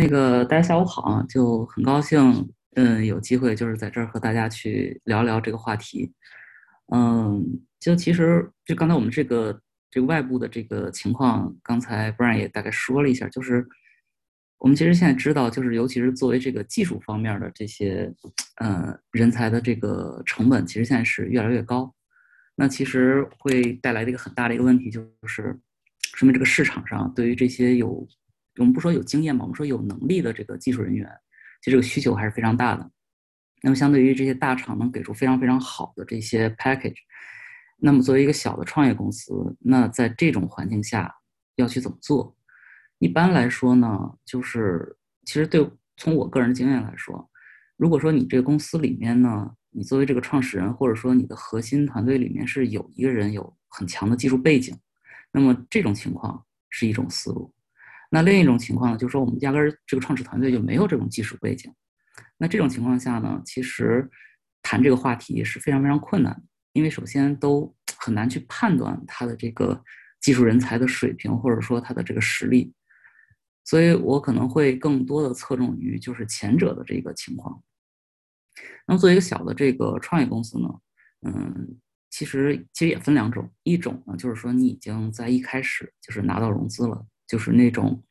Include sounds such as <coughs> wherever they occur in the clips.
那个大家下午好啊，就很高兴，嗯，有机会就是在这儿和大家去聊聊这个话题。嗯，就其实就刚才我们这个这个外部的这个情况，刚才 Brian 也大概说了一下，就是我们其实现在知道，就是尤其是作为这个技术方面的这些，呃，人才的这个成本，其实现在是越来越高。那其实会带来的一个很大的一个问题，就是说明这个市场上对于这些有我们不说有经验嘛，我们说有能力的这个技术人员，其实这个需求还是非常大的。那么相对于这些大厂能给出非常非常好的这些 package，那么作为一个小的创业公司，那在这种环境下要去怎么做？一般来说呢，就是其实对从我个人经验来说，如果说你这个公司里面呢，你作为这个创始人或者说你的核心团队里面是有一个人有很强的技术背景，那么这种情况是一种思路。那另一种情况呢，就是说我们压根儿这个创始团队就没有这种技术背景。那这种情况下呢，其实谈这个话题是非常非常困难，因为首先都很难去判断他的这个技术人才的水平，或者说他的这个实力。所以我可能会更多的侧重于就是前者的这个情况。那么作为一个小的这个创业公司呢，嗯，其实其实也分两种，一种呢就是说你已经在一开始就是拿到融资了。就是那种，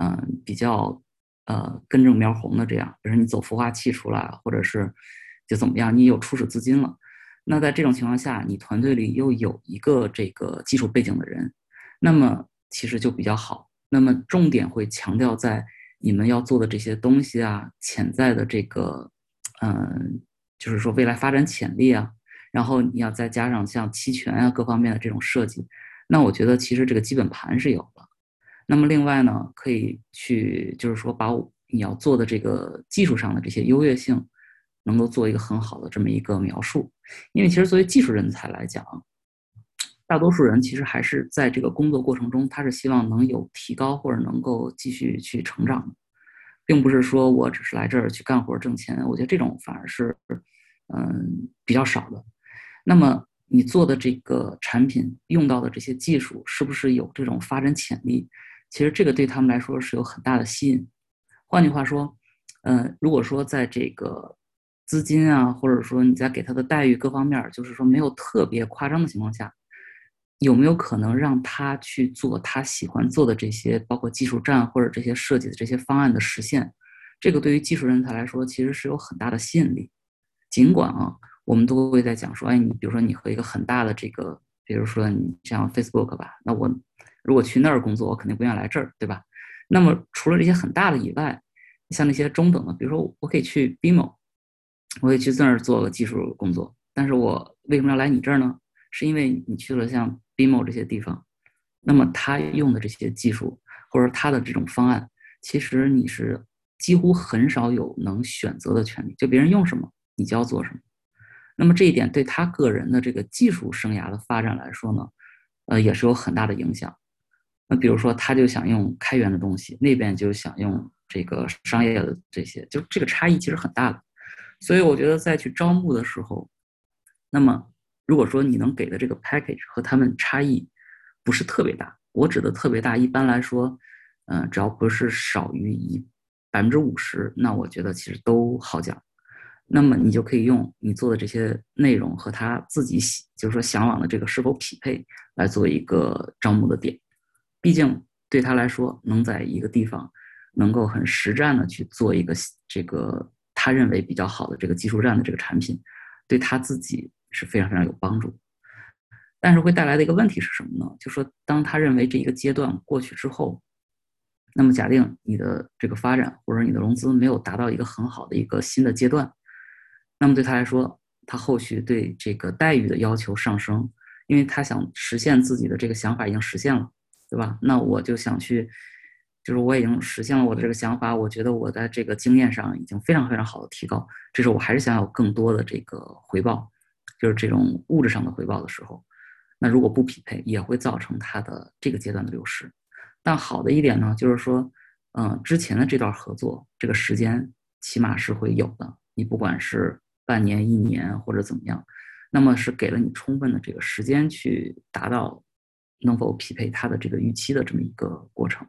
嗯，比较呃根正苗红的这样，比如你走孵化器出来，或者是就怎么样，你有初始资金了。那在这种情况下，你团队里又有一个这个技术背景的人，那么其实就比较好。那么重点会强调在你们要做的这些东西啊，潜在的这个，嗯，就是说未来发展潜力啊，然后你要再加上像期权啊各方面的这种设计，那我觉得其实这个基本盘是有。那么另外呢，可以去就是说把你要做的这个技术上的这些优越性，能够做一个很好的这么一个描述。因为其实作为技术人才来讲，大多数人其实还是在这个工作过程中，他是希望能有提高或者能够继续去成长的，并不是说我只是来这儿去干活挣钱。我觉得这种反而是嗯比较少的。那么你做的这个产品用到的这些技术，是不是有这种发展潜力？其实这个对他们来说是有很大的吸引。换句话说，嗯，如果说在这个资金啊，或者说你在给他的待遇各方面，就是说没有特别夸张的情况下，有没有可能让他去做他喜欢做的这些，包括技术站或者这些设计的这些方案的实现？这个对于技术人才来说，其实是有很大的吸引力。尽管啊，我们都会在讲说，哎，你比如说你和一个很大的这个，比如说你像 Facebook 吧，那我。如果去那儿工作，我肯定不愿意来这儿，对吧？那么除了这些很大的以外，像那些中等的，比如说我可以去 BMO，我可以去那儿做个技术工作。但是我为什么要来你这儿呢？是因为你去了像 BMO 这些地方，那么他用的这些技术或者他的这种方案，其实你是几乎很少有能选择的权利，就别人用什么你就要做什么。那么这一点对他个人的这个技术生涯的发展来说呢，呃，也是有很大的影响。那比如说，他就想用开源的东西，那边就想用这个商业的这些，就这个差异其实很大的。所以我觉得在去招募的时候，那么如果说你能给的这个 package 和他们差异不是特别大，我指的特别大，一般来说，嗯，只要不是少于一百分之五十，那我觉得其实都好讲。那么你就可以用你做的这些内容和他自己喜，就是说向往的这个是否匹配，来做一个招募的点。毕竟对他来说，能在一个地方能够很实战的去做一个这个他认为比较好的这个技术站的这个产品，对他自己是非常非常有帮助。但是会带来的一个问题是什么呢？就说当他认为这一个阶段过去之后，那么假定你的这个发展或者你的融资没有达到一个很好的一个新的阶段，那么对他来说，他后续对这个待遇的要求上升，因为他想实现自己的这个想法已经实现了。对吧？那我就想去，就是我已经实现了我的这个想法，我觉得我在这个经验上已经非常非常好的提高。这时候我还是想有更多的这个回报，就是这种物质上的回报的时候，那如果不匹配，也会造成他的这个阶段的流失。但好的一点呢，就是说，嗯，之前的这段合作，这个时间起码是会有的。你不管是半年、一年或者怎么样，那么是给了你充分的这个时间去达到。能否匹配他的这个预期的这么一个过程？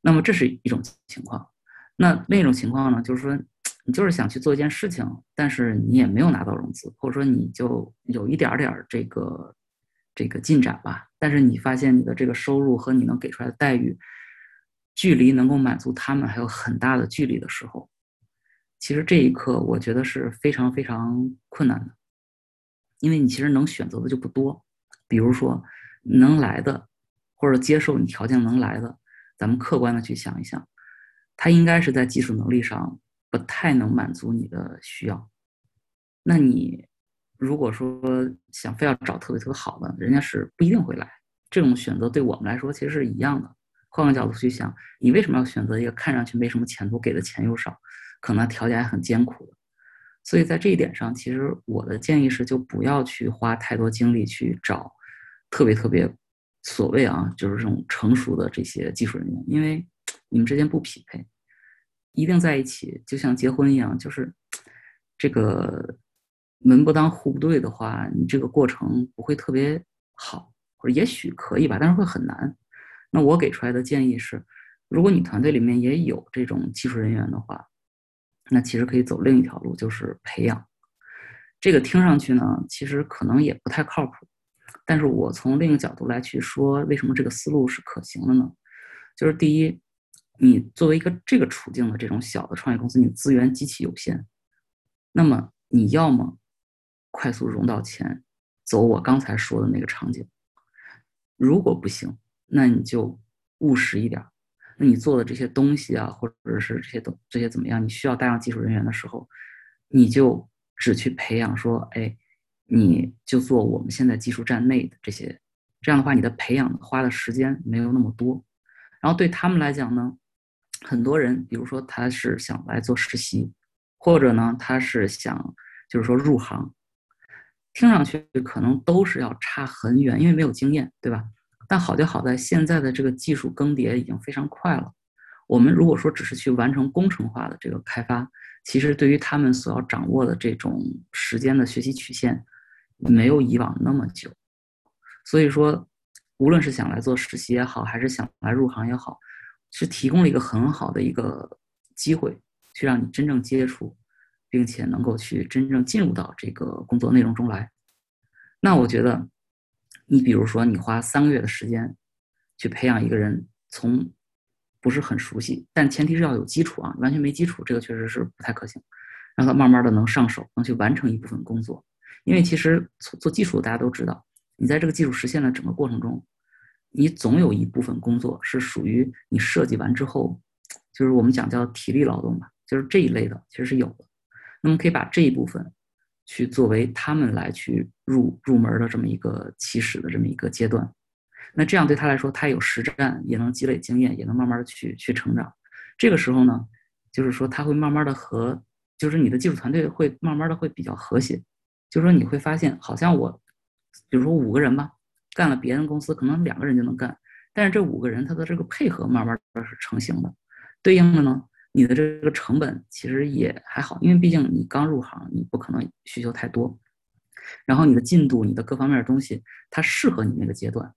那么这是一种情况。那另一种情况呢，就是说你就是想去做一件事情，但是你也没有拿到融资，或者说你就有一点点这个这个进展吧，但是你发现你的这个收入和你能给出来的待遇，距离能够满足他们还有很大的距离的时候，其实这一刻我觉得是非常非常困难的，因为你其实能选择的就不多，比如说能来的或者接受你条件能来的，咱们客观的去想一想。他应该是在技术能力上不太能满足你的需要。那你如果说想非要找特别特别好的，人家是不一定会来。这种选择对我们来说其实是一样的。换个角度去想，你为什么要选择一个看上去没什么前途、给的钱又少、可能条件还很艰苦的？所以在这一点上，其实我的建议是，就不要去花太多精力去找特别特别所谓啊，就是这种成熟的这些技术人员，因为。你们之间不匹配，一定在一起，就像结婚一样，就是这个门不当户不对的话，你这个过程不会特别好，或者也许可以吧，但是会很难。那我给出来的建议是，如果你团队里面也有这种技术人员的话，那其实可以走另一条路，就是培养。这个听上去呢，其实可能也不太靠谱，但是我从另一个角度来去说，为什么这个思路是可行的呢？就是第一。你作为一个这个处境的这种小的创业公司，你资源极其有限，那么你要么快速融到钱，走我刚才说的那个场景。如果不行，那你就务实一点。那你做的这些东西啊，或者是这些东这些怎么样？你需要大量技术人员的时候，你就只去培养说，哎，你就做我们现在技术站内的这些。这样的话，你的培养花的时间没有那么多。然后对他们来讲呢？很多人，比如说他是想来做实习，或者呢他是想就是说入行，听上去可能都是要差很远，因为没有经验，对吧？但好就好在现在的这个技术更迭已经非常快了。我们如果说只是去完成工程化的这个开发，其实对于他们所要掌握的这种时间的学习曲线，没有以往那么久。所以说，无论是想来做实习也好，还是想来入行也好。是提供了一个很好的一个机会，去让你真正接触，并且能够去真正进入到这个工作内容中来。那我觉得，你比如说，你花三个月的时间去培养一个人，从不是很熟悉，但前提是要有基础啊，完全没基础，这个确实是不太可行。让他慢慢的能上手，能去完成一部分工作。因为其实做做技术，大家都知道，你在这个技术实现的整个过程中。你总有一部分工作是属于你设计完之后，就是我们讲叫体力劳动吧，就是这一类的其实是有的。那么可以把这一部分去作为他们来去入入门的这么一个起始的这么一个阶段。那这样对他来说，他有实战，也能积累经验，也能慢慢的去去成长。这个时候呢，就是说他会慢慢的和，就是你的技术团队会慢慢的会比较和谐。就是说你会发现，好像我，比如说五个人吧。干了别人公司可能两个人就能干，但是这五个人他的这个配合慢慢的是成型的，对应的呢，你的这个成本其实也还好，因为毕竟你刚入行，你不可能需求太多，然后你的进度、你的各方面的东西，它适合你那个阶段，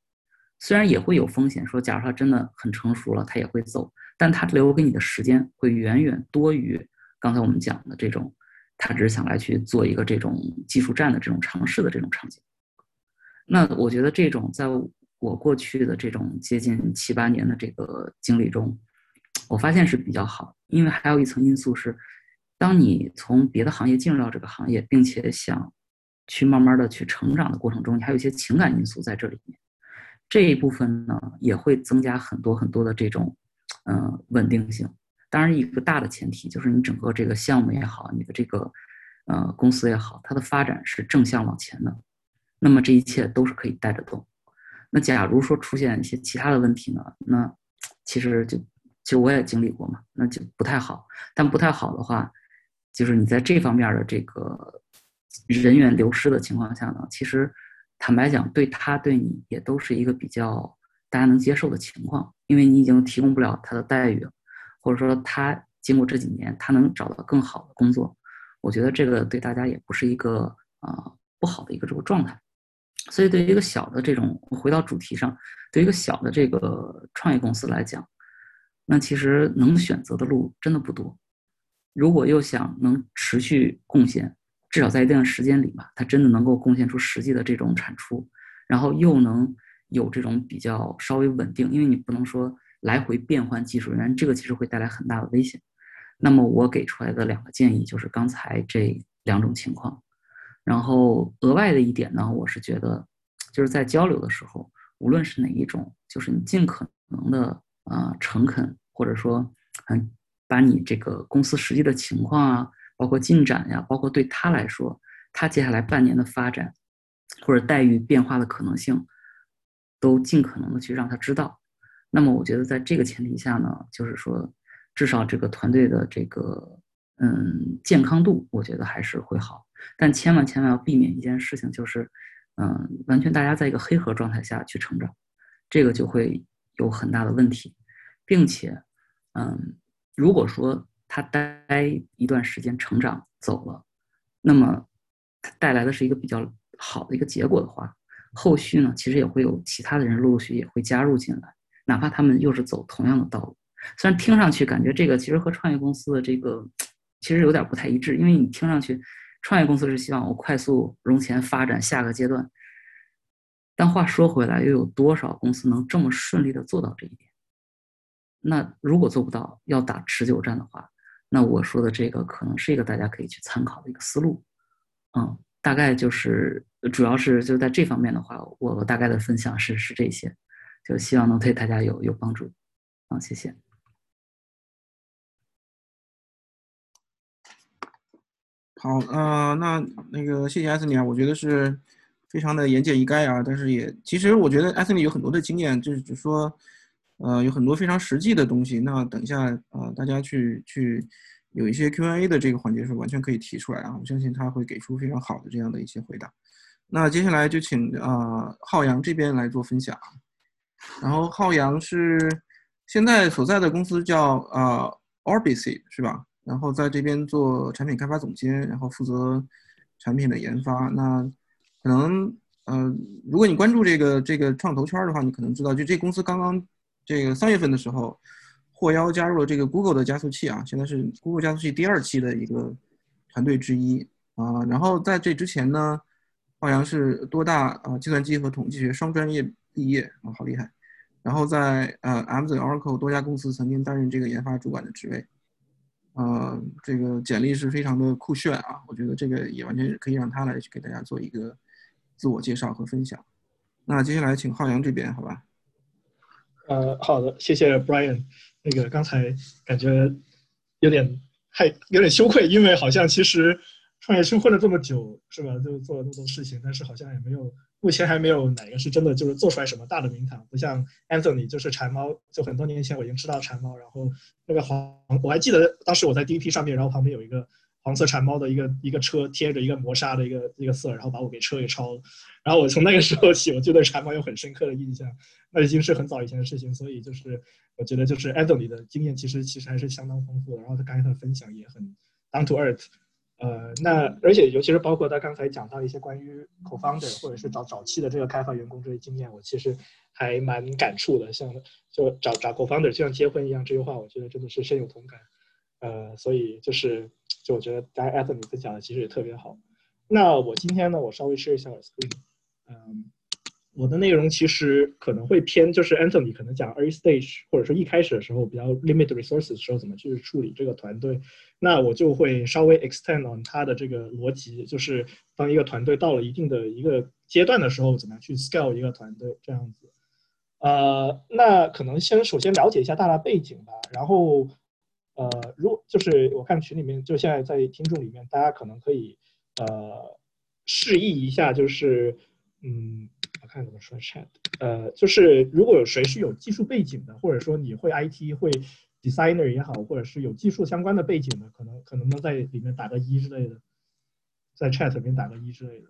虽然也会有风险，说假如他真的很成熟了，他也会走，但他留给你的时间会远远多于刚才我们讲的这种，他只是想来去做一个这种技术站的这种尝试的这种场景。那我觉得这种在我过去的这种接近七八年的这个经历中，我发现是比较好，因为还有一层因素是，当你从别的行业进入到这个行业，并且想去慢慢的去成长的过程中，你还有一些情感因素在这里面，这一部分呢也会增加很多很多的这种嗯稳定性。当然，一个大的前提就是你整个这个项目也好，你的这个呃公司也好，它的发展是正向往前的。那么这一切都是可以带着动。那假如说出现一些其他的问题呢？那其实就其实我也经历过嘛，那就不太好。但不太好的话，就是你在这方面的这个人员流失的情况下呢，其实坦白讲，对他对你也都是一个比较大家能接受的情况，因为你已经提供不了他的待遇，或者说他经过这几年他能找到更好的工作，我觉得这个对大家也不是一个啊不好的一个这个状态。所以，对于一个小的这种，回到主题上，对于一个小的这个创业公司来讲，那其实能选择的路真的不多。如果又想能持续贡献，至少在一定时间里吧，它真的能够贡献出实际的这种产出，然后又能有这种比较稍微稳定，因为你不能说来回变换技术人员，这个其实会带来很大的危险。那么我给出来的两个建议就是刚才这两种情况。然后额外的一点呢，我是觉得就是在交流的时候，无论是哪一种，就是你尽可能的啊诚恳，或者说嗯。把你这个公司实际的情况啊，包括进展呀，包括对他来说，他接下来半年的发展或者待遇变化的可能性，都尽可能的去让他知道。那么，我觉得在这个前提下呢，就是说，至少这个团队的这个嗯健康度，我觉得还是会好。但千万千万要避免一件事情，就是嗯，完全大家在一个黑盒状态下去成长，这个就会有很大的问题，并且嗯。如果说他待一段时间成长走了，那么他带来的是一个比较好的一个结果的话，后续呢，其实也会有其他的人陆陆续续也会加入进来，哪怕他们又是走同样的道路。虽然听上去感觉这个其实和创业公司的这个其实有点不太一致，因为你听上去创业公司是希望我快速融钱发展下个阶段，但话说回来，又有多少公司能这么顺利的做到这一点？那如果做不到要打持久战的话，那我说的这个可能是一个大家可以去参考的一个思路，嗯，大概就是主要是就在这方面的话，我大概的分享是是这些，就希望能对大家有有帮助，啊，谢谢。好，呃，那那个谢谢艾斯尼啊，我觉得是非常的言简意赅啊，但是也其实我觉得艾斯尼有很多的经验，就是说。呃，有很多非常实际的东西。那等一下，呃，大家去去有一些 Q&A 的这个环节是完全可以提出来啊。我相信他会给出非常好的这样的一些回答。那接下来就请啊浩洋这边来做分享。然后浩洋是现在所在的公司叫啊 Orbis 是吧？然后在这边做产品开发总监，然后负责产品的研发。那可能呃，如果你关注这个这个创投圈的话，你可能知道，就这公司刚刚。这个三月份的时候，获邀加入了这个 Google 的加速器啊，现在是 Google 加速器第二期的一个团队之一啊。然后在这之前呢，浩洋是多大啊计算机和统计学双专业毕业啊，好厉害。然后在呃 Amazon、Oracle 多家公司曾经担任这个研发主管的职位，呃，这个简历是非常的酷炫啊。我觉得这个也完全可以让他来去给大家做一个自我介绍和分享。那接下来请浩洋这边，好吧？呃，好的，谢谢 Brian。那个刚才感觉有点害，有点羞愧，因为好像其实创业生混了这么久，是吧？就做了那么多事情，但是好像也没有，目前还没有哪个是真的就是做出来什么大的名堂。不像 Anthony，就是馋猫，就很多年前我已经知道馋猫，然后那个黄，我还记得当时我在 DP 上面，然后旁边有一个。黄色馋猫的一个一个车贴着一个磨砂的一个一个色，然后把我给车给超了。然后我从那个时候起，我就对馋猫有很深刻的印象。那已经是很早以前的事情，所以就是我觉得就是 Anthony 的经验其实其实还是相当丰富的。然后他刚才的分享也很 down to earth。呃，那而且尤其是包括他刚才讲到一些关于 co-founder 或者是早早期的这个开发员工这些经验，我其实还蛮感触的。像就找找 co-founder 就像结婚一样这句话，我觉得真的是深有同感。呃，所以就是。就我觉得大家艾特你分享的其实也特别好。那我今天呢，我稍微 share 一下 screen。嗯，我的内容其实可能会偏，就是 Anthony 可能讲 early stage 或者说一开始的时候比较 limit resources 的时候怎么去处理这个团队。那我就会稍微 extend on 他的这个逻辑，就是当一个团队到了一定的一个阶段的时候，怎么样去 scale 一个团队这样子。呃，那可能先首先了解一下大大背景吧，然后。呃，如就是我看群里面，就现在在听众里面，大家可能可以呃示意一下，就是嗯，看怎么说 chat，呃，就是如果有谁是有技术背景的，或者说你会 IT 会 designer 也好，或者是有技术相关的背景的，可能可能能在里面打个一之类的，在 chat 里面打个一之类的。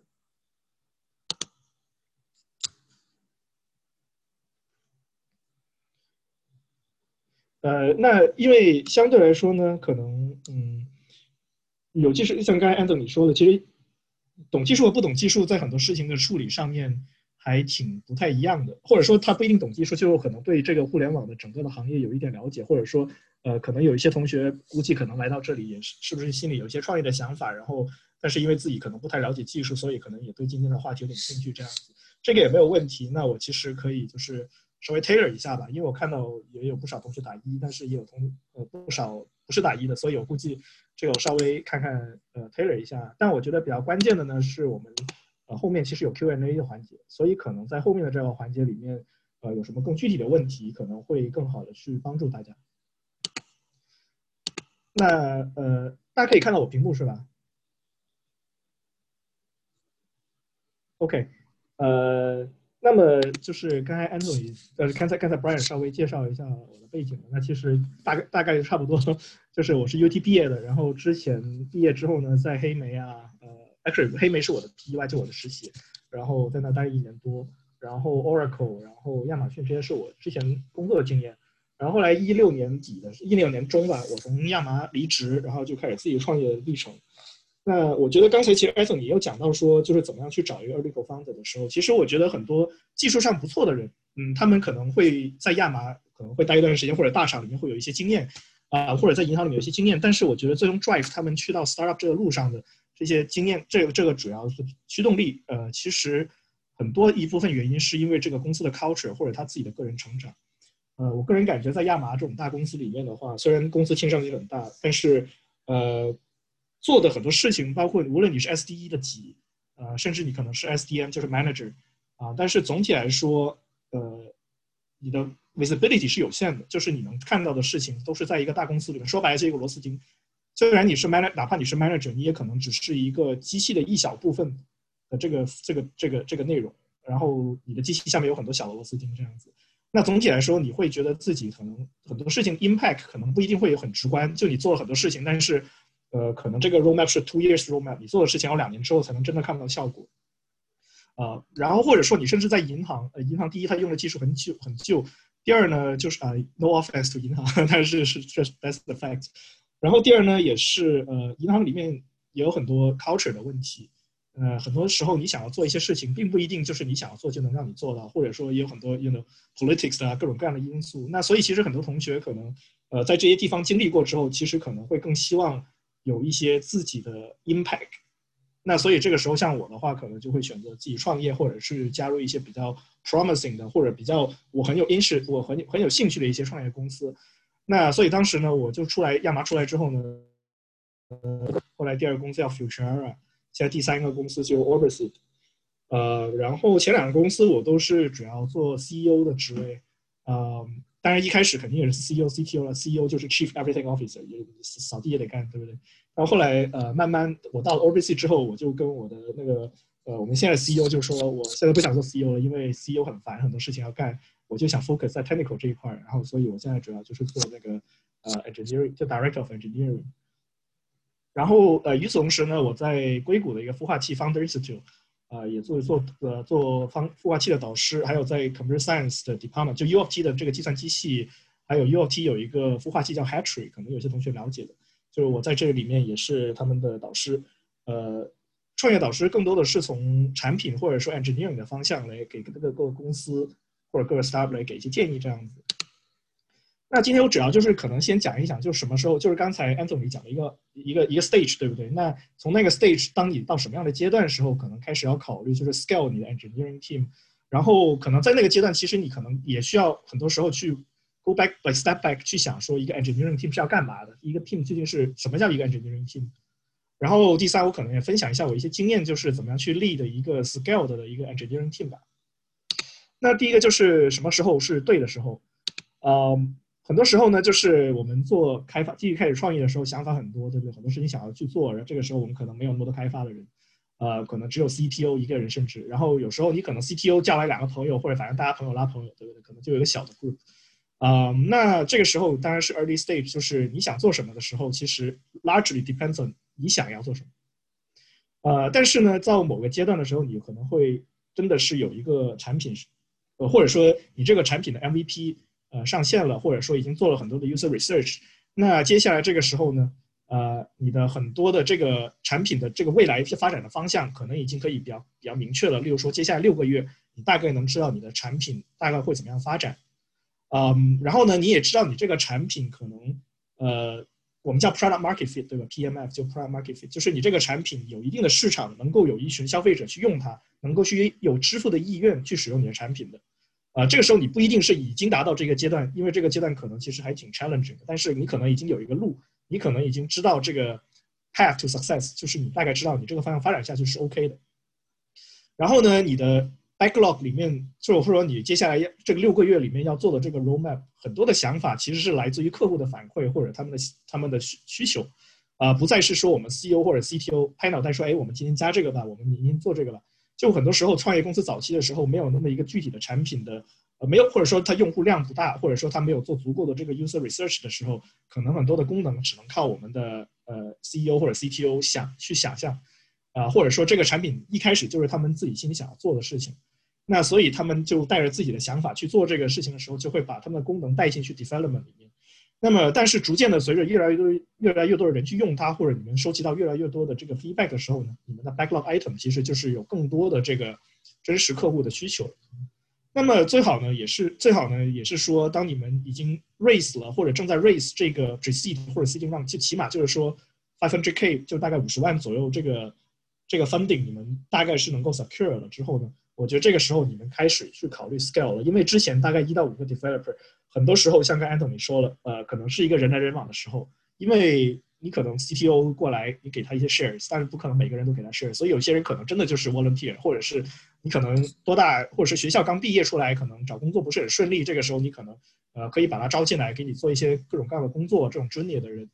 呃，那因为相对来说呢，可能嗯，有技术，像刚才安东你说的，其实懂技术和不懂技术，在很多事情的处理上面，还挺不太一样的，或者说他不一定懂技术，就可能对这个互联网的整个的行业有一点了解，或者说呃，可能有一些同学估计可能来到这里也是是不是心里有一些创业的想法，然后但是因为自己可能不太了解技术，所以可能也对今天的话题有点兴趣这样子，这个也没有问题。那我其实可以就是稍微 tailor 一下吧，因为我看到也有不少同学打一，但是也有同呃不少不是打一的，所以我估计这个我稍微看看呃 tailor 一下。但我觉得比较关键的呢是我们。呃，后面其实有 Q&A 的环节，所以可能在后面的这个环节里面，呃，有什么更具体的问题，可能会更好的去帮助大家。那呃，大家可以看到我屏幕是吧？OK，呃，那么就是刚才 Anthony，呃，刚才刚才 Brian 稍微介绍一下我的背景，那其实大概大概差不多，就是我是 UT 毕业的，然后之前毕业之后呢，在黑莓啊，呃。黑莓是我的 PY，就我的实习，然后在那待了一年多，然后 Oracle，然后亚马逊这些是我之前工作的经验。然后后来一六年底的一六年中吧，我从亚麻离职，然后就开始自己创业的历程。那我觉得刚才其实艾总也有讲到说，就是怎么样去找一个 early founder 的时候，其实我觉得很多技术上不错的人，嗯，他们可能会在亚麻可能会待一段时间，或者大厂里面会有一些经验，啊，或者在银行里面有一些经验。但是我觉得最终 drive 他们去到 startup 这个路上的。这些经验，这个这个主要是驱动力。呃，其实很多一部分原因是因为这个公司的 culture 或者他自己的个人成长。呃，我个人感觉在亚麻这种大公司里面的话，虽然公司听上去很大，但是呃，做的很多事情，包括无论你是 SDE 的级，呃，甚至你可能是 SDM 就是 manager 啊，但是总体来说，呃，你的 visibility 是有限的，就是你能看到的事情都是在一个大公司里面，说白了是一个螺丝钉。虽然你是 manager，哪怕你是 manager，你也可能只是一个机器的一小部分的这个这个这个这个内容。然后你的机器下面有很多小的螺丝钉这样子。那总体来说，你会觉得自己可能很多事情 impact 可能不一定会很直观。就你做了很多事情，但是呃，可能这个 roadmap 是 two years roadmap，你做的事情要两年之后才能真的看到效果。啊，然后或者说你甚至在银行，呃，银行第一它用的技术很旧很旧，第二呢就是啊，no offense to 银行，<laughs> 但是是这 that's the fact。然后第二呢，也是呃，银行里面也有很多 culture 的问题，呃，很多时候你想要做一些事情，并不一定就是你想要做就能让你做到，或者说也有很多 you know politics 啊各种各样的因素。那所以其实很多同学可能呃在这些地方经历过之后，其实可能会更希望有一些自己的 impact。那所以这个时候像我的话，可能就会选择自己创业，或者是加入一些比较 promising 的，或者比较我很有 interest 我很很有兴趣的一些创业公司。那所以当时呢，我就出来亚麻出来之后呢，呃，后来第二个公司叫 Futura，现在第三个公司就 Orbis，呃，然后前两个公司我都是主要做 CEO 的职位，呃，当然一开始肯定也是 CEO、CTO 了，CEO 就是 Chief Everything Officer，也扫地也得干，对不对？然后后来呃，慢慢我到了 Orbis 之后，我就跟我的那个呃，我们现在 CEO 就说，我现在不想做 CEO 了，因为 CEO 很烦，很多事情要干。我就想 focus 在 technical 这一块然后所以我现在主要就是做那个呃 engineering，就 director of engineering。然后呃与此同时呢，我在硅谷的一个孵化器 Founder Institute，啊也做做呃做方孵化器的导师，还有在 computer science 的 department，就 U of T 的这个计算机系，还有 U of T 有一个孵化器叫 Hatchery，可能有些同学了解的，就是我在这里面也是他们的导师。呃，创业导师更多的是从产品或者说 engineering 的方向来给各个各个公司。或者各个 startup 来给一些建议这样子。那今天我主要就是可能先讲一讲，就什么时候，就是刚才 Anthony 讲的一个一个一个 stage，对不对？那从那个 stage，当你到什么样的阶段的时候，可能开始要考虑就是 scale 你的 engineering team。然后可能在那个阶段，其实你可能也需要很多时候去 go back by step back 去想说一个 engineering team 是要干嘛的，一个 team 究竟是什么叫一个 engineering team。然后第三，我可能也分享一下我一些经验，就是怎么样去 lead 一个 scaled 的一个 engineering team 吧。那第一个就是什么时候是对的时候，呃，很多时候呢，就是我们做开发，继续开始创业的时候，想法很多，对不对？很多事情想要去做，然后这个时候我们可能没有那么多开发的人，呃，可能只有 CTO 一个人，甚至，然后有时候你可能 CTO 叫来两个朋友，或者反正大家朋友拉朋友，对不对？可能就有一个小的 group，啊，那这个时候当然是 early stage，就是你想做什么的时候，其实 largely depends on 你想要做什么，呃，但是呢，到某个阶段的时候，你可能会真的是有一个产品是。呃，或者说你这个产品的 MVP 呃上线了，或者说已经做了很多的 user research，那接下来这个时候呢，呃，你的很多的这个产品的这个未来发展的方向可能已经可以比较比较明确了。例如说，接下来六个月你大概能知道你的产品大概会怎么样发展，嗯，然后呢，你也知道你这个产品可能，呃，我们叫 product market fit，对吧？PMF 就 product market fit，就是你这个产品有一定的市场，能够有一群消费者去用它，能够去有支付的意愿去使用你的产品的。啊，这个时候你不一定是已经达到这个阶段，因为这个阶段可能其实还挺 challenging 的。但是你可能已经有一个路，你可能已经知道这个 path to success，就是你大概知道你这个方向发展下去是 OK 的。然后呢，你的 backlog 里面，就或者说你接下来要这个六个月里面要做的这个 roadmap，很多的想法其实是来自于客户的反馈或者他们的他们的需需求，啊，不再是说我们 CEO 或者 CTO 拍脑袋说，哎，我们今天加这个吧，我们明天做这个吧。就很多时候，创业公司早期的时候没有那么一个具体的产品的，呃，没有或者说它用户量不大，或者说它没有做足够的这个 user research 的时候，可能很多的功能只能靠我们的呃 CEO 或者 CTO 想去想象，啊，或者说这个产品一开始就是他们自己心里想要做的事情，那所以他们就带着自己的想法去做这个事情的时候，就会把他们的功能带进去 development 里面。那么，但是逐渐的，随着越来越多、越来越多的人去用它，或者你们收集到越来越多的这个 feedback 的时候呢，你们的 backlog item 其实就是有更多的这个真实客户的需求。那么最好呢，也是最好呢，也是说，当你们已经 raise 了，或者正在 raise 这个 pre-seed 或者 seeding round，就起码就是说 five hundred k 就大概五十万左右这个这个 funding，你们大概是能够 secure 了之后呢，我觉得这个时候你们开始去考虑 scale 了，因为之前大概一到五个 developer。很多时候，像刚 Anthony 说了，呃，可能是一个人来人往的时候，因为你可能 CTO 过来，你给他一些 shares，但是不可能每个人都给他 share，所以有些人可能真的就是 volunteer，或者是你可能多大，或者是学校刚毕业出来，可能找工作不是很顺利，这个时候你可能呃可以把他招进来，给你做一些各种各样的工作，这种 junior 的人，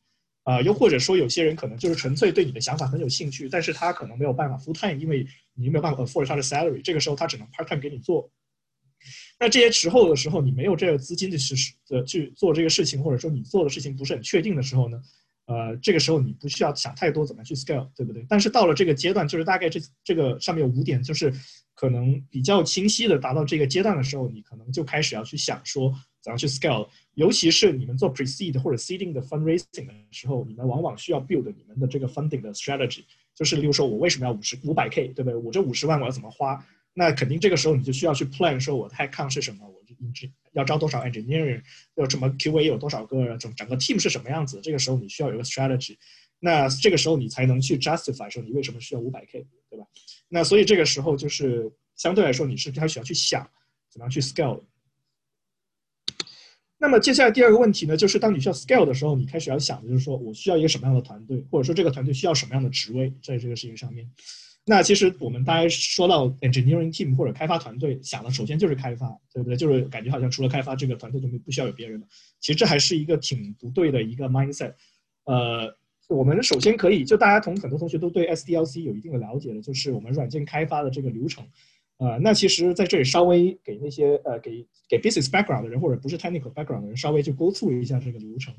啊，又或者说有些人可能就是纯粹对你的想法很有兴趣，但是他可能没有办法 full time，因为你没有办法 afford 他的 salary，这个时候他只能 part time 给你做。那这些时候的时候，你没有这个资金的去呃去做这个事情，或者说你做的事情不是很确定的时候呢，呃，这个时候你不需要想太多怎么去 scale，对不对？但是到了这个阶段，就是大概这这个上面有五点，就是可能比较清晰的达到这个阶段的时候，你可能就开始要去想说怎样去 scale。尤其是你们做 pre-seed 或者 seeding 的 fundraising 的时候，你们往往需要 build 你们的这个 funding 的 strategy，就是例如说我为什么要五十五百 k，对不对？我这五十万我要怎么花？那肯定这个时候你就需要去 plan，说我的 headcount 是什么，我要招多少 engineer，要什么 QA 有多少个，整整个 team 是什么样子？这个时候你需要有个 strategy，那这个时候你才能去 justify 说你为什么需要五百 k，对吧？那所以这个时候就是相对来说你是开始要去想怎么样去 scale。那么接下来第二个问题呢，就是当你需要 scale 的时候，你开始要想的就是说我需要一个什么样的团队，或者说这个团队需要什么样的职位在这个事情上面。那其实我们大家说到 engineering team 或者开发团队，想的首先就是开发，对不对？就是感觉好像除了开发这个团队就没不需要有别人了。其实这还是一个挺不对的一个 mindset。呃，我们首先可以就大家同很多同学都对 SDLC 有一定的了解的，就是我们软件开发的这个流程。呃，那其实在这里稍微给那些呃给给 business background 的人或者不是 technical background 的人稍微就 go through 一下这个流程。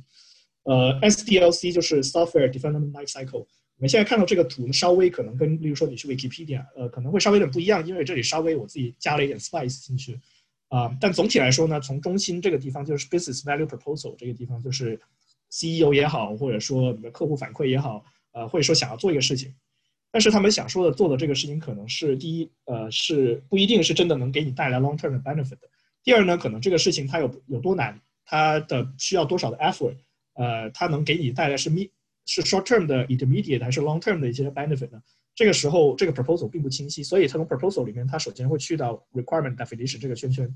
呃，SDLC 就是 software development life cycle。我们现在看到这个图呢，稍微可能跟，例如说你去 Wikipedia，呃，可能会稍微有点不一样，因为这里稍微我自己加了一点 spice 进去，啊，但总体来说呢，从中心这个地方就是 business value proposal 这个地方，就是 CEO 也好，或者说你的客户反馈也好，呃，或者说想要做一个事情，但是他们想说的做的这个事情，可能是第一，呃，是不一定是真的能给你带来 long term 的 benefit 的。第二呢，可能这个事情它有有多难，它的需要多少的 effort，呃，它能给你带来是 me。是 short term 的 intermediate 还是 long term 的一些 benefit 呢？这个时候这个 proposal 并不清晰，所以它从 proposal 里面，它首先会去到 requirement definition 这个圈圈。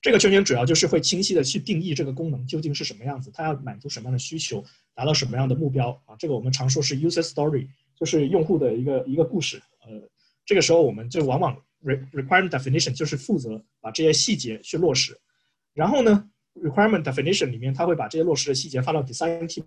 这个圈圈主要就是会清晰的去定义这个功能究竟是什么样子，它要满足什么样的需求，达到什么样的目标啊？这个我们常说是 user story，就是用户的一个一个故事。呃，这个时候我们就往往 requirement definition 就是负责把这些细节去落实。然后呢，requirement definition 里面，它会把这些落实的细节发到 design team。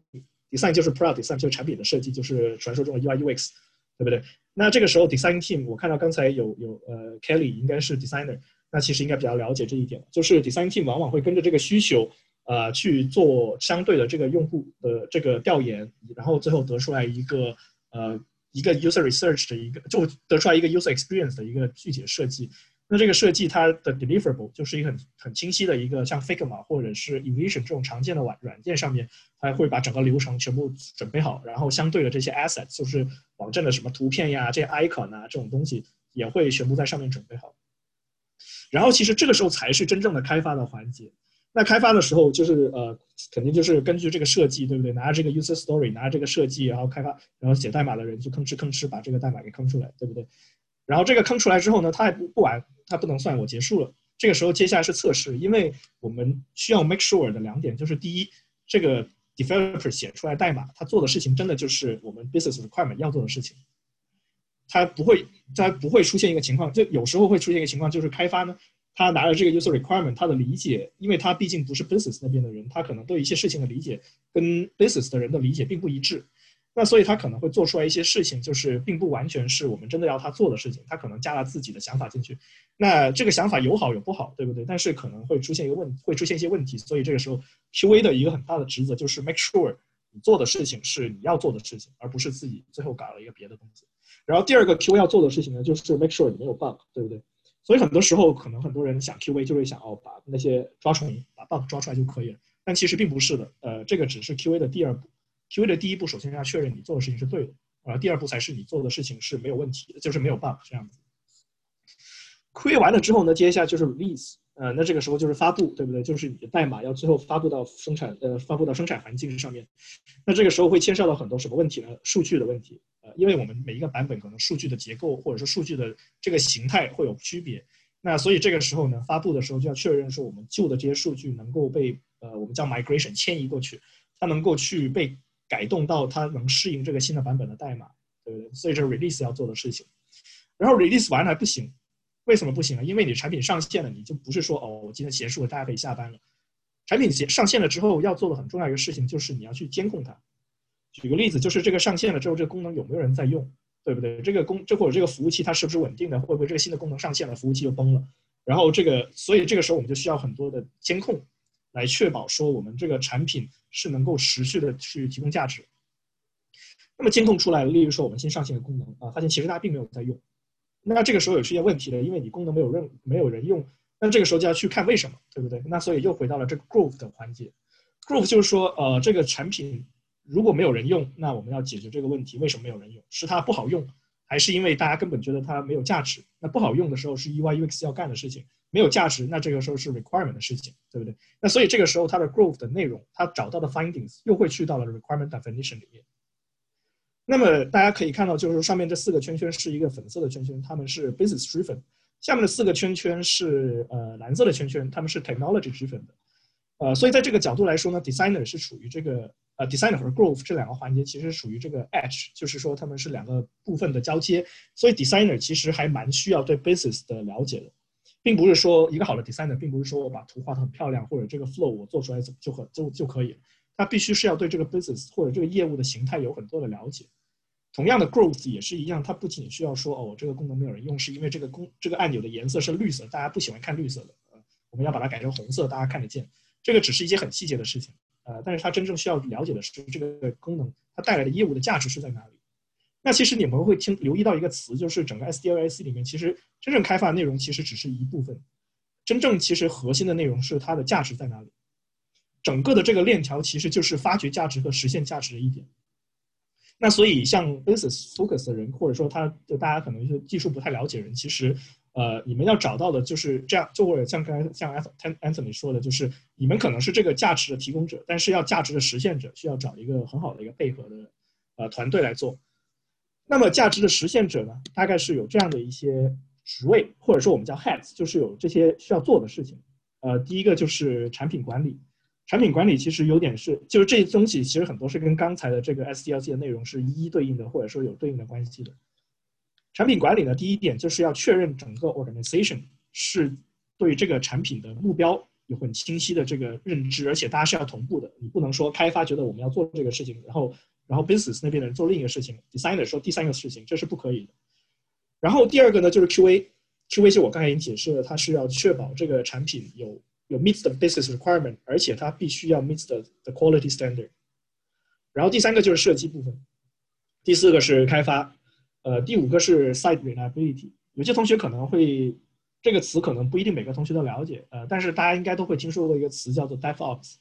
design 就是 product design，就是产品的设计，就是传说中的 UI UX，对不对？那这个时候 design team，我看到刚才有有呃 Kelly 应该是 designer，那其实应该比较了解这一点，就是 design team 往往会跟着这个需求，呃，去做相对的这个用户的这个调研，然后最后得出来一个呃一个 user research 的一个，就得出来一个 user experience 的一个具体的设计。那这个设计它的 deliverable 就是一个很很清晰的一个，像 Figma 或者是 Envision 这种常见的软软件上面，它会把整个流程全部准备好，然后相对的这些 assets 就是网站的什么图片呀、这些 icon 啊这种东西也会全部在上面准备好。然后其实这个时候才是真正的开发的环节。那开发的时候就是呃，肯定就是根据这个设计，对不对？拿着这个 user story，拿着这个设计，然后开发，然后写代码的人就吭哧吭哧把这个代码给吭出来，对不对？然后这个吭出来之后呢，它还不不完，它不能算我结束了。这个时候接下来是测试，因为我们需要 make sure 的两点，就是第一，这个 developer 写出来代码，他做的事情真的就是我们 business requirement 要做的事情。他不会，他不会出现一个情况，就有时候会出现一个情况，就是开发呢。他拿着这个 user requirement，他的理解，因为他毕竟不是 business 那边的人，他可能对一些事情的理解跟 business 的人的理解并不一致。那所以他可能会做出来一些事情，就是并不完全是我们真的要他做的事情，他可能加了自己的想法进去。那这个想法有好有不好，对不对？但是可能会出现一个问，会出现一些问题。所以这个时候 QA 的一个很大的职责就是 make sure 你做的事情是你要做的事情，而不是自己最后搞了一个别的东西。然后第二个 QA 要做的事情呢，就是 make sure 你没有 bug，对不对？所以很多时候，可能很多人想 QA 就会想哦，把那些抓虫、把 bug 抓出来就可以了。但其实并不是的，呃，这个只是 QA 的第二步。QA 的第一步，首先要确认你做的事情是对的，而第二步才是你做的事情是没有问题的，就是没有 bug 这样子。QA 完了之后呢，接下来就是 release，呃，那这个时候就是发布，对不对？就是你的代码要最后发布到生产，呃，发布到生产环境上面。那这个时候会牵涉到很多什么问题呢？数据的问题。呃因为我们每一个版本可能数据的结构或者说数据的这个形态会有区别，那所以这个时候呢，发布的时候就要确认说我们旧的这些数据能够被呃我们叫 migration 迁移过去，它能够去被改动到它能适应这个新的版本的代码，对不对？所以这是 release 要做的事情。然后 release 完了还不行，为什么不行呢？因为你产品上线了，你就不是说哦我今天结束了，大家可以下班了。产品上线了之后要做的很重要一个事情就是你要去监控它。举个例子，就是这个上线了之后，这个功能有没有人在用，对不对？这个功这或者这个服务器它是不是稳定的？会不会这个新的功能上线了，服务器就崩了？然后这个，所以这个时候我们就需要很多的监控，来确保说我们这个产品是能够持续的去提供价值。那么监控出来了，例如说我们新上线的功能啊，发现其实大家并没有在用，那这个时候有出现问题了，因为你功能没有任没有人用，那这个时候就要去看为什么，对不对？那所以又回到了这个 growth 的环节，growth 就是说呃这个产品。如果没有人用，那我们要解决这个问题。为什么没有人用？是它不好用，还是因为大家根本觉得它没有价值？那不好用的时候是 UI UX 要干的事情，没有价值，那这个时候是 requirement 的事情，对不对？那所以这个时候它的 growth 的内容，它找到的 findings 又会去到了 requirement definition 里面。那么大家可以看到，就是上面这四个圈圈是一个粉色的圈圈，它们是 business driven；下面的四个圈圈是呃蓝色的圈圈，它们是 technology driven 的。呃，所以在这个角度来说呢，designer 是处于这个。呃，designer 和 growth 这两个环节其实属于这个 edge，就是说他们是两个部分的交接，所以 designer 其实还蛮需要对 business 的了解的，并不是说一个好的 designer，并不是说我把图画的很漂亮，或者这个 flow 我做出来怎么就很就就可以了，他必须是要对这个 business 或者这个业务的形态有很多的了解。同样的 growth 也是一样，它不仅需要说哦，我这个功能没有人用，是因为这个功这个按钮的颜色是绿色，大家不喜欢看绿色的，呃，我们要把它改成红色，大家看得见，这个只是一些很细节的事情。呃，但是它真正需要了解的是这个功能它带来的业务的价值是在哪里？那其实你们会听留意到一个词，就是整个 SDLC 里面，其实真正开发的内容其实只是一部分，真正其实核心的内容是它的价值在哪里？整个的这个链条其实就是发掘价值和实现价值的一点。那所以像 basis focus 的人，或者说他就大家可能就技术不太了解人，其实。呃，你们要找到的就是这样，就或者像刚才像 Anthony 说的，就是你们可能是这个价值的提供者，但是要价值的实现者，需要找一个很好的一个配合的呃团队来做。那么价值的实现者呢，大概是有这样的一些职位，或者说我们叫 heads，就是有这些需要做的事情。呃，第一个就是产品管理，产品管理其实有点是，就是这些东西其实很多是跟刚才的这个 SDLC 的内容是一一对应的，或者说有对应的关系的。产品管理呢，第一点就是要确认整个 organization 是对这个产品的目标有很清晰的这个认知，而且大家是要同步的。你不能说开发觉得我们要做这个事情，然后然后 business 那边的人做另一个事情，designer 说第三个事情，这是不可以的。然后第二个呢，就是 QA，QA 就我刚才已经解释了，它是要确保这个产品有有 meet the business requirement，而且它必须要 meet the the quality standard。然后第三个就是设计部分，第四个是开发。呃，第五个是 site reliability，有些同学可能会这个词可能不一定每个同学都了解，呃，但是大家应该都会听说过一个词叫做 DevOps。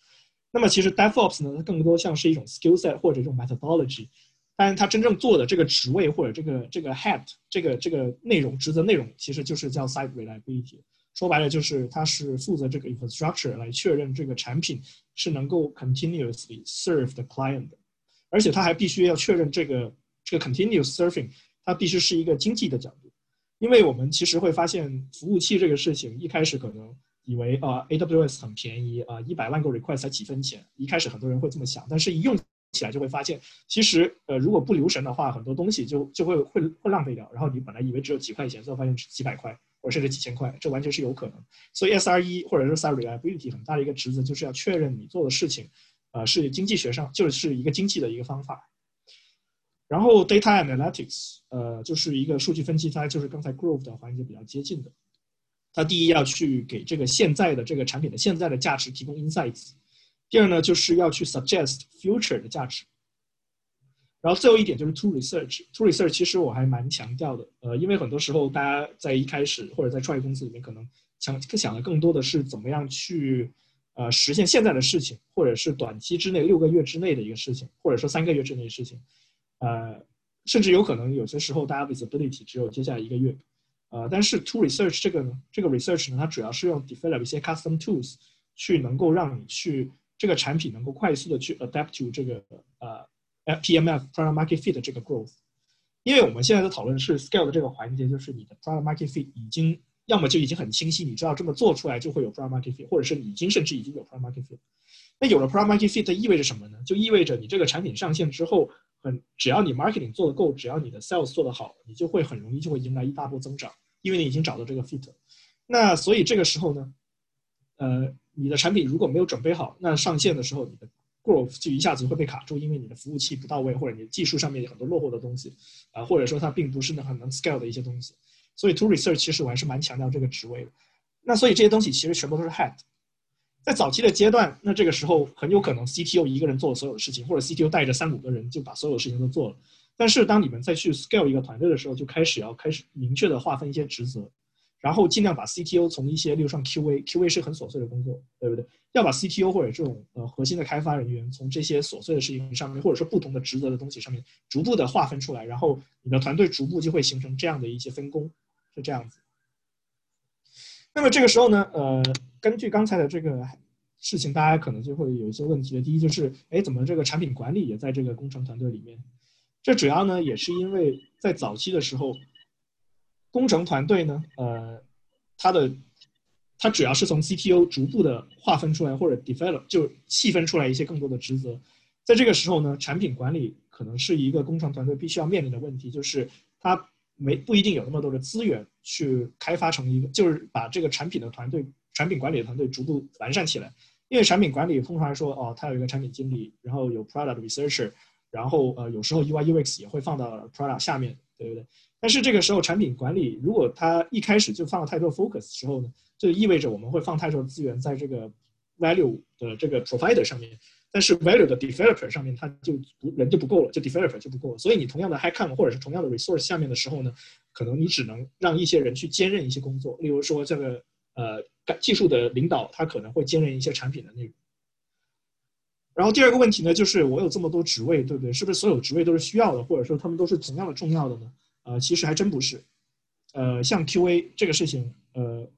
那么其实 DevOps 呢，它更多像是一种 skill set 或者一种 methodology，但是它真正做的这个职位或者这个这个 head 这个这个内容职责内容，其实就是叫 site reliability。说白了就是它是负责这个 infrastructure 来确认这个产品是能够 continuously serve the client 的，而且它还必须要确认这个这个 continuous serving 它必须是一个经济的角度，因为我们其实会发现服务器这个事情一开始可能以为啊 AWS 很便宜啊一百万个 request 才几分钱，一开始很多人会这么想，但是一用起来就会发现，其实呃如果不留神的话，很多东西就就会会会浪费掉，然后你本来以为只有几块钱，最后发现是几百块。或者甚至几千块，这完全是有可能。所以 SRE 或者是 Site Reliability 很大的一个职责，就是要确认你做的事情，呃，是经济学上就是一个经济的一个方法。然后 Data Analytics，呃，就是一个数据分析，它就是刚才 Growth 的环节比较接近的。它第一要去给这个现在的这个产品的现在的价值提供 Insights，第二呢就是要去 Suggest Future 的价值。然后最后一点就是 to research，to research 其实我还蛮强调的，呃，因为很多时候大家在一开始或者在创业公司里面，可能想想的更多的是怎么样去呃实现现在的事情，或者是短期之内六个月之内的一个事情，或者说三个月之内的事情，呃，甚至有可能有些时候大家 visibility 只有接下来一个月，呃，但是 to research 这个呢，这个 research 呢，它主要是用 develop 一些 custom tools 去能够让你去这个产品能够快速的去 adapt to 这个呃。PMF product market fit 的这个 growth，因为我们现在的讨论是 scale 的这个环节，就是你的 product market fit 已经要么就已经很清晰，你知道这么做出来就会有 product market fit，或者是已经甚至已经有 product market fit。那有了 product market fit 意味着什么呢？就意味着你这个产品上线之后，很只要你 marketing 做得够，只要你的 sales 做得好，你就会很容易就会迎来一大波增长，因为你已经找到这个 fit。那所以这个时候呢，呃，你的产品如果没有准备好，那上线的时候你的 growth 就一下子会被卡住，因为你的服务器不到位，或者你的技术上面有很多落后的东西，啊，或者说它并不是能很能 scale 的一些东西。所以 to research 其实我还是蛮强调这个职位的。那所以这些东西其实全部都是 head。在早期的阶段，那这个时候很有可能 CTO 一个人做了所有的事情，或者 CTO 带着三五个人就把所有事情都做了。但是当你们再去 scale 一个团队的时候，就开始要开始明确的划分一些职责。然后尽量把 CTO 从一些，例如像 QA，QA 是很琐碎的工作，对不对？要把 CTO 或者这种呃核心的开发人员从这些琐碎的事情上面，或者说不同的职责的东西上面，逐步的划分出来，然后你的团队逐步就会形成这样的一些分工，是这样子。那么这个时候呢，呃，根据刚才的这个事情，大家可能就会有一些问题的。第一就是，哎，怎么这个产品管理也在这个工程团队里面？这主要呢也是因为在早期的时候。工程团队呢，呃，它的它主要是从 CTO 逐步的划分出来，或者 develop 就细分出来一些更多的职责。在这个时候呢，产品管理可能是一个工程团队必须要面临的问题，就是它没不一定有那么多的资源去开发成一个，就是把这个产品的团队、产品管理的团队逐步完善起来。因为产品管理通常来说，哦，它有一个产品经理，然后有 product researcher，然后呃，有时候 UI UX 也会放到 product 下面，对不对？但是这个时候，产品管理如果它一开始就放了太多 focus 时候呢，就意味着我们会放太多资源在这个 value 的这个 provider 上面，但是 value 的 developer 上面它就不人就不够了，就 developer 就不够了。所以你同样的 high come 或者是同样的 resource 下面的时候呢，可能你只能让一些人去兼任一些工作，例如说这个呃技术的领导他可能会兼任一些产品的内容。然后第二个问题呢，就是我有这么多职位，对不对？是不是所有职位都是需要的，或者说他们都是同样的重要的呢？呃，其实还真不是，呃，像 QA 这个事情，呃，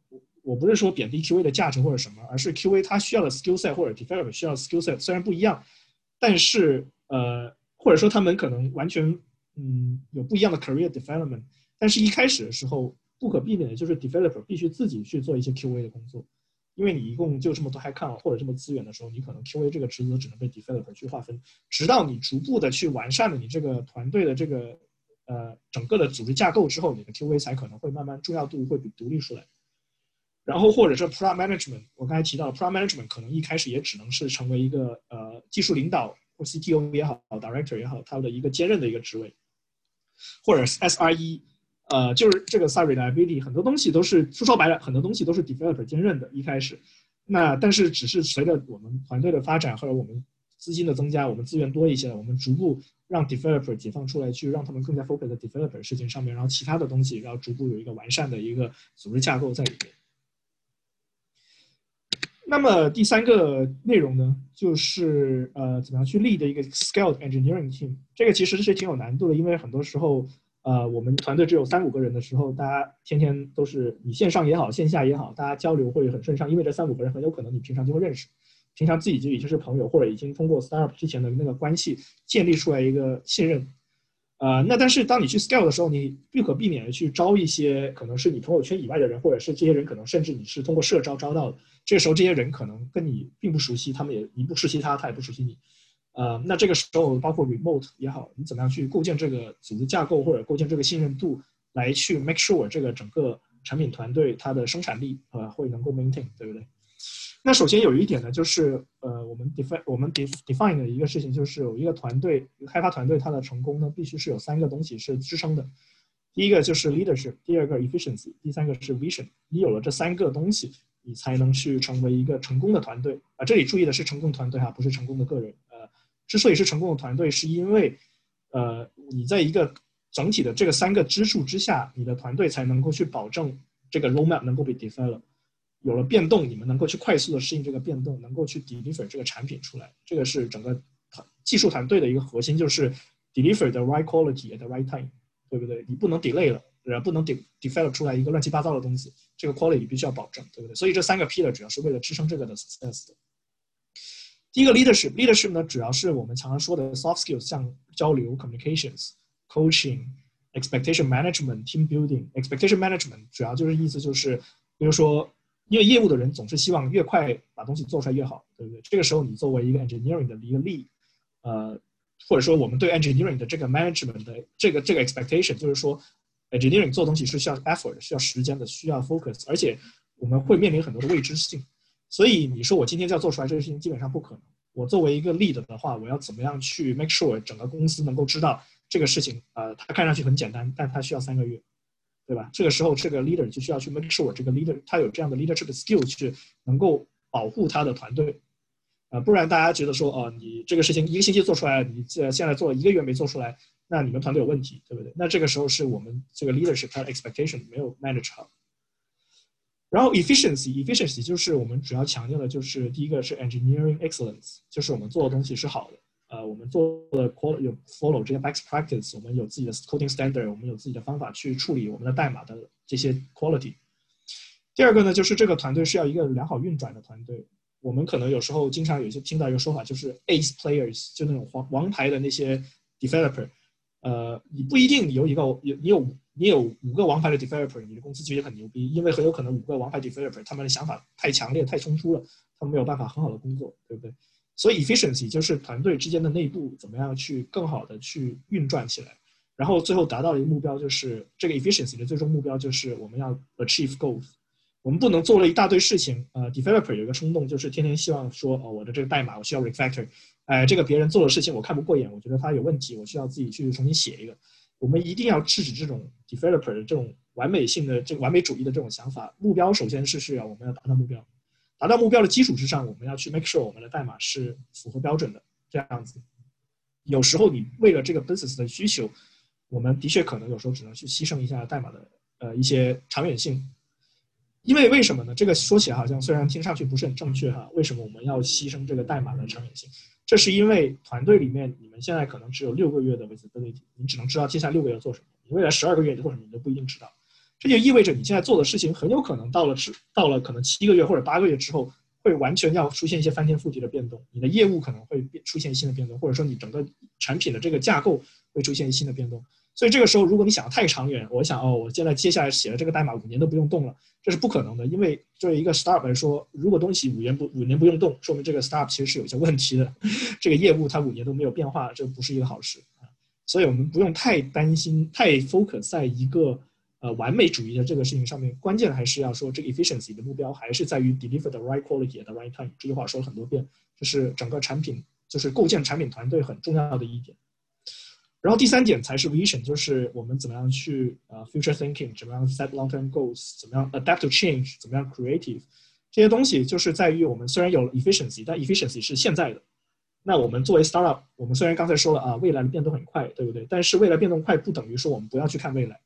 我不是说贬低 QA 的价值或者什么，而是 QA 它需要的 skill set 或者 developer 需要 skill set 虽然不一样，但是呃，或者说他们可能完全嗯有不一样的 career development，但是一开始的时候不可避免的就是 developer 必须自己去做一些 QA 的工作，因为你一共就这么多 high count 或者这么资源的时候，你可能 QA 这个职责只能被 developer 去划分，直到你逐步的去完善了你这个团队的这个。呃，整个的组织架构之后，你的 QA 才可能会慢慢重要度会比独立出来。然后或者是 prod Management，我刚才提到 prod Management 可能一开始也只能是成为一个呃技术领导或 CTO 也好，Director 也好，他的一个兼任的一个职位，或者是 SRE，呃，就是这个 Sorry Liability，很多东西都是说白了，很多东西都是 Developer 兼任的。一开始，那但是只是随着我们团队的发展或者我们资金的增加，我们资源多一些了，我们逐步。让 developer 解放出来，去让他们更加 focus 在 developer 事情上面，然后其他的东西，然后逐步有一个完善的一个组织架构在里面。那么第三个内容呢，就是呃，怎么样去立的一个 scaled engineering team。这个其实是挺有难度的，因为很多时候，呃，我们团队只有三五个人的时候，大家天天都是你线上也好，线下也好，大家交流会很顺畅，因为这三五个人很有可能你平常就会认识，平常自己就已经是朋友，或者已经通过 startup 之前的那个关系建立出来一个信任。呃，那但是当你去 scale 的时候，你不可避免的去招一些可能是你朋友圈以外的人，或者是这些人可能甚至你是通过社招招到的。这个时候，这些人可能跟你并不熟悉，他们也你不熟悉他，他也不熟悉你。呃，那这个时候包括 remote 也好，你怎么样去构建这个组织架构或者构建这个信任度，来去 make sure 这个整个产品团队它的生产力呃会能够 maintain，对不对？那首先有一点呢，就是呃我们 define 我们 define 的一个事情就是有一个团队开发团队它的成功呢，必须是有三个东西是支撑的。第一个就是 leadership，第二个 efficiency，第三个是 vision。你有了这三个东西，你才能去成为一个成功的团队啊。这里注意的是成功团队哈，不是成功的个人。之所以是成功的团队，是因为，呃，你在一个整体的这个三个支柱之下，你的团队才能够去保证这个 roadmap 能够被 develop，有了变动，你们能够去快速的适应这个变动，能够去 deliver 这个产品出来。这个是整个团技术团队的一个核心，就是 deliver the right quality at the right time，对不对？你不能 delay 了，呃，不能 de develop 出来一个乱七八糟的东西，这个 quality 必须要保证，对不对？所以这三个 pillar 主要是为了支撑这个的 success 的。第一个 leadership，leadership 呢，主要是我们常常说的 soft skills，像交流 communications、coaching、expectation management、team building。expectation management 主要就是意思就是，比如说，因为业务的人总是希望越快把东西做出来越好，对不对？这个时候你作为一个 engineering 的一个 lead，呃，或者说我们对 engineering 的这个 management 的这个这个 expectation，就是说 engineering 做东西是需要 effort、需要时间的，需要 focus，而且我们会面临很多的未知性。所以你说我今天就要做出来这个事情，基本上不可能。我作为一个 leader 的话，我要怎么样去 make sure 整个公司能够知道这个事情？呃，它看上去很简单，但它需要三个月，对吧？这个时候，这个 leader 就需要去 make sure 这个 leader 他有这样的 leadership skill 去能够保护他的团队。呃，不然大家觉得说，哦，你这个事情一个星期做出来了，你这现在做了一个月没做出来，那你们团队有问题，对不对？那这个时候是我们这个 leadership 他的 expectation 没有 manage 好。然后 efficiency，efficiency 就是我们主要强调的，就是第一个是 engineering excellence，就是我们做的东西是好的。呃，我们做的 quality 有 follow 这些 best practice，我们有自己的 coding standard，我们有自己的方法去处理我们的代码的这些 quality。第二个呢，就是这个团队是要一个良好运转的团队。我们可能有时候经常有些听到一个说法，就是 ace players，就那种王王牌的那些 developer。呃，你不一定有一个有你有。你有五个王牌的 developer，你的公司其实很牛逼，因为很有可能五个王牌 developer 他们的想法太强烈、太冲突了，他们没有办法很好的工作，对不对？所以 efficiency 就是团队之间的内部怎么样去更好的去运转起来，然后最后达到一个目标，就是这个 efficiency 的最终目标就是我们要 achieve goals。我们不能做了一大堆事情，呃，developer 有一个冲动，就是天天希望说，哦，我的这个代码我需要 refactor，哎，这个别人做的事情我看不过眼，我觉得他有问题，我需要自己去重新写一个。我们一定要制止这种 developer 的这种完美性的、这个完美主义的这种想法。目标首先是是要我们要达到目标，达到目标的基础之上，我们要去 make sure 我们的代码是符合标准的。这样子，有时候你为了这个 business 的需求，我们的确可能有时候只能去牺牲一下代码的呃一些长远性。因为为什么呢？这个说起来好像虽然听上去不是很正确哈，为什么我们要牺牲这个代码的长远性？这是因为团队里面你们现在可能只有六个月的 visibility，你只能知道接下来六个月做什么，你未来十二个月做什么你都不一定知道。这就意味着你现在做的事情很有可能到了只到了可能七个月或者八个月之后，会完全要出现一些翻天覆地的变动，你的业务可能会变出现新的变动，或者说你整个产品的这个架构会出现新的变动。所以这个时候，如果你想太长远，我想哦，我现在接下来写的这个代码五年都不用动了，这是不可能的。因为作为一个 startup 来说，如果东西五年不五年不用动，说明这个 startup 其实是有一些问题的，<laughs> 这个业务它五年都没有变化，这不是一个好事啊。所以我们不用太担心，太 focus 在一个呃完美主义的这个事情上面。关键还是要说，这个 efficiency 的目标还是在于 deliver the right quality at the right time。这句话说了很多遍，这是整个产品就是构建产品团队很重要的一点。然后第三点才是 vision，就是我们怎么样去呃 future thinking，怎么样 set long term goals，怎么样 adapt to change，怎么样 creative，这些东西就是在于我们虽然有了 efficiency，但 efficiency 是现在的。那我们作为 startup，我们虽然刚才说了啊，未来的变动很快，对不对？但是未来变动快不等于说我们不要去看未来。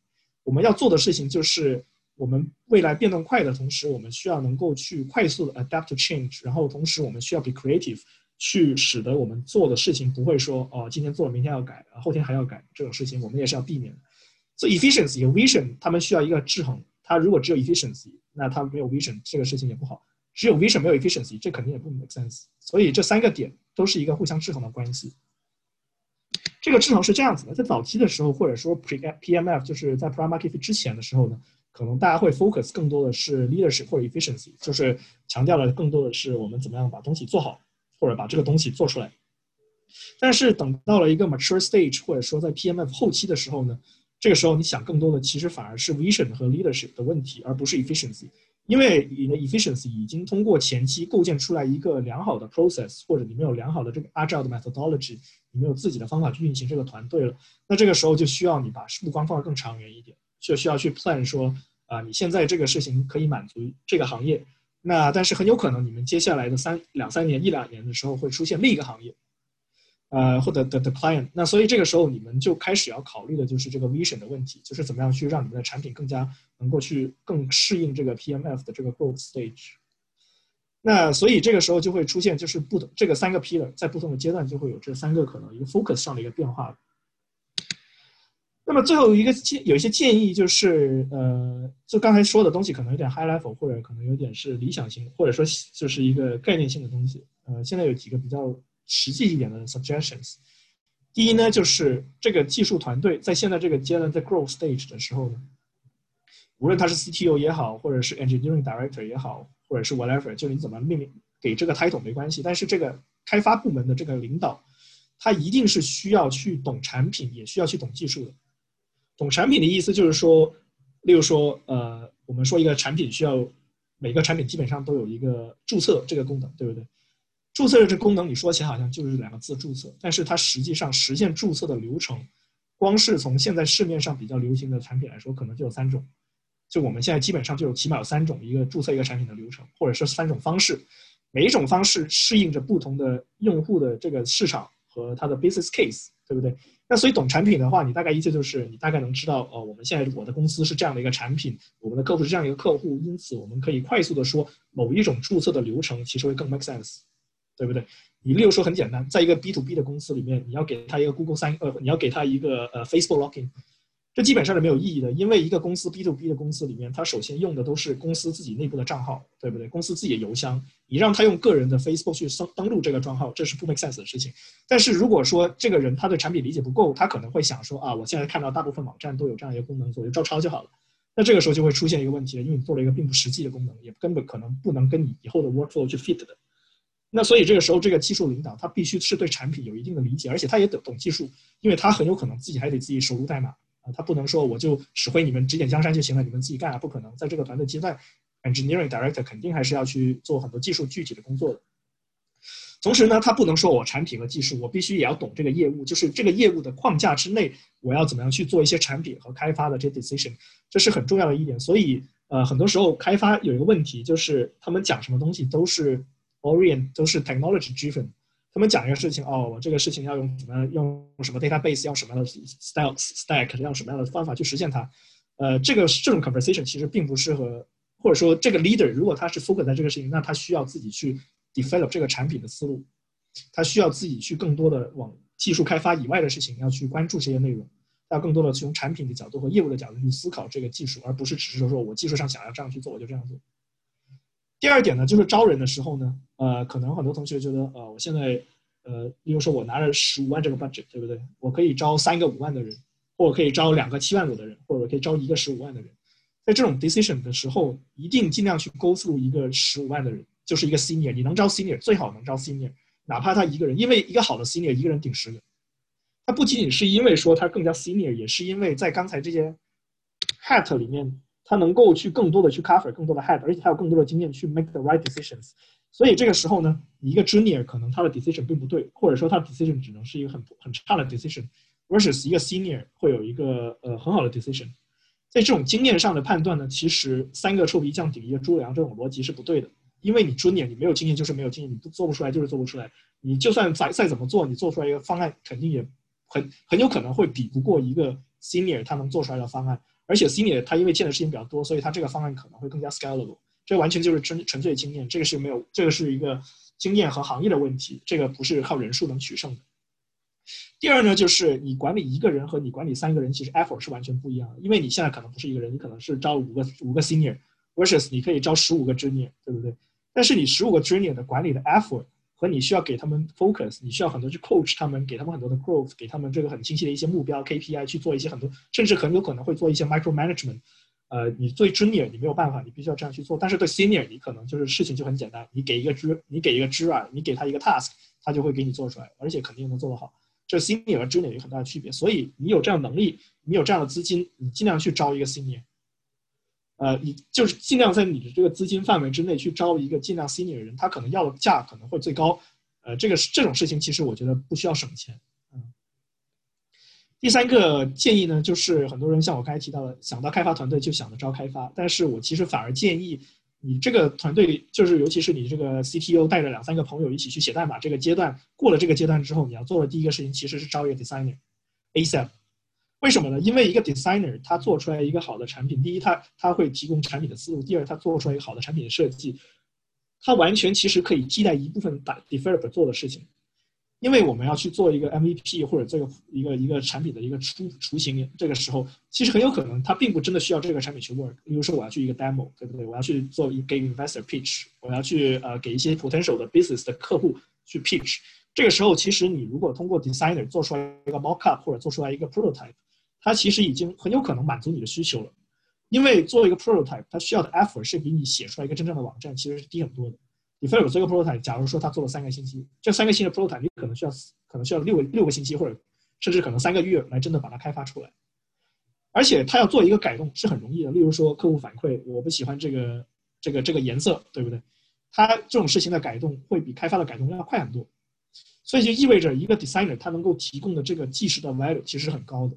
我们要做的事情就是我们未来变动快的同时，我们需要能够去快速的 adapt to change，然后同时我们需要 be creative。去使得我们做的事情不会说哦，今天做了，明天要改，后天还要改这种事情，我们也是要避免的。所以 efficiency 和 vision 他们需要一个制衡。它如果只有 efficiency，那它没有 vision，这个事情也不好。只有 vision 没有 efficiency，这肯定也不 make sense。所以这三个点都是一个互相制衡的关系。这个制衡是这样子的，在早期的时候，或者说 pre PMF，就是在 prime market 之前的时候呢，可能大家会 focus 更多的是 leadership 或者 efficiency，就是强调的更多的是我们怎么样把东西做好，或者把这个东西做出来。但是等到了一个 mature stage，或者说在 PMF 后期的时候呢，这个时候你想更多的其实反而是 vision 和 leadership 的问题，而不是 efficiency。因为你的 efficiency 已经通过前期构建出来一个良好的 process，或者你没有良好的这个 agile 的 methodology，你没有自己的方法去运行这个团队了。那这个时候就需要你把目光放得更长远一点，就需要去 plan 说啊，你现在这个事情可以满足这个行业，那但是很有可能你们接下来的三两三年一两年的时候会出现另一个行业。呃，或者 the the client，那所以这个时候你们就开始要考虑的就是这个 vision 的问题，就是怎么样去让你们的产品更加能够去更适应这个 PMF 的这个 growth stage。那所以这个时候就会出现就是不同这个三个 pillar 在不同的阶段就会有这三个可能一个 focus 上的一个变化。那么最后一个建有一些建议就是呃，就刚才说的东西可能有点 high level，或者可能有点是理想型，或者说就是一个概念性的东西。呃，现在有几个比较。实际一点的 suggestions，第一呢，就是这个技术团队在现在这个阶段在 growth stage 的时候呢，无论他是 CTO 也好，或者是 engineering director 也好，或者是 whatever，就是你怎么命令给这个 title 没关系，但是这个开发部门的这个领导，他一定是需要去懂产品，也需要去懂技术的。懂产品的意思就是说，例如说，呃，我们说一个产品需要每个产品基本上都有一个注册这个功能，对不对？注册的这功能，你说起来好像就是两个字“注册”，但是它实际上实现注册的流程，光是从现在市面上比较流行的产品来说，可能就有三种。就我们现在基本上就有起码有三种一个注册一个产品的流程，或者是三种方式，每一种方式适应着不同的用户的这个市场和它的 business case，对不对？那所以懂产品的话，你大概意思就是你大概能知道，呃，我们现在我的公司是这样的一个产品，我们的客户是这样一个客户，因此我们可以快速的说某一种注册的流程其实会更 make sense。对不对？你例如说很简单，在一个 B to B 的公司里面，你要给他一个 Google 三呃，你要给他一个呃 Facebook login，这基本上是没有意义的，因为一个公司 B to B 的公司里面，它首先用的都是公司自己内部的账号，对不对？公司自己的邮箱，你让他用个人的 Facebook 去登登录这个账号，这是不 make sense 的事情。但是如果说这个人他对产品理解不够，他可能会想说啊，我现在看到大部分网站都有这样一个功能，我就照抄就好了。那这个时候就会出现一个问题了，因为你做了一个并不实际的功能，也根本可能不能跟你以后的 workflow 去 fit 的。那所以这个时候，这个技术领导他必须是对产品有一定的理解，而且他也懂懂技术，因为他很有可能自己还得自己手入代码啊，他不能说我就指挥你们指点江山就行了，你们自己干啊，不可能。在这个团队阶段，engineering director 肯定还是要去做很多技术具体的工作的。同时呢，他不能说我产品和技术，我必须也要懂这个业务，就是这个业务的框架之内，我要怎么样去做一些产品和开发的这 decision，这是很重要的一点。所以呃，很多时候开发有一个问题，就是他们讲什么东西都是。Orient 都是 technology driven，他们讲一个事情，哦，我这个事情要用什么，用什么 database，用什么样的 style stack，用什么样的方法去实现它。呃，这个这种 conversation 其实并不适合，或者说这个 leader 如果他是 focus 在这个事情，那他需要自己去 develop 这个产品的思路，他需要自己去更多的往技术开发以外的事情要去关注这些内容，要更多的从产品的角度和业务的角度去思考这个技术，而不是只是说说我技术上想要这样去做，我就这样做。第二点呢，就是招人的时候呢，呃，可能很多同学觉得，呃，我现在，呃，比如说我拿着十五万这个 budget，对不对？我可以招三个五万的人，或者可以招两个七万五的人，或者可以招一个十五万的人。在这种 decision 的时候，一定尽量去 go through 一个十五万的人，就是一个 senior。你能招 senior，最好能招 senior，哪怕他一个人，因为一个好的 senior 一个人顶十个。他不仅仅是因为说他更加 senior，也是因为在刚才这些 hat 里面。他能够去更多的去 cover 更多的 head，而且他有更多的经验去 make the right decisions。所以这个时候呢，一个 junior 可能他的 decision 并不对，或者说他的 decision 只能是一个很很差的 decision，versus 一个 senior 会有一个呃很好的 decision。在这种经验上的判断呢，其实三个臭皮匠顶一个猪粮这种逻辑是不对的，因为你 junior 你没有经验就是没有经验，你不做不出来就是做不出来。你就算再再怎么做，你做出来一个方案肯定也很很有可能会比不过一个 senior 他能做出来的方案。而且 senior 他因为见的事情比较多，所以他这个方案可能会更加 scalable。这完全就是纯纯粹经验，这个是没有，这个是一个经验和行业的问题，这个不是靠人数能取胜的。第二呢，就是你管理一个人和你管理三个人，其实 effort 是完全不一样的。因为你现在可能不是一个人，你可能是招五个五个 senior，versus 你可以招十五个 junior，对不对？但是你十五个 junior 的管理的 effort 和你需要给他们 focus，你需要很多去 coach 他们，给他们很多的 growth，给他们这个很清晰的一些目标 KPI 去做一些很多，甚至很有可能会做一些 micro management。呃，你作为 junior 你没有办法，你必须要这样去做。但是对 senior 你可能就是事情就很简单，你给一个 j 你给一个 j 啊，你给他一个 task，他就会给你做出来，而且肯定能做得好。这 senior 和 junior 有很大的区别，所以你有这样的能力，你有这样的资金，你尽量去招一个 senior。呃，你就是尽量在你的这个资金范围之内去招一个尽量 senior 的人，他可能要的价可能会最高。呃，这个这种事情其实我觉得不需要省钱。嗯第三个建议呢，就是很多人像我刚才提到的，想到开发团队就想着招开发，但是我其实反而建议你这个团队，就是尤其是你这个 CTO 带着两三个朋友一起去写代码这个阶段，过了这个阶段之后，你要做的第一个事情其实是招一个 designer，ASAP。为什么呢？因为一个 designer 他做出来一个好的产品，第一他他会提供产品的思路，第二他做出来一个好的产品的设计，他完全其实可以替代一部分打 developer 做的事情。因为我们要去做一个 MVP 或者这个一个一个产品的一个雏雏形，这个时候其实很有可能他并不真的需要这个产品去 work。比如说我要去一个 demo，对不对？我要去做一给 investor pitch，我要去呃给一些 potential 的 business 的客户去 pitch。这个时候其实你如果通过 designer 做出来一个 mockup 或者做出来一个 prototype，它其实已经很有可能满足你的需求了。因为做一个 prototype，它需要的 effort 是比你写出来一个真正的网站其实是低很多的。你 f 有做一个 prototype，假如说他做了三个星期，这三个星期的 prototype 你可能需要可能需要六个六个星期或者甚至可能三个月来真的把它开发出来，而且他要做一个改动是很容易的，例如说客户反馈我不喜欢这个这个这个颜色，对不对？他这种事情的改动会比开发的改动要快很多，所以就意味着一个 designer 他能够提供的这个即时的 value 其实是很高的。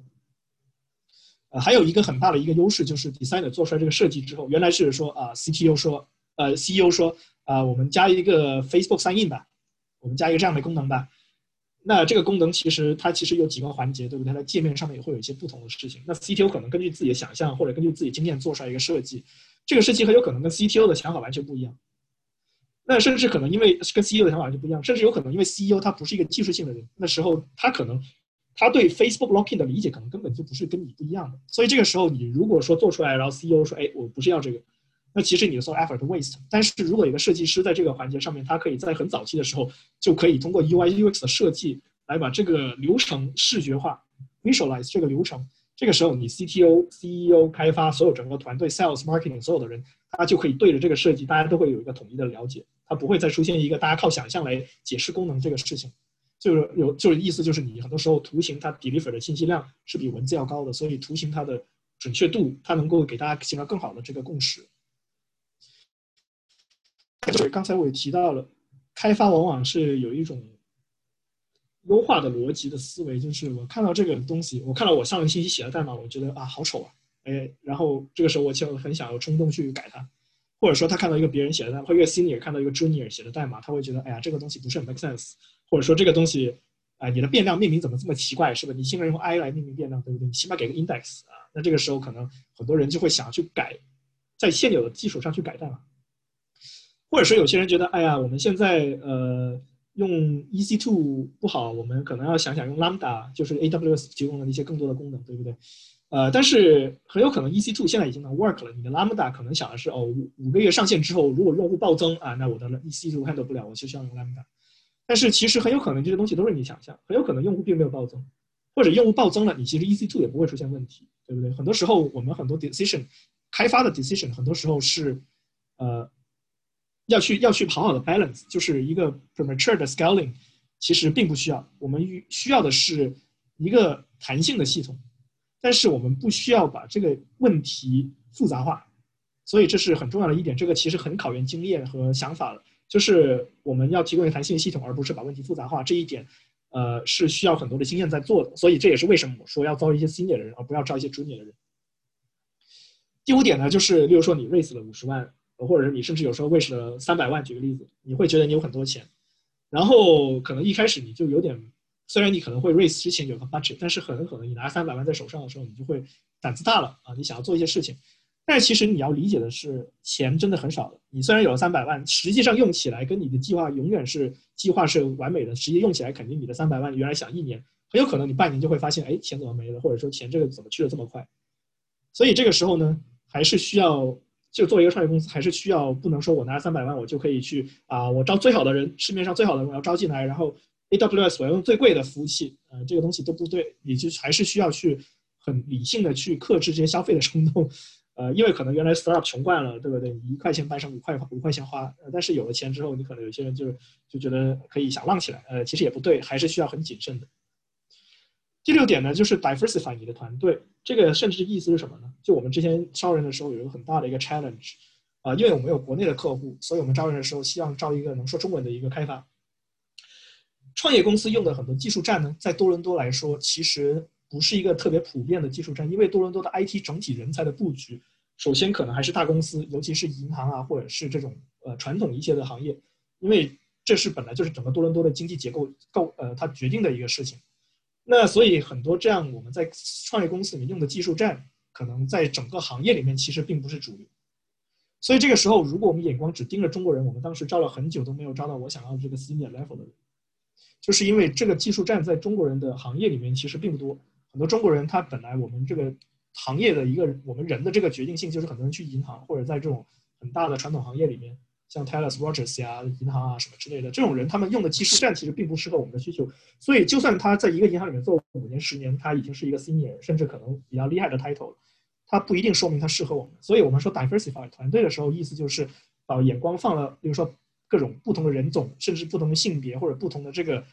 还有一个很大的一个优势就是 designer 做出来这个设计之后，原来是说啊 CTO 说呃 CEO 说。啊，我们加一个 Facebook sign in 吧，我们加一个这样的功能吧。那这个功能其实它其实有几个环节，对不对？它在界面上面也会有一些不同的事情。那 CTO 可能根据自己的想象或者根据自己经验做出来一个设计，这个设计很有可能跟 CTO 的想法完全不一样。那甚至可能因为跟 CEO 的想法完全不一样，甚至有可能因为 CEO 他不是一个技术性的人，那时候他可能他对 Facebook locking 的理解可能根本就不是跟你不一样的。所以这个时候你如果说做出来，然后 CEO 说，哎，我不是要这个。那其实你的 so effort waste，但是如果有个设计师在这个环节上面，他可以在很早期的时候就可以通过 UI UX 的设计来把这个流程视觉化，visualize 这个流程。这个时候你 CTO、CEO、开发所有整个团队、sales、marketing 所有的人，他就可以对着这个设计，大家都会有一个统一的了解，他不会再出现一个大家靠想象来解释功能这个事情。就是有就是意思就是你很多时候图形它 deliver 的信息量是比文字要高的，所以图形它的准确度它能够给大家形成更好的这个共识。就是刚才我也提到了，开发往往是有一种优化的逻辑的思维，就是我看到这个东西，我看到我上个星期写的代码，我觉得啊好丑啊，哎，然后这个时候我就很想要冲动去改它，或者说他看到一个别人写的代码，或一个 senior 看到一个 junior 写的代码，他会觉得哎呀这个东西不是很 make sense，或者说这个东西，哎你的变量命名怎么这么奇怪，是吧？你竟然用 i 来命名变量，对不对？你起码给个 index 啊，那这个时候可能很多人就会想去改，在现有的基础上去改代码。或者说有些人觉得，哎呀，我们现在呃用 EC2 不好，我们可能要想想用 Lambda，就是 AWS 提供的一些更多的功能，对不对？呃，但是很有可能 EC2 现在已经能 work 了，你的 Lambda 可能想的是，哦，五五个月上线之后，如果用户暴增啊，那我的 EC2 handle 不了，我就需要用 Lambda。但是其实很有可能这些东西都是你想象，很有可能用户并没有暴增，或者用户暴增了，你其实 EC2 也不会出现问题，对不对？很多时候我们很多 decision 开发的 decision 很多时候是呃。要去要去好好的 balance，就是一个 premature 的 scaling，其实并不需要。我们需要的是一个弹性的系统，但是我们不需要把这个问题复杂化。所以这是很重要的一点，这个其实很考验经验和想法了。就是我们要提供一个弹性系统，而不是把问题复杂化。这一点，呃，是需要很多的经验在做的。所以这也是为什么我说要招一些 senior 的人，而不要招一些 junior 的人。第五点呢，就是例如说你 raise 了五十万。或者是你甚至有时候 raise 了三百万，举个例子，你会觉得你有很多钱，然后可能一开始你就有点，虽然你可能会 raise 之前有个 budget，但是很可能你拿三百万在手上的时候，你就会胆子大了啊，你想要做一些事情，但其实你要理解的是，钱真的很少的。你虽然有了三百万，实际上用起来跟你的计划永远是计划是完美的，实际用起来肯定你的三百万原来想一年，很有可能你半年就会发现，哎，钱怎么没了，或者说钱这个怎么去的这么快。所以这个时候呢，还是需要就作为一个创业公司，还是需要不能说我拿三百万我就可以去啊，我招最好的人，市面上最好的人我要招进来，然后 AWS 我要用最贵的服务器，呃，这个东西都不对，你就还是需要去很理性的去克制这些消费的冲动。呃，因为可能原来 startup 穷惯了，对不对？你一块钱掰成五块五块钱花，呃，但是有了钱之后，你可能有些人就就觉得可以想浪起来，呃，其实也不对，还是需要很谨慎的。第六点呢，就是 diversify 你的团队，这个甚至意思是什么呢？就我们之前招人的时候有一个很大的一个 challenge，啊，因为我们有国内的客户，所以我们招人的时候希望招一个能说中文的一个开发。创业公司用的很多技术栈呢，在多伦多来说，其实。不是一个特别普遍的技术栈，因为多伦多的 IT 整体人才的布局，首先可能还是大公司，尤其是银行啊，或者是这种呃传统一些的行业，因为这是本来就是整个多伦多的经济结构构呃它决定的一个事情。那所以很多这样我们在创业公司里面用的技术栈，可能在整个行业里面其实并不是主流。所以这个时候，如果我们眼光只盯着中国人，我们当时招了很久都没有招到我想要的这个 senior level 的人，就是因为这个技术栈在中国人的行业里面其实并不多。很多中国人，他本来我们这个行业的一个我们人的这个决定性，就是很多人去银行或者在这种很大的传统行业里面，像 Taylor Rogers 呀、银行啊什么之类的，这种人他们用的技术栈其实并不适合我们的需求。所以，就算他在一个银行里面做五年、十年，他已经是一个 senior，甚至可能比较厉害的 title，他不一定说明他适合我们。所以我们说 diversify 团队的时候，意思就是把眼光放了，比如说各种不同的人种，甚至不同的性别或者不同的这个。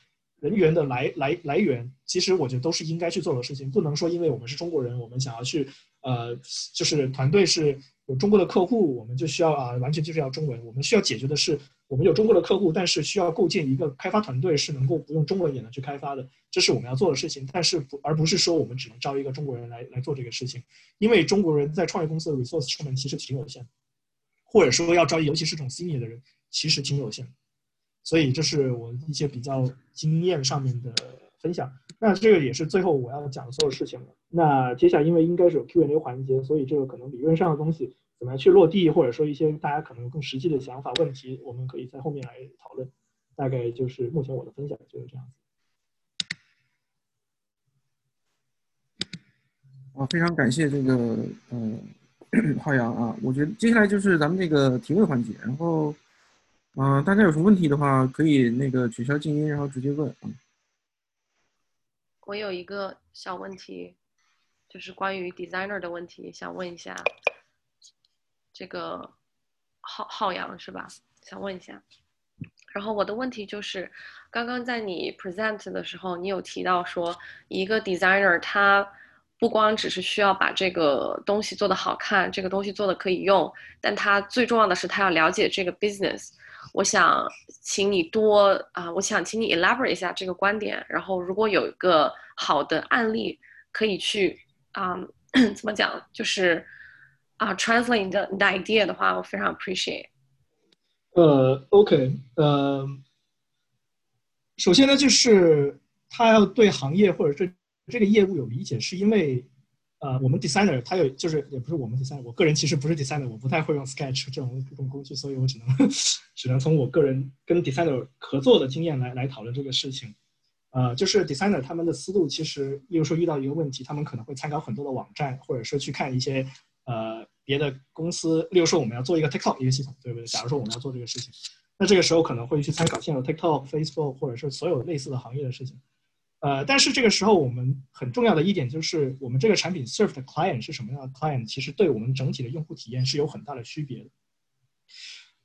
人员的来来来源，其实我觉得都是应该去做的事情，不能说因为我们是中国人，我们想要去，呃，就是团队是有中国的客户，我们就需要啊，完全就是要中文。我们需要解决的是，我们有中国的客户，但是需要构建一个开发团队是能够不用中文也能去开发的，这是我们要做的事情。但是不，而不是说我们只能招一个中国人来来做这个事情，因为中国人在创业公司的 resource 上面其实挺有限，或者说要招，尤其是这种 senior 的人，其实挺有限。所以这是我一些比较经验上面的分享。那这个也是最后我要讲的所有事情了。那接下来因为应该是有 Q&A 环节，所以这个可能理论上的东西怎么样去落地，或者说一些大家可能更实际的想法问题，我们可以在后面来讨论。大概就是目前我的分享就是这样子。啊，非常感谢这个嗯 <coughs> 浩洋啊，我觉得接下来就是咱们这个提问环节，然后。嗯，大家有什么问题的话，可以那个取消静音，然后直接问啊。我有一个小问题，就是关于 designer 的问题，想问一下。这个浩浩洋是吧？想问一下。然后我的问题就是，刚刚在你 present 的时候，你有提到说，一个 designer 他不光只是需要把这个东西做得好看，这个东西做的可以用，但他最重要的是他要了解这个 business。我想请你多啊，我想请你 elaborate 一下这个观点。然后，如果有一个好的案例可以去啊，<coughs> 怎么讲，就是啊，translate 的 idea 的话，我非常 appreciate。呃，OK，呃，首先呢，就是他要对行业或者这这个业务有理解，是因为。呃，我们 designer 他有，就是也不是我们 designer，我个人其实不是 designer，我不太会用 Sketch 这种这种工具，所以我只能只能从我个人跟 designer 合作的经验来来讨论这个事情。呃，就是 designer 他们的思路其实，例如说遇到一个问题，他们可能会参考很多的网站，或者说去看一些呃别的公司，例如说我们要做一个 TikTok 一个系统，对不对？假如说我们要做这个事情，那这个时候可能会去参考现有 TikTok、Facebook 或者是所有类似的行业的事情。呃，但是这个时候我们很重要的一点就是，我们这个产品 serve 的 client 是什么样的 client，其实对我们整体的用户体验是有很大的区别的。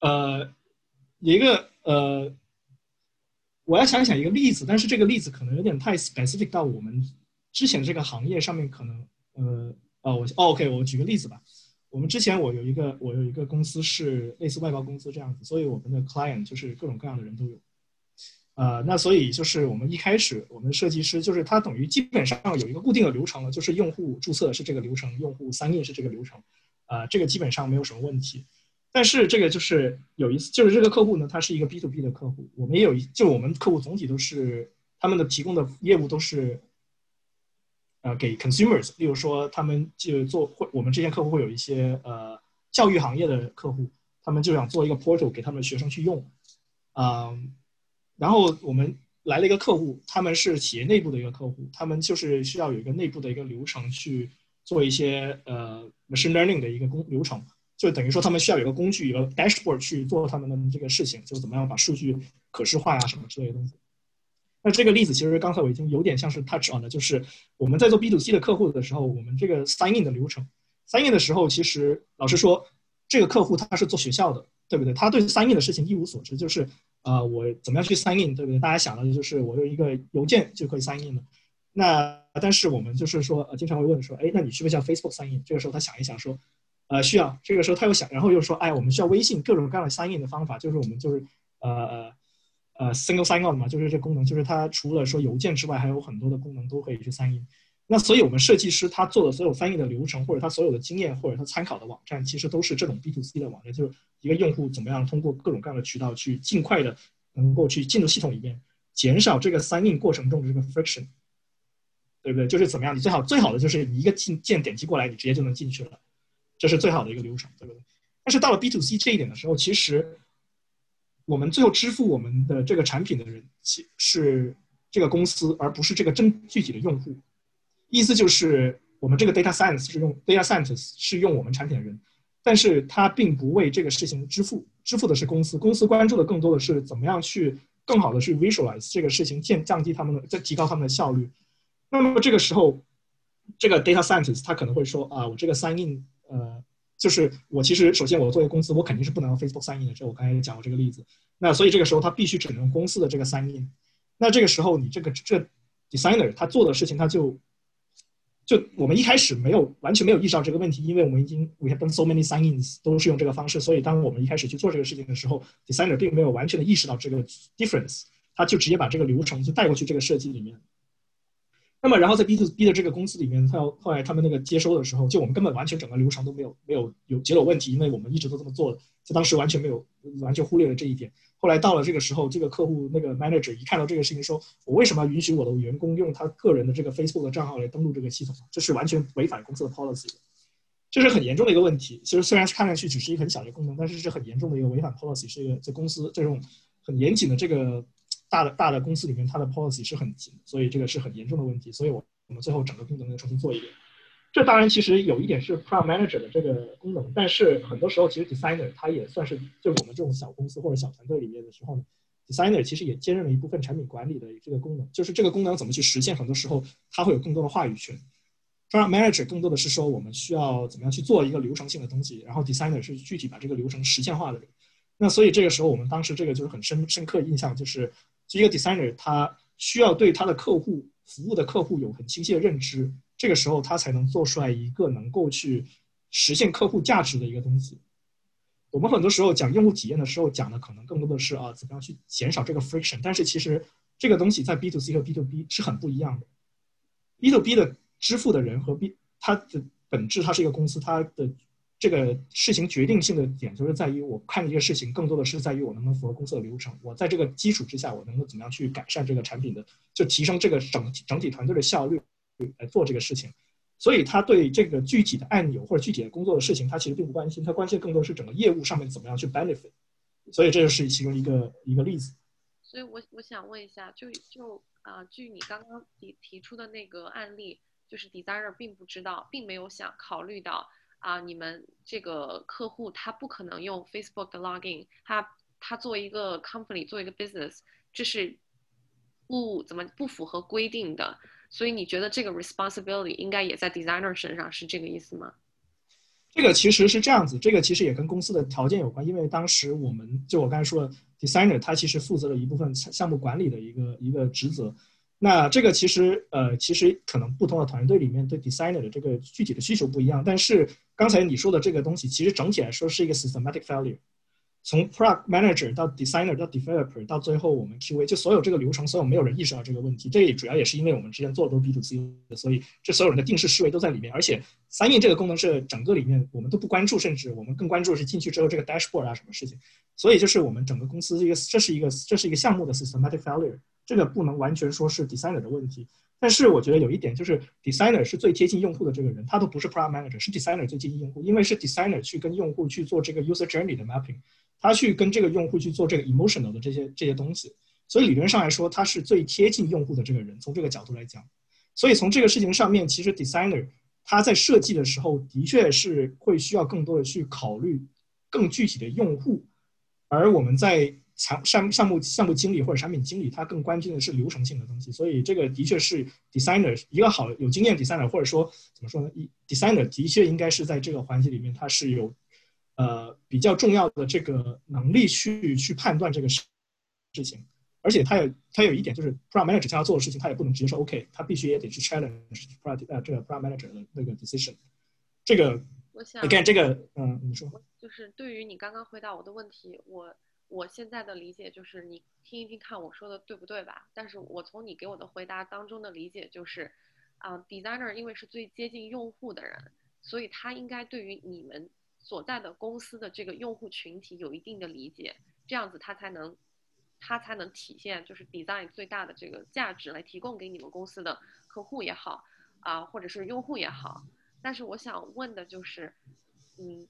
呃，一个呃，我要想想一个例子，但是这个例子可能有点太 specific 到我们之前这个行业上面，可能呃，哦，我 OK，我举个例子吧。我们之前我有一个我有一个公司是类似外包公司这样子，所以我们的 client 就是各种各样的人都有。呃，那所以就是我们一开始，我们设计师就是他等于基本上有一个固定的流程了，就是用户注册是这个流程，用户 sign in 是这个流程，啊，这个基本上没有什么问题。但是这个就是有一次，就是这个客户呢，他是一个 B to B 的客户，我们也有一，就我们客户总体都是他们的提供的业务都是，呃，给 consumers，例如说他们就做会，我们这些客户会有一些呃教育行业的客户，他们就想做一个 portal 给他们学生去用，嗯。然后我们来了一个客户，他们是企业内部的一个客户，他们就是需要有一个内部的一个流程去做一些呃 machine learning 的一个工流程，就等于说他们需要有个工具，有个 dashboard 去做他们的这个事情，就怎么样把数据可视化呀什么之类的东西。那这个例子其实刚才我已经有点像是 touch on 的，就是我们在做 B to C 的客户的时候，我们这个 sign in 的流程，sign in 的时候，其实老实说，这个客户他是做学校的，对不对？他对 sign in 的事情一无所知，就是啊，我怎么样去 sign in，对不对？大家想到的就是我有一个邮件就可以 sign in 了。那但是我们就是说，呃，经常会问说，哎，那你需不需要 Facebook sign in？这个时候他想一想说，呃，需要。这个时候他又想，然后又说，哎，我们需要微信各种各样的 sign in 的方法，就是我们就是呃呃。呃，single sign on 嘛，就是这功能，就是它除了说邮件之外，还有很多的功能都可以去 sign in。那所以我们设计师他做的所有翻译的流程，或者他所有的经验，或者他参考的网站，其实都是这种 B to C 的网站，就是一个用户怎么样通过各种各样的渠道去尽快的能够去进入系统里面，减少这个 sign in 过程中的这个 friction，对不对？就是怎么样，你最好最好的就是你一个进键点击过来，你直接就能进去了，这是最好的一个流程，对不对？但是到了 B to C 这一点的时候，其实。我们最后支付我们的这个产品的人，其是这个公司，而不是这个真具体的用户。意思就是，我们这个 data science 是用 data scientist 是用我们产品的人，但是他并不为这个事情支付，支付的是公司。公司关注的更多的是怎么样去更好的去 visualize 这个事情，降降低他们的，再提高他们的效率。那么这个时候，这个 data scientist 他可能会说啊，我这个 sign in，呃。就是我其实首先我作为公司，我肯定是不能用 Facebook sign in 的，这我刚才也讲过这个例子。那所以这个时候他必须只能用公司的这个 sign in。那这个时候你这个这 designer 他做的事情他就就我们一开始没有完全没有意识到这个问题，因为我们已经 we have done so many signings 都是用这个方式，所以当我们一开始去做这个事情的时候，designer 并没有完全的意识到这个 difference，他就直接把这个流程就带过去这个设计里面。那么，然后在 B to B 的这个公司里面，他后来他们那个接收的时候，就我们根本完全整个流程都没有没有有解有问题，因为我们一直都这么做的，就当时完全没有完全忽略了这一点。后来到了这个时候，这个客户那个 manager 一看到这个事情，说我为什么要允许我的员工用他个人的这个 Facebook 的账号来登录这个系统？这是完全违反公司的 policy 的，这是很严重的一个问题。其实虽然看上去只是一个很小的功能，但是是很严重的一个违反 policy，是一个在公司这种很严谨的这个。大的大的公司里面，它的 policy 是很紧，所以这个是很严重的问题。所以我我们最后整个功能要重新做一遍。这当然其实有一点是 product manager 的这个功能，但是很多时候其实 designer 他也算是就我们这种小公司或者小团队里面的时候呢，designer 其实也兼任了一部分产品管理的这个功能。就是这个功能怎么去实现，很多时候他会有更多的话语权。product manager 更多的是说我们需要怎么样去做一个流程性的东西，然后 designer 是具体把这个流程实现化的人。那所以这个时候我们当时这个就是很深深刻印象就是。一个 designer 他需要对他的客户服务的客户有很清晰的认知，这个时候他才能做出来一个能够去实现客户价值的一个东西。我们很多时候讲用户体验的时候，讲的可能更多的是啊，怎么样去减少这个 friction。但是其实这个东西在 B to C 和 B to B 是很不一样的。B to B 的支付的人和 B 它的本质，它是一个公司，它的。这个事情决定性的点就是在于，我看这个事情更多的是在于我能不能符合公司的流程。我在这个基础之下，我能够怎么样去改善这个产品的，就提升这个整整体团队的效率来做这个事情。所以他对这个具体的按钮或者具体的工作的事情，他其实并不关心，他关心的更多是整个业务上面怎么样去 benefit。所以这就是其中一个一个例子。所以我我想问一下，就就啊，据你刚刚提提出的那个案例，就是 designer 并不知道，并没有想考虑到。啊，你们这个客户他不可能用 Facebook 的 login，他他作为一个 company，做一个 business，这是不怎么不符合规定的，所以你觉得这个 responsibility 应该也在 designer 身上，是这个意思吗？这个其实是这样子，这个其实也跟公司的条件有关，因为当时我们就我刚才说的 designer，他其实负责了一部分项目管理的一个一个职责。那这个其实呃，其实可能不同的团队里面对 designer 的这个具体的需求不一样，但是刚才你说的这个东西，其实整体来说是一个 systematic failure。从 product manager 到 designer 到 developer 到最后我们 QA，就所有这个流程，所有没有人意识到这个问题。这也主要也是因为我们之前做的都是 B to C 的，所以这所有人的定式思维都在里面。而且三印这个功能是整个里面我们都不关注，甚至我们更关注的是进去之后这个 dashboard 啊什么事情。所以就是我们整个公司一个这是一个这是一个项目的 systematic failure。这个不能完全说是 designer 的问题，但是我觉得有一点就是 designer 是最贴近用户的这个人，他都不是 product manager，是 designer 最接近用户，因为是 designer 去跟用户去做这个 user journey 的 mapping，他去跟这个用户去做这个 emotional 的这些这些东西，所以理论上来说，他是最贴近用户的这个人。从这个角度来讲，所以从这个事情上面，其实 designer 他在设计的时候，的确是会需要更多的去考虑更具体的用户，而我们在项项项目项目经理或者产品经理，他更关心的是流程性的东西。所以这个的确是 designer 一个好有经验 designer，或者说怎么说呢一？designer 的确应该是在这个环节里面，他是有呃比较重要的这个能力去去判断这个事事情。而且他有他有一点就是 product manager 他要做的事情，他也不能直接说 OK，他必须也得去 challenge product 呃这个 product manager 的那个 decision。这个我想你看这个嗯，你说就是对于你刚刚回答我的问题，我我现在的理解就是你听一听看我说的对不对吧？但是我从你给我的回答当中的理解就是，啊、d e s i g n e r 因为是最接近用户的人，所以他应该对于你们所在的公司的这个用户群体有一定的理解，这样子他才能他才能体现就是 design 最大的这个价值来提供给你们公司的客户也好啊、或者是用户也好。但是我想问的就是，嗯，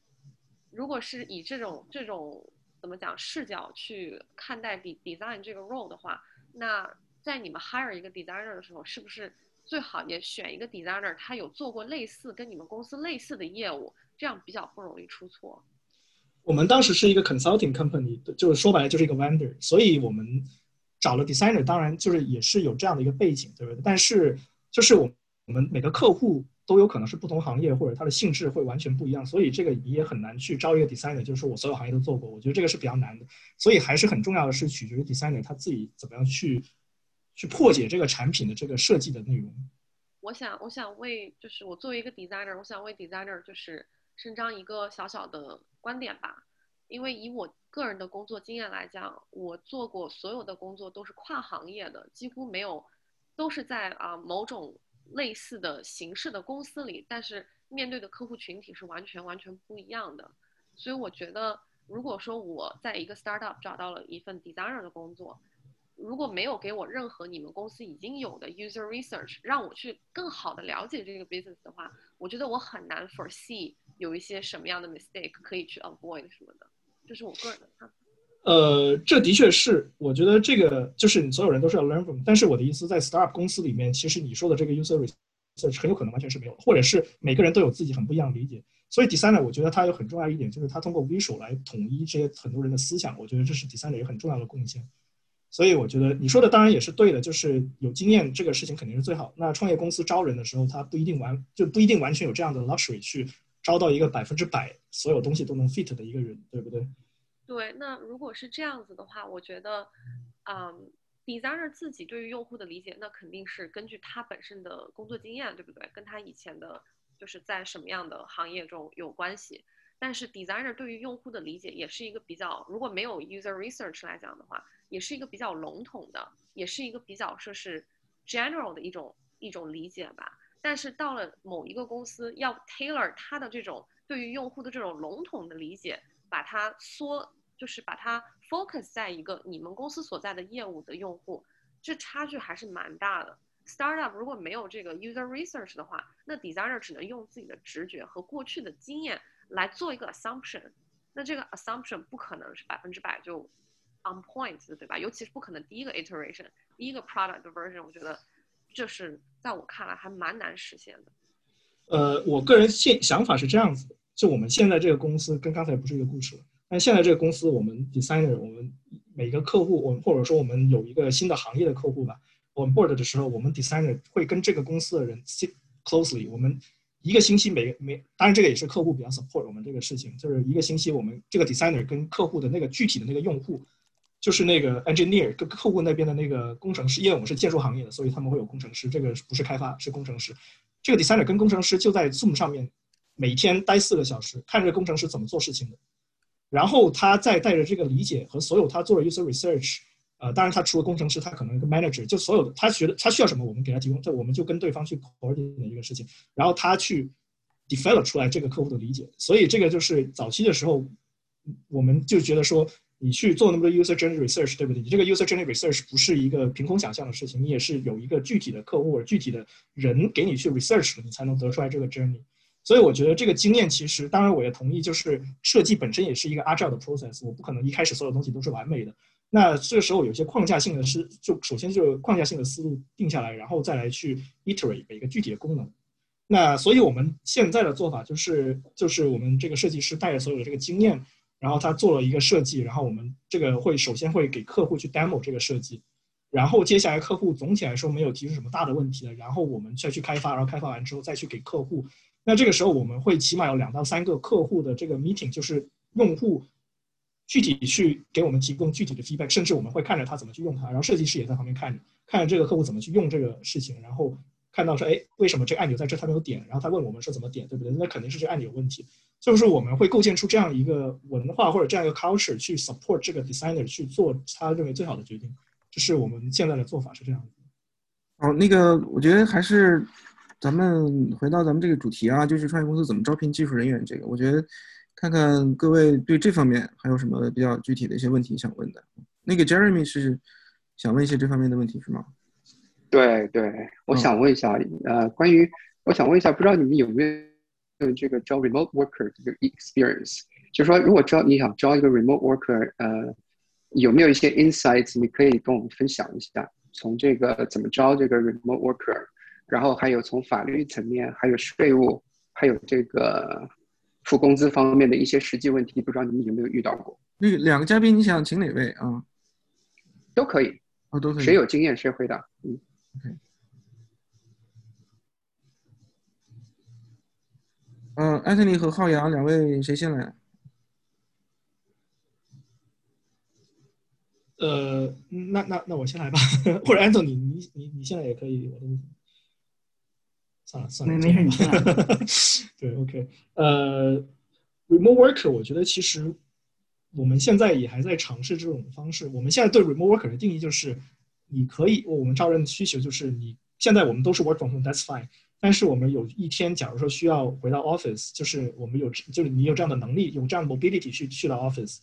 如果是以这种这种怎么讲视角去看待 de design 这个 role 的话，那在你们 hire 一个 designer 的时候，是不是最好也选一个 designer，他有做过类似跟你们公司类似的业务，这样比较不容易出错？我们当时是一个 consulting company，就是说白了就是一个 vendor，所以我们找了 designer，当然就是也是有这样的一个背景，对不对？但是就是我我们每个客户都有可能是不同行业，或者它的性质会完全不一样，所以这个你也很难去招一个 designer，就是说我所有行业都做过，我觉得这个是比较难的。所以还是很重要的是取决于 designer 他自己怎么样去去破解这个产品的这个设计的内容。我想，我想为就是我作为一个 designer，我想为 designer 就是伸张一个小小的观点吧。因为以我个人的工作经验来讲，我做过所有的工作都是跨行业的，几乎没有都是在啊、某种类似的形式的公司里，但是面对的客户群体是完全完全不一样的。所以我觉得，如果说我在一个 startup 找到了一份 designer 的工作，如果没有给我任何你们公司已经有的 user research，让我去更好的了解这个 business 的话，我觉得我很难 foresee 有一些什么样的 mistake 可以去 avoid 什么的，这是我个人的看法。呃，这的确是，我觉得这个就是你所有人都是要 learn from。但是我的意思，在 startup 公司里面，其实你说的这个 user research 很有可能完全是没有的，或者是每个人都有自己很不一样的理解。所以 designer 我觉得它有很重要一点，就是它通过 visual 来统一这些很多人的思想，我觉得这是 designer 一个很重要的贡献。所以我觉得你说的当然也是对的，就是有经验这个事情肯定是最好。那创业公司招人的时候，他不一定完就不一定完全有这样的 luxury 去招到一个百分之百所有东西都能 fit 的一个人，对不对？对，那如果是这样子的话，我觉得，嗯，designer 自己对于用户的理解，那肯定是根据他本身的工作经验，对不对？跟他以前的，就是在什么样的行业中有关系。但是 designer 对于用户的理解也是一个比较，如果没有 user research 来讲的话，也是一个比较笼统的，也是一个比较说是 general 的一种一种理解吧。但是到了某一个公司，要 tailor 它的这种对于用户的这种笼统的理解，把它缩，就是把它 focus 在一个你们公司所在的业务的用户，这差距还是蛮大的。Startup 如果没有这个 user research 的话，那 designer 只能用自己的直觉和过去的经验来做一个 assumption，那这个 assumption 不可能是百分之百就 on point 的，对吧？尤其是不可能第一个 iteration，第一个 product version，我觉得这是在我看来还蛮难实现的。呃，我个人现想法是这样子的，就我们现在这个公司跟刚才不是一个故事了，但现在这个公司，我们 designer，我们每个客户，我们或者说我们有一个新的行业的客户吧，我们 board 的时候，我们 designer 会跟这个公司的人 sit closely，我们一个星期每每，当然这个也是客户比较 support 我们这个事情，就是一个星期我们这个 designer 跟客户的那个具体的那个用户，就是那个 engineer 跟客户那边的那个工程师，因为我们是建筑行业的，所以他们会有工程师，这个不是开发，是工程师。这个 designer 跟工程师就在 Zoom 上面每天待四个小时，看这个工程师怎么做事情的，然后他再带着这个理解和所有他做的 user research，呃，当然他除了工程师，他可能一个 manager，就所有的他学的他需要什么，我们给他提供，这我们就跟对方去 coordinate 这个事情，然后他去 develop 出来这个客户的理解，所以这个就是早期的时候，我们就觉得说。你去做那么多 user generated research，对不对？你这个 user generated research 不是一个凭空想象的事情，你也是有一个具体的客户或者具体的人给你去 research，你才能得出来这个 journey。所以我觉得这个经验其实，当然我也同意，就是设计本身也是一个 agile 的 process，我不可能一开始所有东西都是完美的。那这个时候有些框架性的是，就首先就框架性的思路定下来，然后再来去 iterate 每个具体的功能。那所以我们现在的做法就是，就是我们这个设计师带着所有的这个经验，然后他做了一个设计，然后我们这个会首先会给客户去 demo 这个设计，然后接下来客户总体来说没有提出什么大的问题了，然后我们再去开发，然后开发完之后再去给客户。那这个时候我们会起码有两到三个客户的这个 meeting，就是用户。具体去给我们提供具体的 feedback，甚至我们会看着他怎么去用它，然后设计师也在旁边看着，看着这个客户怎么去用这个事情，然后看到说，哎，为什么这个按钮在这他没有点？然后他问我们说怎么点，对不对？那肯定是这个按钮有问题。就是我们会构建出这样一个文化或者这样一个 culture 去 support 这个 designer 去做他认为最好的决定。这是我们现在的做法是这样子。哦，那个我觉得还是咱们回到咱们这个主题啊，就是创业公司怎么招聘技术人员这个，我觉得。看看各位对这方面还有什么比较具体的一些问题想问的？那个 Jeremy 是想问一些这方面的问题是吗？对对，我想问一下，呃，关于我想问一下，不知道你们有没有这个招 remote worker 这个 experience？就是说，如果招你想招一个 remote worker，呃，有没有一些 insights 你可以跟我们分享一下？从这个怎么招这个 remote worker，然后还有从法律层面，还有税务，还有这个。付工资方面的一些实际问题，不知道你们有没有遇到过？那两个嘉宾，你想请哪位啊？都可以，哦，都可以。谁有经验谁回答。嗯，OK。嗯，安东尼和浩洋两位谁先来？呃，那那那我先来吧，<laughs> 或者安东尼，你你你现在也可以，我都。算了算了，没没事，<laughs> 对，OK，呃，remote worker，我觉得其实我们现在也还在尝试这种方式。我们现在对 remote worker 的定义就是，你可以，我们招人的需求就是你现在我们都是 work from home，that's fine。但是我们有一天，假如说需要回到 office，就是我们有，就是你有这样的能力，有这样的 mobility 去去到 office，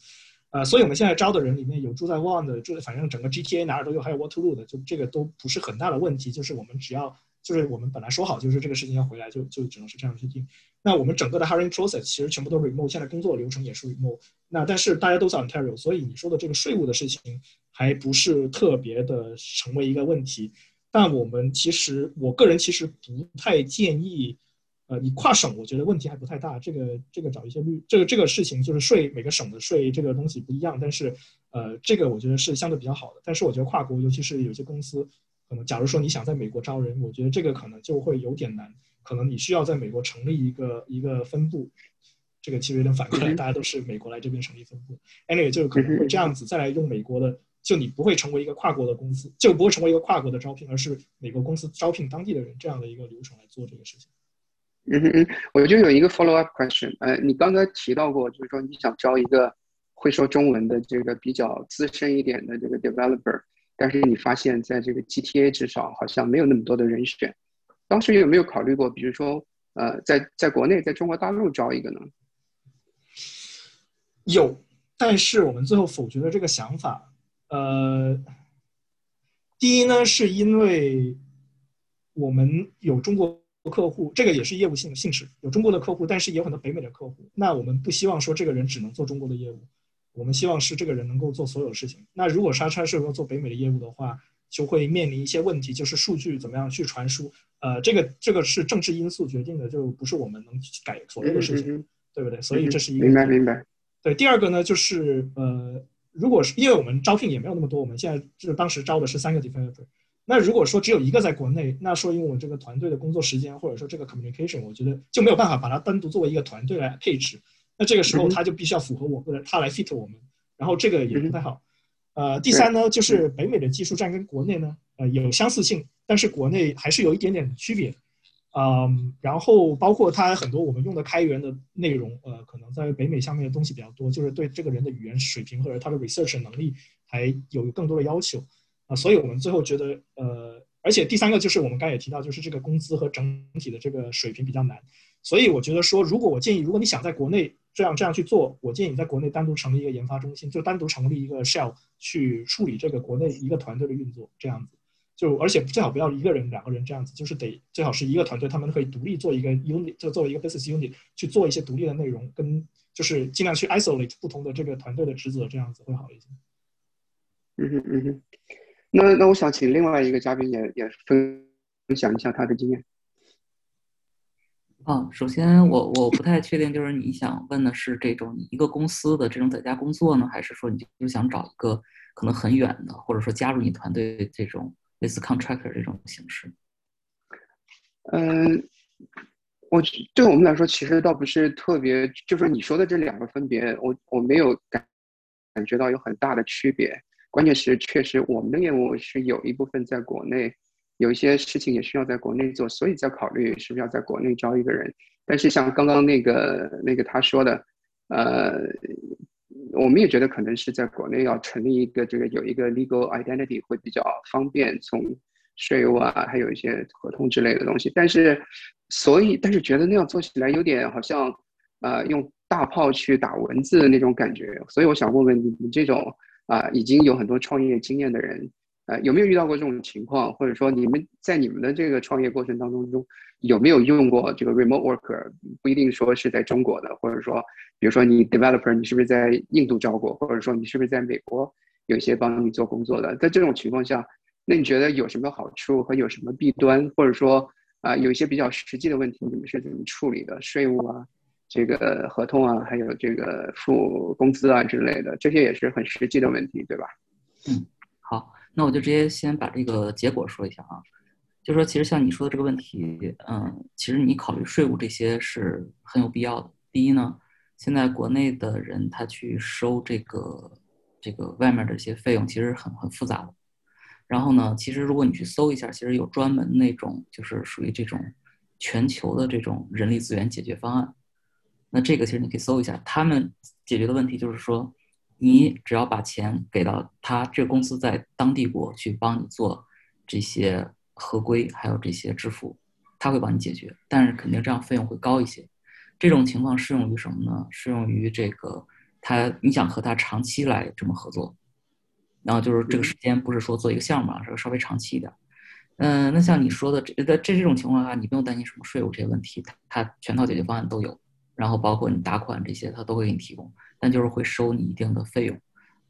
呃，所以我们现在招的人里面有住在 one 的，住在反正整个 GTA 哪儿都有，还有 Waterloo 的，就这个都不是很大的问题，就是我们只要。就是我们本来说好，就是这个事情要回来，就就只能是这样去定。那我们整个的 hiring process 其实全部都是 remote，现在工作流程也是 remote。那但是大家都在 Ontario，所以你说的这个税务的事情还不是特别的成为一个问题。但我们其实，我个人其实不太建议，呃，你跨省，我觉得问题还不太大。这个这个找一些律，这个这个事情就是税，每个省的税这个东西不一样，但是呃，这个我觉得是相对比较好的。但是我觉得跨国，尤其是有些公司。可能，假如说你想在美国招人，我觉得这个可能就会有点难。可能你需要在美国成立一个一个分部，这个其实有点反过来，大家都是美国来这边成立分部。Anyway，就可能会这样子，再来用美国的，就你不会成为一个跨国的公司，就不会成为一个跨国的招聘，而是美国公司招聘当地的人这样的一个流程来做这个事情。嗯嗯，我就有一个 follow up question，呃，你刚刚提到过，就是说你想招一个会说中文的这个比较资深一点的这个 developer。但是你发现，在这个 GTA 至少好像没有那么多的人选。当时有没有考虑过，比如说，呃，在在国内，在中国大陆招一个呢？有，但是我们最后否决了这个想法。呃，第一呢，是因为我们有中国客户，这个也是业务性性质，有中国的客户，但是也有很多北美的客户。那我们不希望说这个人只能做中国的业务。我们希望是这个人能够做所有事情。那如果沙叉是要做北美的业务的话，就会面临一些问题，就是数据怎么样去传输。呃，这个这个是政治因素决定的，就不是我们能改所有的事情，对不对？所以这是一个明白明白。对，第二个呢，就是呃，如果是因为我们招聘也没有那么多，我们现在就是当时招的是三个 developer。那如果说只有一个在国内，那说因为我这个团队的工作时间或者说这个 communication，我觉得就没有办法把它单独作为一个团队来配置。那这个时候他就必须要符合我或者他来 fit 我们，然后这个也不太好。呃，第三呢，就是北美的技术站跟国内呢，呃，有相似性，但是国内还是有一点点区别。嗯，然后包括它很多我们用的开源的内容，呃，可能在北美下面的东西比较多，就是对这个人的语言水平或者他的 research 能力还有更多的要求。啊，所以我们最后觉得，呃，而且第三个就是我们刚也提到，就是这个工资和整体的这个水平比较难。所以我觉得说，如果我建议，如果你想在国内这样这样去做，我建议你在国内单独成立一个研发中心，就单独成立一个 shell 去处理这个国内一个团队的运作，这样子。就而且最好不要一个人、两个人这样子，就是得最好是一个团队，他们可以独立做一个 unit，就作为一个 business unit 去做一些独立的内容，跟就是尽量去 isolate 不同的这个团队的职责，这样子会好一些。嗯哼嗯哼，那那我想请另外一个嘉宾也也分分享一下他的经验。啊，首先我我不太确定，就是你想问的是这种一个公司的这种在家工作呢，还是说你就想找一个可能很远的，或者说加入你团队这种类似 contractor 这种形式？嗯，我对我们来说其实倒不是特别，就是你说的这两个分别，我我没有感感觉到有很大的区别。关键是确实我们的业务是有一部分在国内。有一些事情也需要在国内做，所以在考虑是不是要在国内招一个人。但是像刚刚那个那个他说的，呃，我们也觉得可能是在国内要成立一个这个有一个 legal identity 会比较方便，从税务啊，还有一些合同之类的东西。但是，所以但是觉得那样做起来有点好像，呃，用大炮去打蚊子的那种感觉。所以我想问问你们这种啊，已经有很多创业经验的人。呃，有没有遇到过这种情况？或者说，你们在你们的这个创业过程当中中，有没有用过这个 remote worker？不一定说是在中国的，或者说，比如说你 developer，你是不是在印度招过？或者说，你是不是在美国有一些帮你做工作的？在这种情况下，那你觉得有什么好处和有什么弊端？或者说，啊，有一些比较实际的问题，你们是怎么处理的？税务啊，这个合同啊，还有这个付工资啊之类的，这些也是很实际的问题，对吧？嗯，那我就直接先把这个结果说一下啊，就说其实像你说的这个问题，嗯，其实你考虑税务这些是很有必要的。第一呢，现在国内的人他去收这个这个外面的这些费用，其实很很复杂的。然后呢，其实如果你去搜一下，其实有专门那种就是属于这种全球的这种人力资源解决方案。那这个其实你可以搜一下，他们解决的问题就是说。你只要把钱给到他，这个公司在当地国去帮你做这些合规，还有这些支付，他会帮你解决。但是肯定这样费用会高一些。这种情况适用于什么呢？适用于这个他你想和他长期来这么合作，然后就是这个时间不是说做一个项目啊，是稍微长期一点。嗯，那像你说的这在这这种情况下，你不用担心什么税务这些问题，他全套解决方案都有，然后包括你打款这些，他都会给你提供。但就是会收你一定的费用，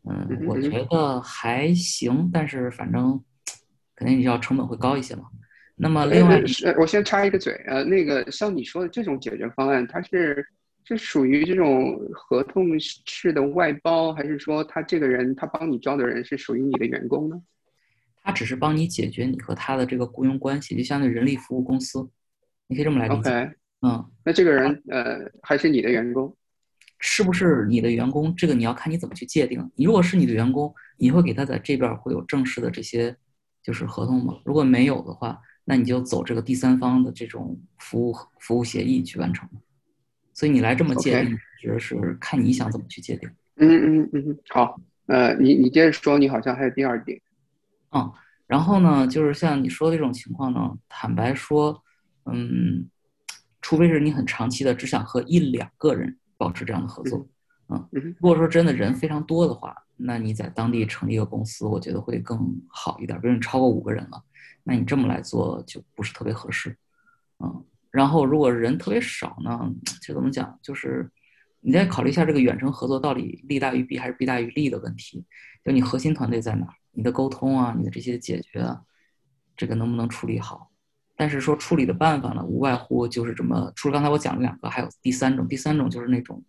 嗯，我觉得还行，但是反正肯定你要成本会高一些嘛。那么另外，是我先插一个嘴，呃，那个像你说的这种解决方案，它是是属于这种合同式的外包，还是说他这个人他帮你招的人是属于你的员工呢？他只是帮你解决你和他的这个雇佣关系，就相当于人力服务公司，你可以这么来理解。嗯，那这个人呃还是你的员工。是不是你的员工？这个你要看你怎么去界定。你如果是你的员工，你会给他在这边会有正式的这些就是合同吗？如果没有的话，那你就走这个第三方的这种服务服务协议去完成。所以你来这么界定，其实是看你想怎么去界定。嗯嗯嗯，好，呃，你你接着说，你好像还有第二点。嗯，然后呢，就是像你说的这种情况呢，坦白说，嗯，除非是你很长期的只想和一两个人。保持这样的合作，嗯，如果说真的人非常多的话，那你在当地成立一个公司，我觉得会更好一点。比如你超过五个人了，那你这么来做就不是特别合适，嗯。然后如果人特别少呢，就怎么讲？就是你再考虑一下这个远程合作到底利大于弊还是弊大于利的问题。就你核心团队在哪？你的沟通啊，你的这些解决啊，这个能不能处理好？但是说处理的办法呢，无外乎就是这么。除了刚才我讲了两个，还有第三种。第三种就是那种，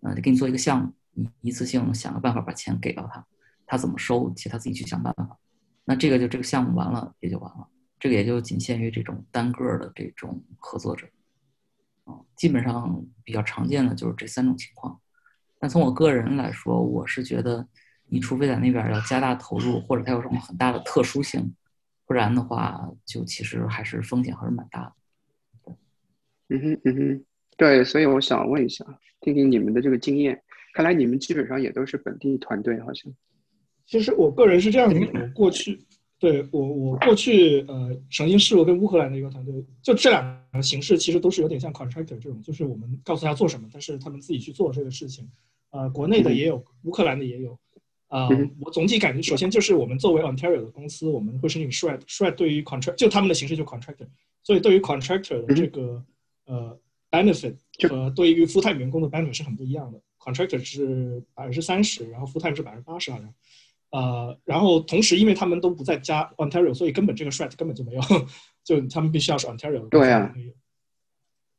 呃，给你做一个项目，一一次性想个办法把钱给到他，他怎么收，其实他自己去想办法。那这个就这个项目完了也就完了，这个也就仅限于这种单个的这种合作者。啊，基本上比较常见的就是这三种情况。但从我个人来说，我是觉得，你除非在那边要加大投入，或者它有什么很大的特殊性。不然的话，就其实还是风险还是蛮大的。嗯哼嗯哼，对，所以我想问一下，听听你们的这个经验。看来你们基本上也都是本地团队，好像。其实我个人是这样的，我过去对我我过去呃曾经试过跟乌克兰的一个团队，就这两个形式其实都是有点像 contractor 这种，就是我们告诉他做什么，但是他们自己去做这个事情。呃，国内的也有，乌克兰的也有。啊，我总体感觉，首先就是我们作为 Ontario 的公司，我们会申请 Shred，Shred 对于 contract 就他们的形式就 contractor，所以对于 contractor 的这个呃 benefit 和对于 full time 员工的 benefit 是很不一样的。contractor 是百分之三十，然后 full time 是百分之八十好像。呃，然后同时因为他们都不在加 Ontario，所以根本这个 threat 根本就没有，<laughs> 就他们必须要是 Ontario 对啊，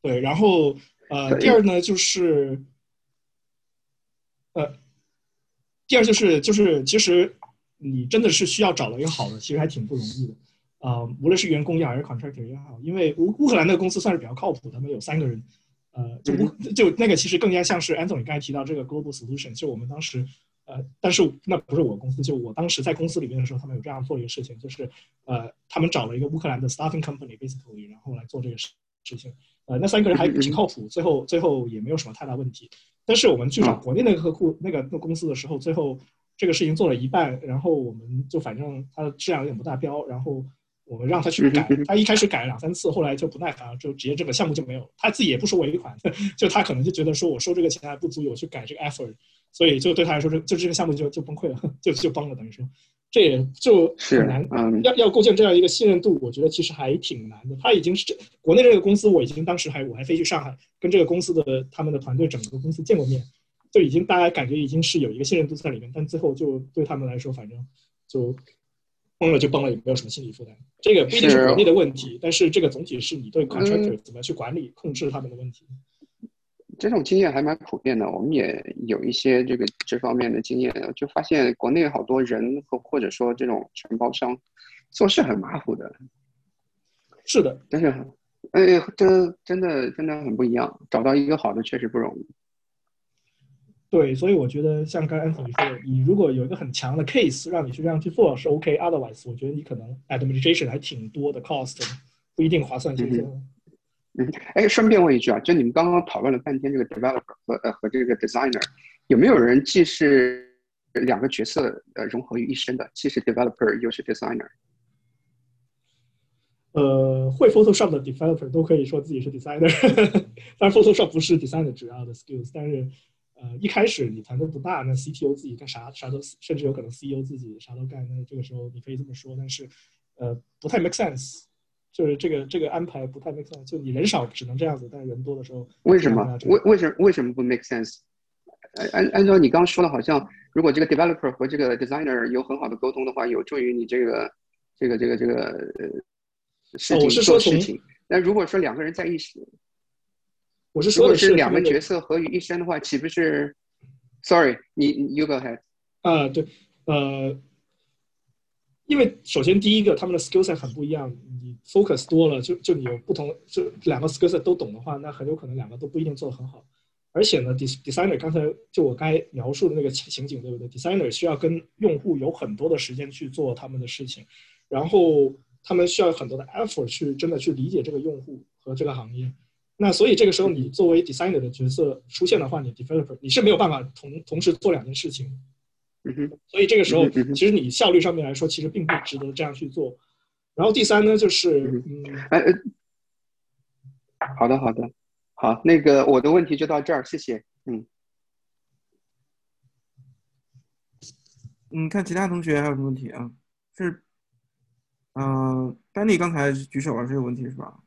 对，然后呃，第二呢就是呃，第二就是就是其实你真的是需要找到一个好的，其实还挺不容易的。啊，无论是员工也好，还是 contractor 也好，因为乌乌克兰那个公司算是比较靠谱，他们有三个人，呃，就乌就那个其实更加像是 Anthony 刚才提到这个 global solution，就我们当时，呃，但是那不是我公司，就我当时在公司里面的时候，他们有这样做一个事情，就是呃，他们找了一个乌克兰的 staffing company basically，然后来做这个事事情，呃，那三个人还挺靠谱，最后最后也没有什么太大问题，但是我们去找国内那个客户那个那公司的时候，最后这个事情做了一半，然后我们就反正它的质量有点不达标，然后。我们让他去改，他一开始改了两三次，后来就不耐烦了，就直接这个项目就没有。他自己也不收尾款，<laughs> 就他可能就觉得说我收这个钱还不足以我去改这个 effort，所以就对他来说，这就这个项目就就崩溃了，<laughs> 就就崩了。等于说，这也就很难，要要构建这样一个信任度，我觉得其实还挺难的。他已经是这国内这个公司，我已经当时还我还飞去上海跟这个公司的他们的团队整个公司见过面，就已经大家感觉已经是有一个信任度在里面，但最后就对他们来说，反正就。崩了就崩了，也没有什么心理负担。这个不一定是国内的问题，但是这个总体是你对 contractor 怎么去管理、控制他们的问题。这种经验还蛮普遍的，我们也有一些这个这方面的经验，就发现国内好多人和或者说这种承包商做事很马虎的。是的，但是，哎，这真的真的很不一样，找到一个好的确实不容易。对，所以我觉得像刚才 Anthony 说的，你如果有一个很强的 case 让你去这样去做是 OK，otherwise 我觉得你可能 administration 还挺多的 cost，不一定划算。嗯嗯，哎，顺便问一句啊，就你们刚刚讨论了半天这个 developer 和呃和这个 designer，有没有人既是两个角色呃融合于一身的，既是 developer 又是 designer？呃，会 Photoshop 的 developer 都可以说自己是 designer，<laughs> 但是 Photoshop 不是 designer 主要的 skills，但是。呃，一开始你团队不大，那 CTO 自己干啥啥都，甚至有可能 CEO 自己啥都干，那这个时候你可以这么说，但是，呃，不太 make sense，就是这个这个安排不太 make sense，就你人少只能这样子，但是人多的时候为什么？为为什么为什么不 make sense？按按照你刚刚说的，好像如果这个 developer 和这个 designer 有很好的沟通的话，有助于你这个这个这个这个事情做事情。那如果说两个人在一起。我是说的是两个角色合于一身的话，岂不是？Sorry，你 You go ahead。啊，对，呃，因为首先第一个，他们的 skill set 很不一样，你 focus 多了，就就你有不同，就两个 skill set 都懂的话，那很有可能两个都不一定做得很好。而且呢，designer 刚才就我该描述的那个情景，对不对？designer 需要跟用户有很多的时间去做他们的事情，然后他们需要很多的 effort 去真的去理解这个用户和这个行业。那所以这个时候，你作为 designer 的角色出现的话，你 developer 你是没有办法同同时做两件事情。嗯哼。所以这个时候，其实你效率上面来说，其实并不值得这样去做。然后第三呢，就是嗯，哎，好的好的，好，那个我的问题就到这儿，谢谢。嗯。嗯，看其他同学还有什么问题啊？是，嗯，丹尼刚才举手了，这个问题是吧？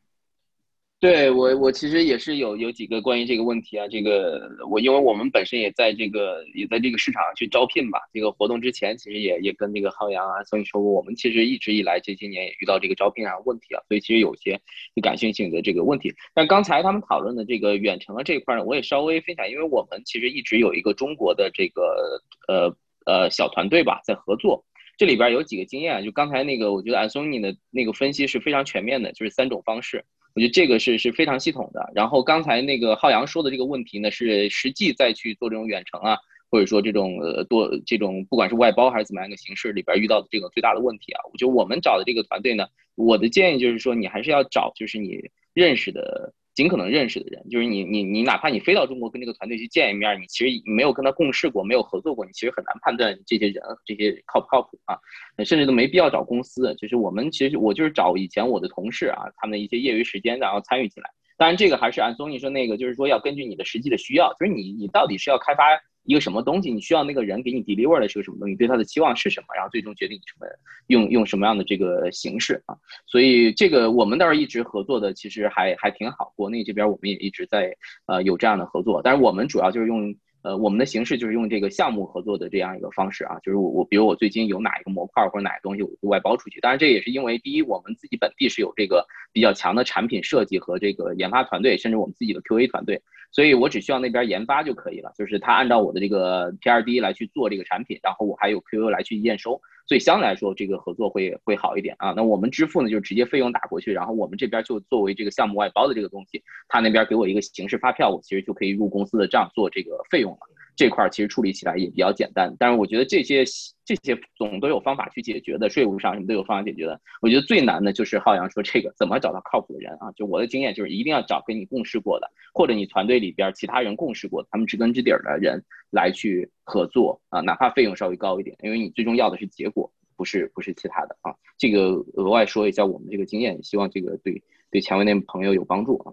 对我，我其实也是有有几个关于这个问题啊，这个我因为我们本身也在这个也在这个市场去招聘吧，这个活动之前其实也也跟那个浩洋啊，所以说我们其实一直以来这些年也遇到这个招聘啊问题啊，所以其实有些就感兴趣的这个问题。但刚才他们讨论的这个远程的这一块呢，我也稍微分享，因为我们其实一直有一个中国的这个呃呃小团队吧，在合作，这里边有几个经验，就刚才那个我觉得安松尼的那个分析是非常全面的，就是三种方式。我觉得这个是是非常系统的。然后刚才那个浩洋说的这个问题呢，是实际再去做这种远程啊，或者说这种呃多这种不管是外包还是怎么样一个形式里边遇到的这个最大的问题啊。我觉得我们找的这个团队呢，我的建议就是说，你还是要找就是你认识的。尽可能认识的人，就是你，你，你，哪怕你飞到中国跟这个团队去见一面，你其实没有跟他共事过，没有合作过，你其实很难判断这些人这些靠不靠谱啊，甚至都没必要找公司。就是我们其实我就是找以前我的同事啊，他们的一些业余时间，然后参与进来。当然这个还是按松尼说那个，就是说要根据你的实际的需要，就是你你到底是要开发。一个什么东西，你需要那个人给你 deliver 的是个什么东西，对他的期望是什么，然后最终决定你什么用用什么样的这个形式啊。所以这个我们倒是一直合作的，其实还还挺好。国内这边我们也一直在呃有这样的合作，但是我们主要就是用呃，我们的形式就是用这个项目合作的这样一个方式啊，就是我我比如我最近有哪一个模块或者哪个东西我外包出去，当然这也是因为第一我们自己本地是有这个比较强的产品设计和这个研发团队，甚至我们自己的 QA 团队，所以我只需要那边研发就可以了，就是他按照我的这个 PRD 来去做这个产品，然后我还有 QA 来去验收，所以相对来说这个合作会会好一点啊。那我们支付呢，就直接费用打过去，然后我们这边就作为这个项目外包的这个东西，他那边给我一个形式发票，我其实就可以入公司的账做这个费用了。这块其实处理起来也比较简单，但是我觉得这些这些总都有方法去解决的，税务上什么都有方法解决的。我觉得最难的就是浩洋说这个怎么找到靠谱的人啊？就我的经验就是一定要找跟你共事过的，或者你团队里边其他人共事过，他们知根知底儿的人来去合作啊，哪怕费用稍微高一点，因为你最终要的是结果，不是不是其他的啊。这个额外说一下我们这个经验，希望这个对对前位那朋友有帮助啊。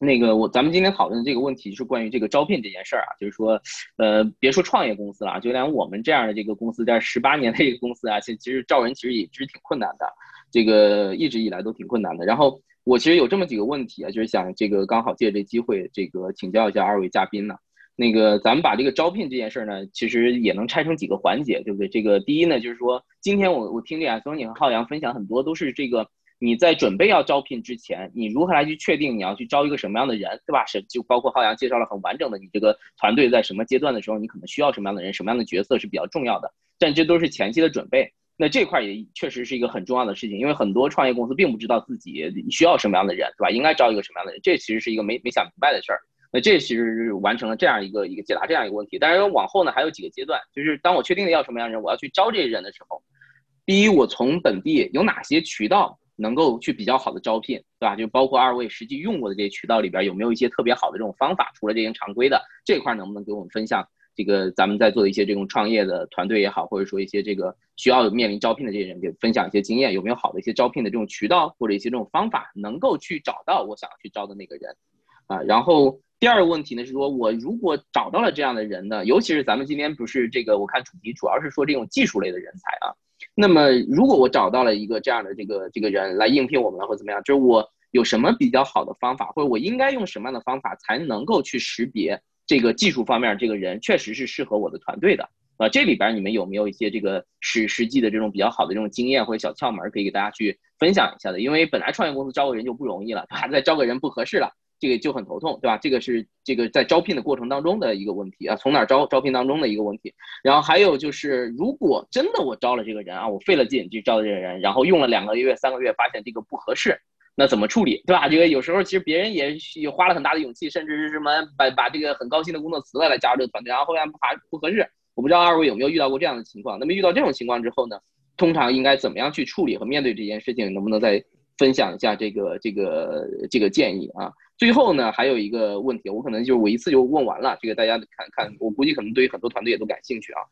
那个我咱们今天讨论的这个问题是关于这个招聘这件事儿啊，就是说，呃，别说创业公司了，就连我们这样的这个公司，在十八年的一个公司啊，其其实招人其实也其实挺困难的，这个一直以来都挺困难的。然后我其实有这么几个问题啊，就是想这个刚好借这机会，这个请教一下二位嘉宾呢。那个咱们把这个招聘这件事儿呢，其实也能拆成几个环节，对不对？这个第一呢，就是说今天我我听这松你和浩洋分享很多都是这个。你在准备要招聘之前，你如何来去确定你要去招一个什么样的人，对吧？是就包括浩洋介绍了很完整的，你这个团队在什么阶段的时候，你可能需要什么样的人，什么样的角色是比较重要的。但这都是前期的准备。那这块也确实是一个很重要的事情，因为很多创业公司并不知道自己需要什么样的人，对吧？应该招一个什么样的人，这其实是一个没没想明白的事儿。那这其实是完成了这样一个一个解答这样一个问题。当然往后呢还有几个阶段，就是当我确定了要什么样的人，我要去招这些人的时候，第一，我从本地有哪些渠道。能够去比较好的招聘，对吧？就包括二位实际用过的这些渠道里边，有没有一些特别好的这种方法？除了这些常规的这块，能不能给我们分享？这个咱们在做的一些这种创业的团队也好，或者说一些这个需要面临招聘的这些人，给分享一些经验，有没有好的一些招聘的这种渠道或者一些这种方法，能够去找到我想要去招的那个人啊？然后第二个问题呢是说，我如果找到了这样的人呢，尤其是咱们今天不是这个，我看主题主要是说这种技术类的人才啊。那么，如果我找到了一个这样的这个这个人来应聘我们了，或怎么样，就是我有什么比较好的方法，或者我应该用什么样的方法才能够去识别这个技术方面这个人确实是适合我的团队的啊？这里边你们有没有一些这个实实际的这种比较好的这种经验或者小窍门可以给大家去分享一下的？因为本来创业公司招个人就不容易了，<laughs> 对吧？再招个人不合适了。这个就很头痛，对吧？这个是这个在招聘的过程当中的一个问题啊，从哪招？招聘当中的一个问题。然后还有就是，如果真的我招了这个人啊，我费了劲去招这个人，然后用了两个月、三个月，发现这个不合适，那怎么处理，对吧？这个有时候其实别人也也花了很大的勇气，甚至是什么把把这个很高薪的工作辞了来加入这个团队，然后后面不还不合适。我不知道二位有没有遇到过这样的情况？那么遇到这种情况之后呢，通常应该怎么样去处理和面对这件事情？能不能再分享一下这个这个这个建议啊？最后呢，还有一个问题，我可能就我一次就问完了。这个大家看看，我估计可能对于很多团队也都感兴趣啊。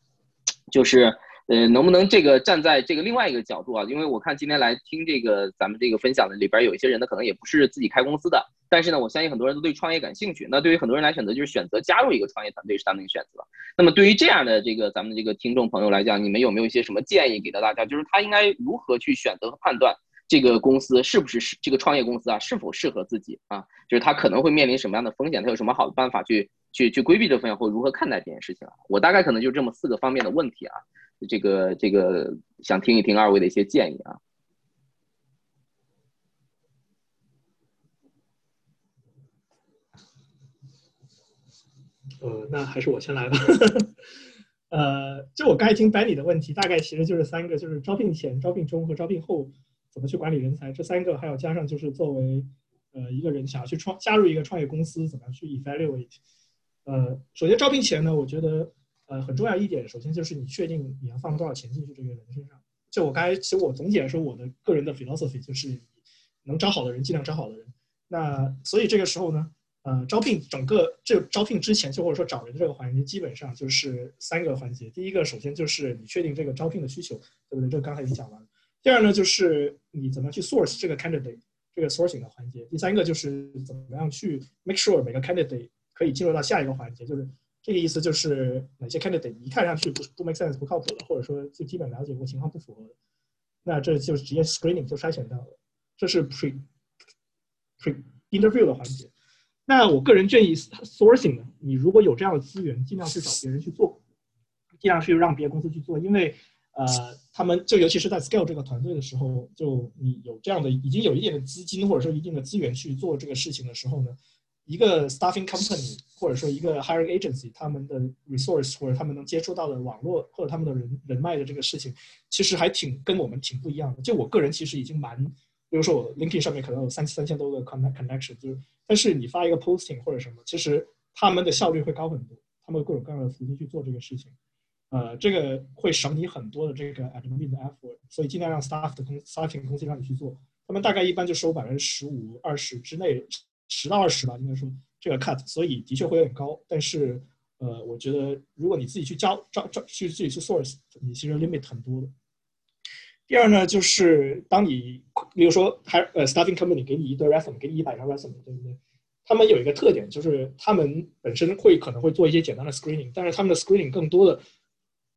就是，呃，能不能这个站在这个另外一个角度啊？因为我看今天来听这个咱们这个分享的里边有一些人呢，可能也不是自己开公司的，但是呢，我相信很多人都对创业感兴趣。那对于很多人来选择，就是选择加入一个创业团队是他们的选择。那么对于这样的这个咱们这个听众朋友来讲，你们有没有一些什么建议给到大家？就是他应该如何去选择和判断？这个公司是不是是这个创业公司啊？是否适合自己啊？就是他可能会面临什么样的风险？他有什么好的办法去去去规避这风险，或如何看待这件事情啊？我大概可能就这么四个方面的问题啊。这个这个想听一听二位的一些建议啊。呃，那还是我先来吧。呃，就我刚才听 Benny 的问题，大概其实就是三个，就是招聘前、招聘中和招聘后。怎么去管理人才？这三个还要加上，就是作为呃一个人想要去创加入一个创业公司，怎么样去 evaluate？呃，首先招聘前呢，我觉得呃很重要一点，首先就是你确定你要放多少钱进去这个人身上。就我刚才其实我总体来说，我的个人的 philosophy 就是能招好的人尽量招好的人。那所以这个时候呢，呃，招聘整个这招聘之前就或者说找人的这个环节，基本上就是三个环节。第一个，首先就是你确定这个招聘的需求，对不对？这刚才已经讲完了。第二呢，就是你怎么去 source 这个 candidate 这个 sourcing 的环节。第三个就是怎么样去 make sure 每个 candidate 可以进入到下一个环节，就是这个意思，就是哪些 candidate 一看上去不不 make sense 不靠谱的，或者说最基本了解过情况不符合的，那这就直接 screening 就筛选掉了。这是 pre pre interview 的环节。那我个人建议 sourcing 呢，你如果有这样的资源，尽量去找别人去做，尽量去让别的公司去做，因为呃，他们就尤其是在 scale 这个团队的时候，就你有这样的已经有一定的资金或者说一定的资源去做这个事情的时候呢，一个 staffing company 或者说一个 hiring agency，他们的 resource 或者他们能接触到的网络或者他们的人人脉的这个事情，其实还挺跟我们挺不一样的。就我个人其实已经蛮，比如说我 LinkedIn 上面可能有三三千多个 connect connection，就是但是你发一个 posting 或者什么，其实他们的效率会高很多，他们有各种各样的途径去做这个事情。呃，这个会省你很多的这个 admin 的 effort，所以尽量让 staff 的公 staffing 公司让你去做，他们大概一般就收百分之十五、二十之内，十到二十吧，应该说这个 cut，所以的确会有点高。但是，呃，我觉得如果你自己去招招招去自己去 source，你其实 limit 很多的。第二呢，就是当你比如说还呃 staffing company 给你一堆 resume，给你一百张 resume，对不对？他们有一个特点，就是他们本身会可能会做一些简单的 screening，但是他们的 screening 更多的。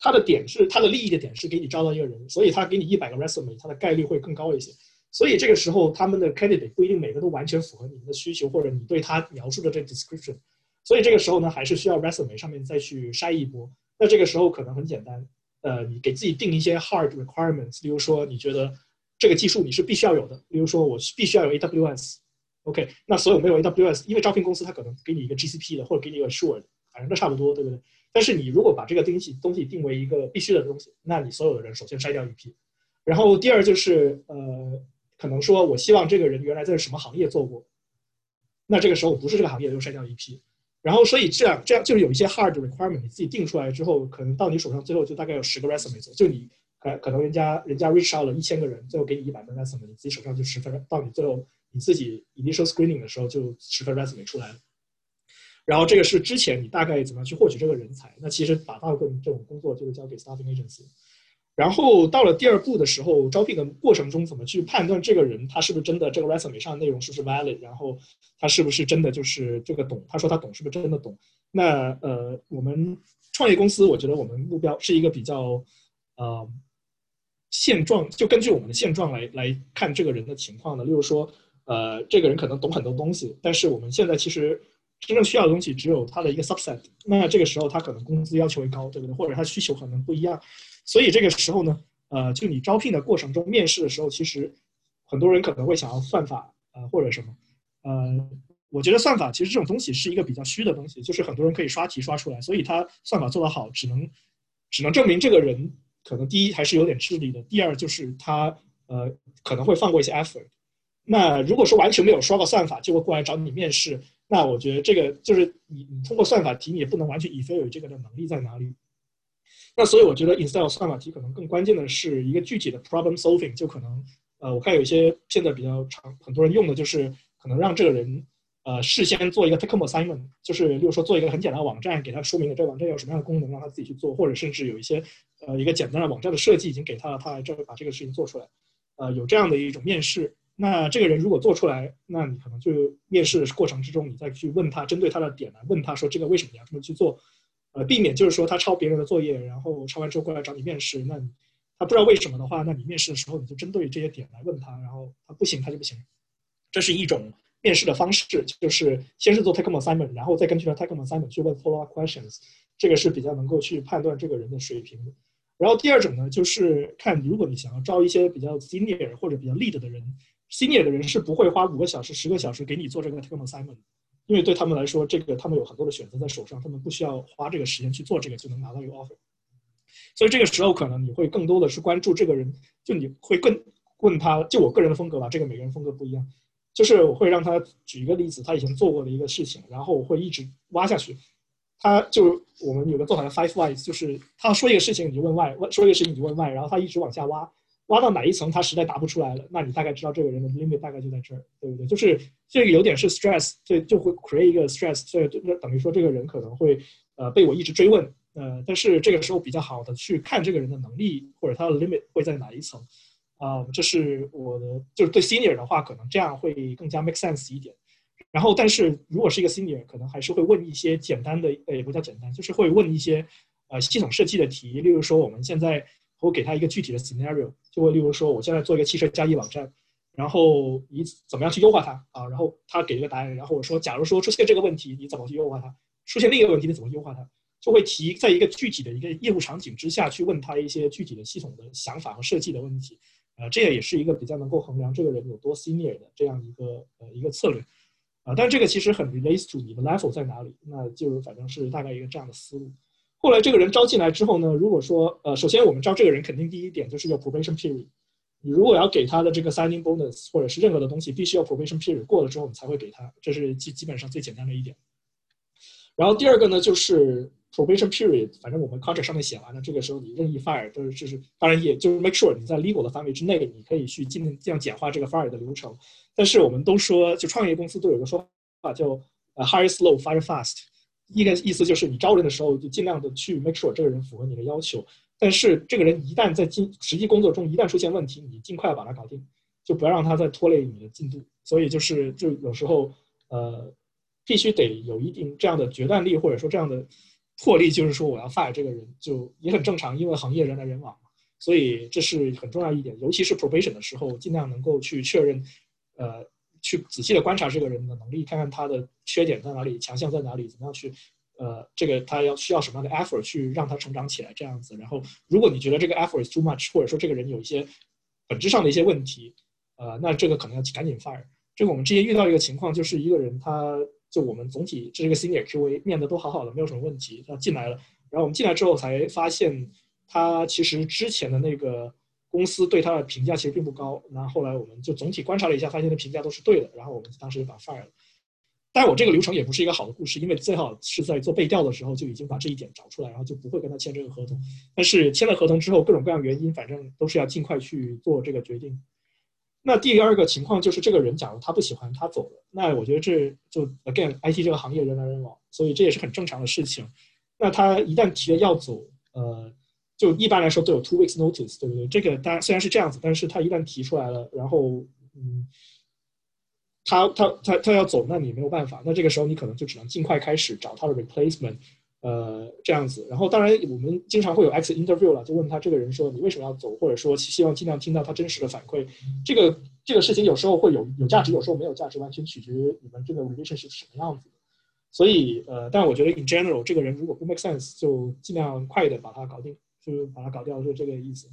它的点是它的利益的点是给你招到一个人，所以他给你一百个 resume，它的概率会更高一些。所以这个时候他们的 candidate 不一定每个都完全符合你们的需求或者你对他描述的这 description。所以这个时候呢，还是需要 resume 上面再去筛一波。那这个时候可能很简单，呃，你给自己定一些 hard requirements，例如说你觉得这个技术你是必须要有的，例如说我必须要有 AWS，OK，那所有没有 AWS，因为招聘公司他可能给你一个 GCP 的或者给你一个 Azure，反正都差不多，对不对？但是你如果把这个东西东西定为一个必须的东西，那你所有的人首先筛掉一批，然后第二就是呃，可能说我希望这个人原来在什么行业做过，那这个时候不是这个行业又筛掉一批，然后所以这样这样就是有一些 hard requirement 你自己定出来之后，可能到你手上最后就大概有十个 resume 做，就你可可能人家人家 reach out 了一千个人，最后给你一百份 resume，你自己手上就十分，到你最后你自己 initial screening 的时候就十分 resume 出来了。然后这个是之前你大概怎么样去获取这个人才？那其实把大部分这种工作就是交给 staffing agency。然后到了第二步的时候，招聘的过程中怎么去判断这个人他是不是真的这个 resume 上的内容是不是 valid？然后他是不是真的就是这个懂？他说他懂是不是真的懂？那呃，我们创业公司，我觉得我们目标是一个比较呃现状，就根据我们的现状来来看这个人的情况的。例如说，呃，这个人可能懂很多东西，但是我们现在其实。真正需要的东西只有它的一个 subset，那这个时候他可能工资要求会高，对不对？或者他需求可能不一样，所以这个时候呢，呃，就你招聘的过程中，面试的时候，其实很多人可能会想要算法，呃，或者什么，呃，我觉得算法其实这种东西是一个比较虚的东西，就是很多人可以刷题刷出来，所以他算法做得好，只能只能证明这个人可能第一还是有点智力的，第二就是他呃可能会放过一些 effort。那如果说完全没有刷过算法就会过来找你面试。那我觉得这个就是你，你通过算法题，你也不能完全 evaluate 这个的能力在哪里。那所以我觉得 instead of 算法题，可能更关键的是一个具体的 problem solving。就可能，呃，我看有一些现在比较常很多人用的就是可能让这个人，呃，事先做一个 take home assignment，就是例如说做一个很简单的网站，给他说明了这个网站有什么样的功能，让他自己去做，或者甚至有一些，呃，一个简单的网站的设计已经给他了，他来这把这个事情做出来。呃，有这样的一种面试。那这个人如果做出来，那你可能就面试过程之中，你再去问他，针对他的点来问他说这个为什么你要这么去做，呃，避免就是说他抄别人的作业，然后抄完之后过来找你面试，那他不知道为什么的话，那你面试的时候你就针对这些点来问他，然后他不行他就不行，这是一种面试的方式，就是先是做 take home assignment，然后再根据他 take home assignment 去问 follow up questions，这个是比较能够去判断这个人的水平。然后第二种呢，就是看如果你想要招一些比较 senior 或者比较 lead 的人。Senior 的人是不会花五个小时、十个小时给你做这个 take home assignment，因为对他们来说，这个他们有很多的选择在手上，他们不需要花这个时间去做这个就能拿到一个 offer。所以这个时候可能你会更多的是关注这个人，就你会更问他，就我个人的风格吧，这个每个人风格不一样，就是我会让他举一个例子，他以前做过的一个事情，然后我会一直挖下去。他就我们有个做法叫 five whys，就是他说一个事情你就问 why，说一个事情你就问 why，然后他一直往下挖。挖到哪一层，他实在答不出来了，那你大概知道这个人的 limit 大概就在这儿，对不对？就是这个有点是 stress，所以就会 create 一个 stress，所以就等于说这个人可能会呃被我一直追问，呃，但是这个时候比较好的去看这个人的能力或者他的 limit 会在哪一层，啊，这是我的就是对 senior 的话，可能这样会更加 make sense 一点。然后，但是如果是一个 senior，可能还是会问一些简单的，呃，也不叫简单，就是会问一些呃系统设计的题，例如说我们现在。我给他一个具体的 scenario，就会例如说，我现在做一个汽车交易网站，然后你怎么样去优化它啊？然后他给一个答案，然后我说，假如说出现这个问题，你怎么去优化它？出现另一个问题，你怎么优化它？就会提在一个具体的一个业务场景之下去问他一些具体的系统的想法和设计的问题。呃，这个也是一个比较能够衡量这个人有多 senior 的这样一个呃一个策略。啊，但这个其实很 relates to 你的 level 在哪里，那就反正是大概一个这样的思路。后来这个人招进来之后呢，如果说呃，首先我们招这个人肯定第一点就是要 probation period。你如果要给他的这个 signing bonus 或者是任何的东西，必须要 probation period 过了之后，你才会给他，这是基基本上最简单的一点。然后第二个呢，就是 probation period，反正我们 contract 上面写完了，这个时候你任意 fire 都是就是，当然也就是 make sure 你在 legal 的范围之内，你可以去尽量简化这个 fire 的流程。但是我们都说，就创业公司都有个说法叫呃 hire slow fire fast，一个意思就是你招人的时候就尽量的去 make sure 这个人符合你的要求。但是这个人一旦在进实际工作中一旦出现问题，你尽快把他搞定，就不要让他再拖累你的进度。所以就是就有时候呃，必须得有一定这样的决断力，或者说这样的魄力，就是说我要 fire 这个人，就也很正常，因为行业人来人往嘛。所以这是很重要一点，尤其是 probation 的时候，尽量能够去确认，呃，去仔细的观察这个人的能力，看看他的缺点在哪里，强项在哪里，怎么样去。呃，这个他要需要什么样的 effort 去让他成长起来，这样子。然后，如果你觉得这个 effort is too much，或者说这个人有一些本质上的一些问题，呃，那这个可能要赶紧 fire。这个我们之前遇到一个情况，就是一个人，他就我们总体这个 senior QA 面的都好好的，没有什么问题，他进来了。然后我们进来之后才发现，他其实之前的那个公司对他的评价其实并不高。那后来我们就总体观察了一下，发现的评价都是对的。然后我们当时就把 fire 了。但我这个流程也不是一个好的故事，因为最好是在做背调的时候就已经把这一点找出来，然后就不会跟他签这个合同。但是签了合同之后，各种各样原因，反正都是要尽快去做这个决定。那第二个情况就是，这个人假如他不喜欢，他走了，那我觉得这就 again，IT 这个行业人来人往，所以这也是很正常的事情。那他一旦提了要走，呃，就一般来说都有 two weeks notice，对不对？这个当然虽然是这样子，但是他一旦提出来了，然后嗯。他他他他要走，那你没有办法。那这个时候你可能就只能尽快开始找他的 replacement，呃，这样子。然后当然我们经常会有 x interview 了，就问他这个人说你为什么要走，或者说希望尽量听到他真实的反馈。这个这个事情有时候会有有价值，有时候没有价值，完全取决于你们这个 relation 是什么样子的。所以呃，但我觉得 in general 这个人如果不 make sense，就尽量快一点把它搞定，就是把它搞掉，就这个意思。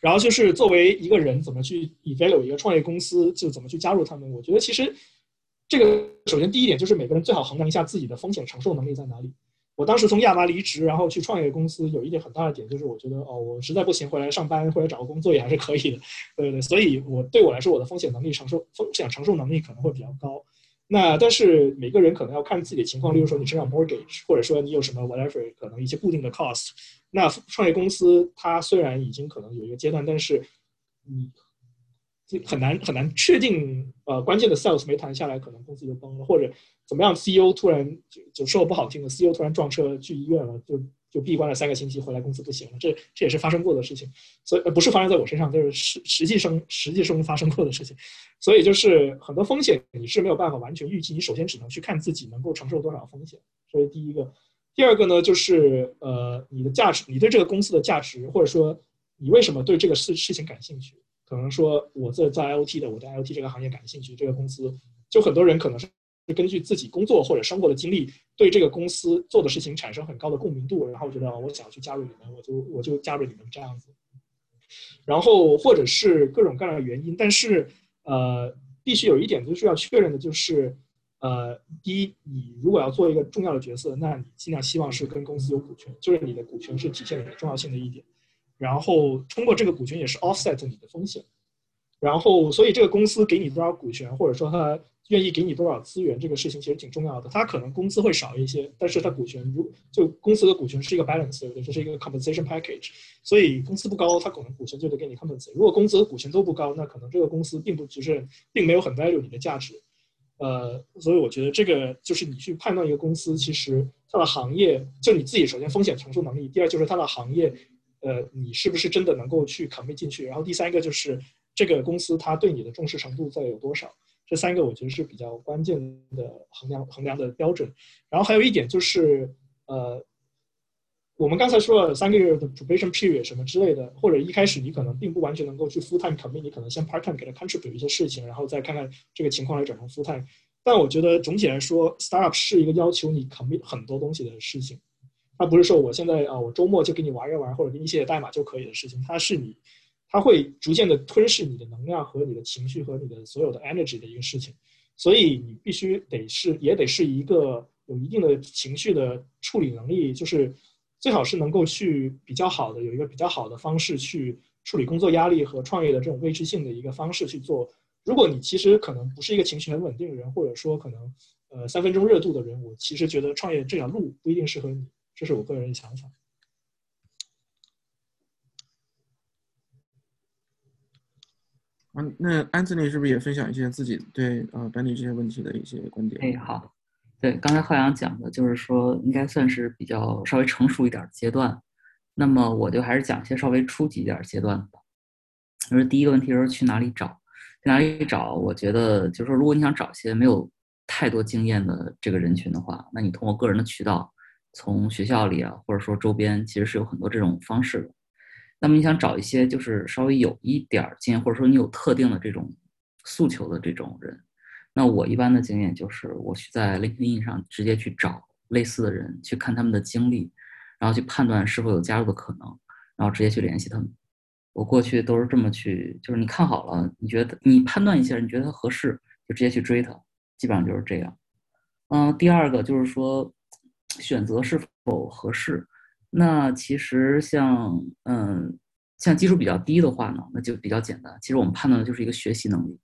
然后就是作为一个人怎么去 evaluate 一个创业公司，就怎么去加入他们。我觉得其实这个首先第一点就是每个人最好衡量一下自己的风险承受能力在哪里。我当时从亚麻离职，然后去创业公司，有一点很大的点就是我觉得哦，我实在不行回来上班或者找个工作也还是可以的，对对对。所以我对我来说，我的风险能力承受风险承受能力可能会比较高。那但是每个人可能要看自己的情况，例如说你身上 mortgage，或者说你有什么 whatever，可能一些固定的 cost。那创业公司它虽然已经可能有一个阶段，但是你很难很难确定，呃，关键的 sales 没谈下来，可能公司就崩了，或者怎么样，CEO 突然就就说不好听的，CEO 突然撞车去医院了，就就闭关了三个星期，回来公司不行了，这这也是发生过的事情，所以不是发生在我身上，就是实实际生实际生发生过的事情，所以就是很多风险你是没有办法完全预计，你首先只能去看自己能够承受多少风险，所以第一个。第二个呢，就是呃，你的价值，你对这个公司的价值，或者说你为什么对这个事事情感兴趣？可能说我在在 IOT 的，我对 IOT 这个行业感兴趣。这个公司就很多人可能是根据自己工作或者生活的经历，对这个公司做的事情产生很高的共鸣度，然后觉得我想要去加入你们，我就我就加入你们这样子。然后或者是各种各样的原因，但是呃，必须有一点就是要确认的就是。呃，第一，你如果要做一个重要的角色，那你尽量希望是跟公司有股权，就是你的股权是体现你的重要性的一点。然后通过这个股权也是 offset 你的风险。然后，所以这个公司给你多少股权，或者说他愿意给你多少资源，这个事情其实挺重要的。他可能工资会少一些，但是他股权如就公司的股权是一个 balance，对不对？这是一个 compensation package。所以工资不高，他可能股权就得给你 compensate。如果工资和股权都不高，那可能这个公司并不就是并没有很 value 你的价值。呃，所以我觉得这个就是你去判断一个公司，其实它的行业，就你自己首先风险承受能力，第二就是它的行业，呃，你是不是真的能够去 commit 进去，然后第三个就是这个公司它对你的重视程度在有多少，这三个我觉得是比较关键的衡量衡量的标准。然后还有一点就是，呃，我们刚才说了三个月的 probation period 什么之类的，或者一开始你可能并不完全能够去 full time commit，你可能先 part time 给他 contribute 一些事情，然后再看看这个情况来转成 full time。但我觉得总体来说，startup 是一个要求你 commit 很多东西的事情，它不是说我现在啊，我周末就给你玩一玩，或者给你写写代码就可以的事情，它是你，它会逐渐的吞噬你的能量和你的情绪和你的所有的 energy 的一个事情，所以你必须得是也得是一个有一定的情绪的处理能力，就是最好是能够去比较好的有一个比较好的方式去处理工作压力和创业的这种未知性的一个方式去做。如果你其实可能不是一个情绪很稳定的人，或者说可能呃三分钟热度的人，我其实觉得创业这条路不一定适合你，这是我个人的想法。嗯，那安子内是不是也分享一些自己对呃管理这些问题的一些观点？哎，好，对，刚才浩洋讲的就是说应该算是比较稍微成熟一点阶段，那么我就还是讲一些稍微初级一点阶段吧。就是第一个问题就是去哪里找，去哪里找？我觉得就是说，如果你想找一些没有太多经验的这个人群的话，那你通过个人的渠道，从学校里啊，或者说周边，其实是有很多这种方式的。那么你想找一些就是稍微有一点儿经验，或者说你有特定的这种诉求的这种人，那我一般的经验就是我去在 LinkedIn 上直接去找类似的人，去看他们的经历，然后去判断是否有加入的可能，然后直接去联系他们。我过去都是这么去，就是你看好了，你觉得你判断一下，你觉得他合适，就直接去追他，基本上就是这样。嗯，第二个就是说 <tsk> 选择是否合适。那其实像嗯，像基础比较低的话呢，那就比较简单。其实我们判断的就是一个学习能力。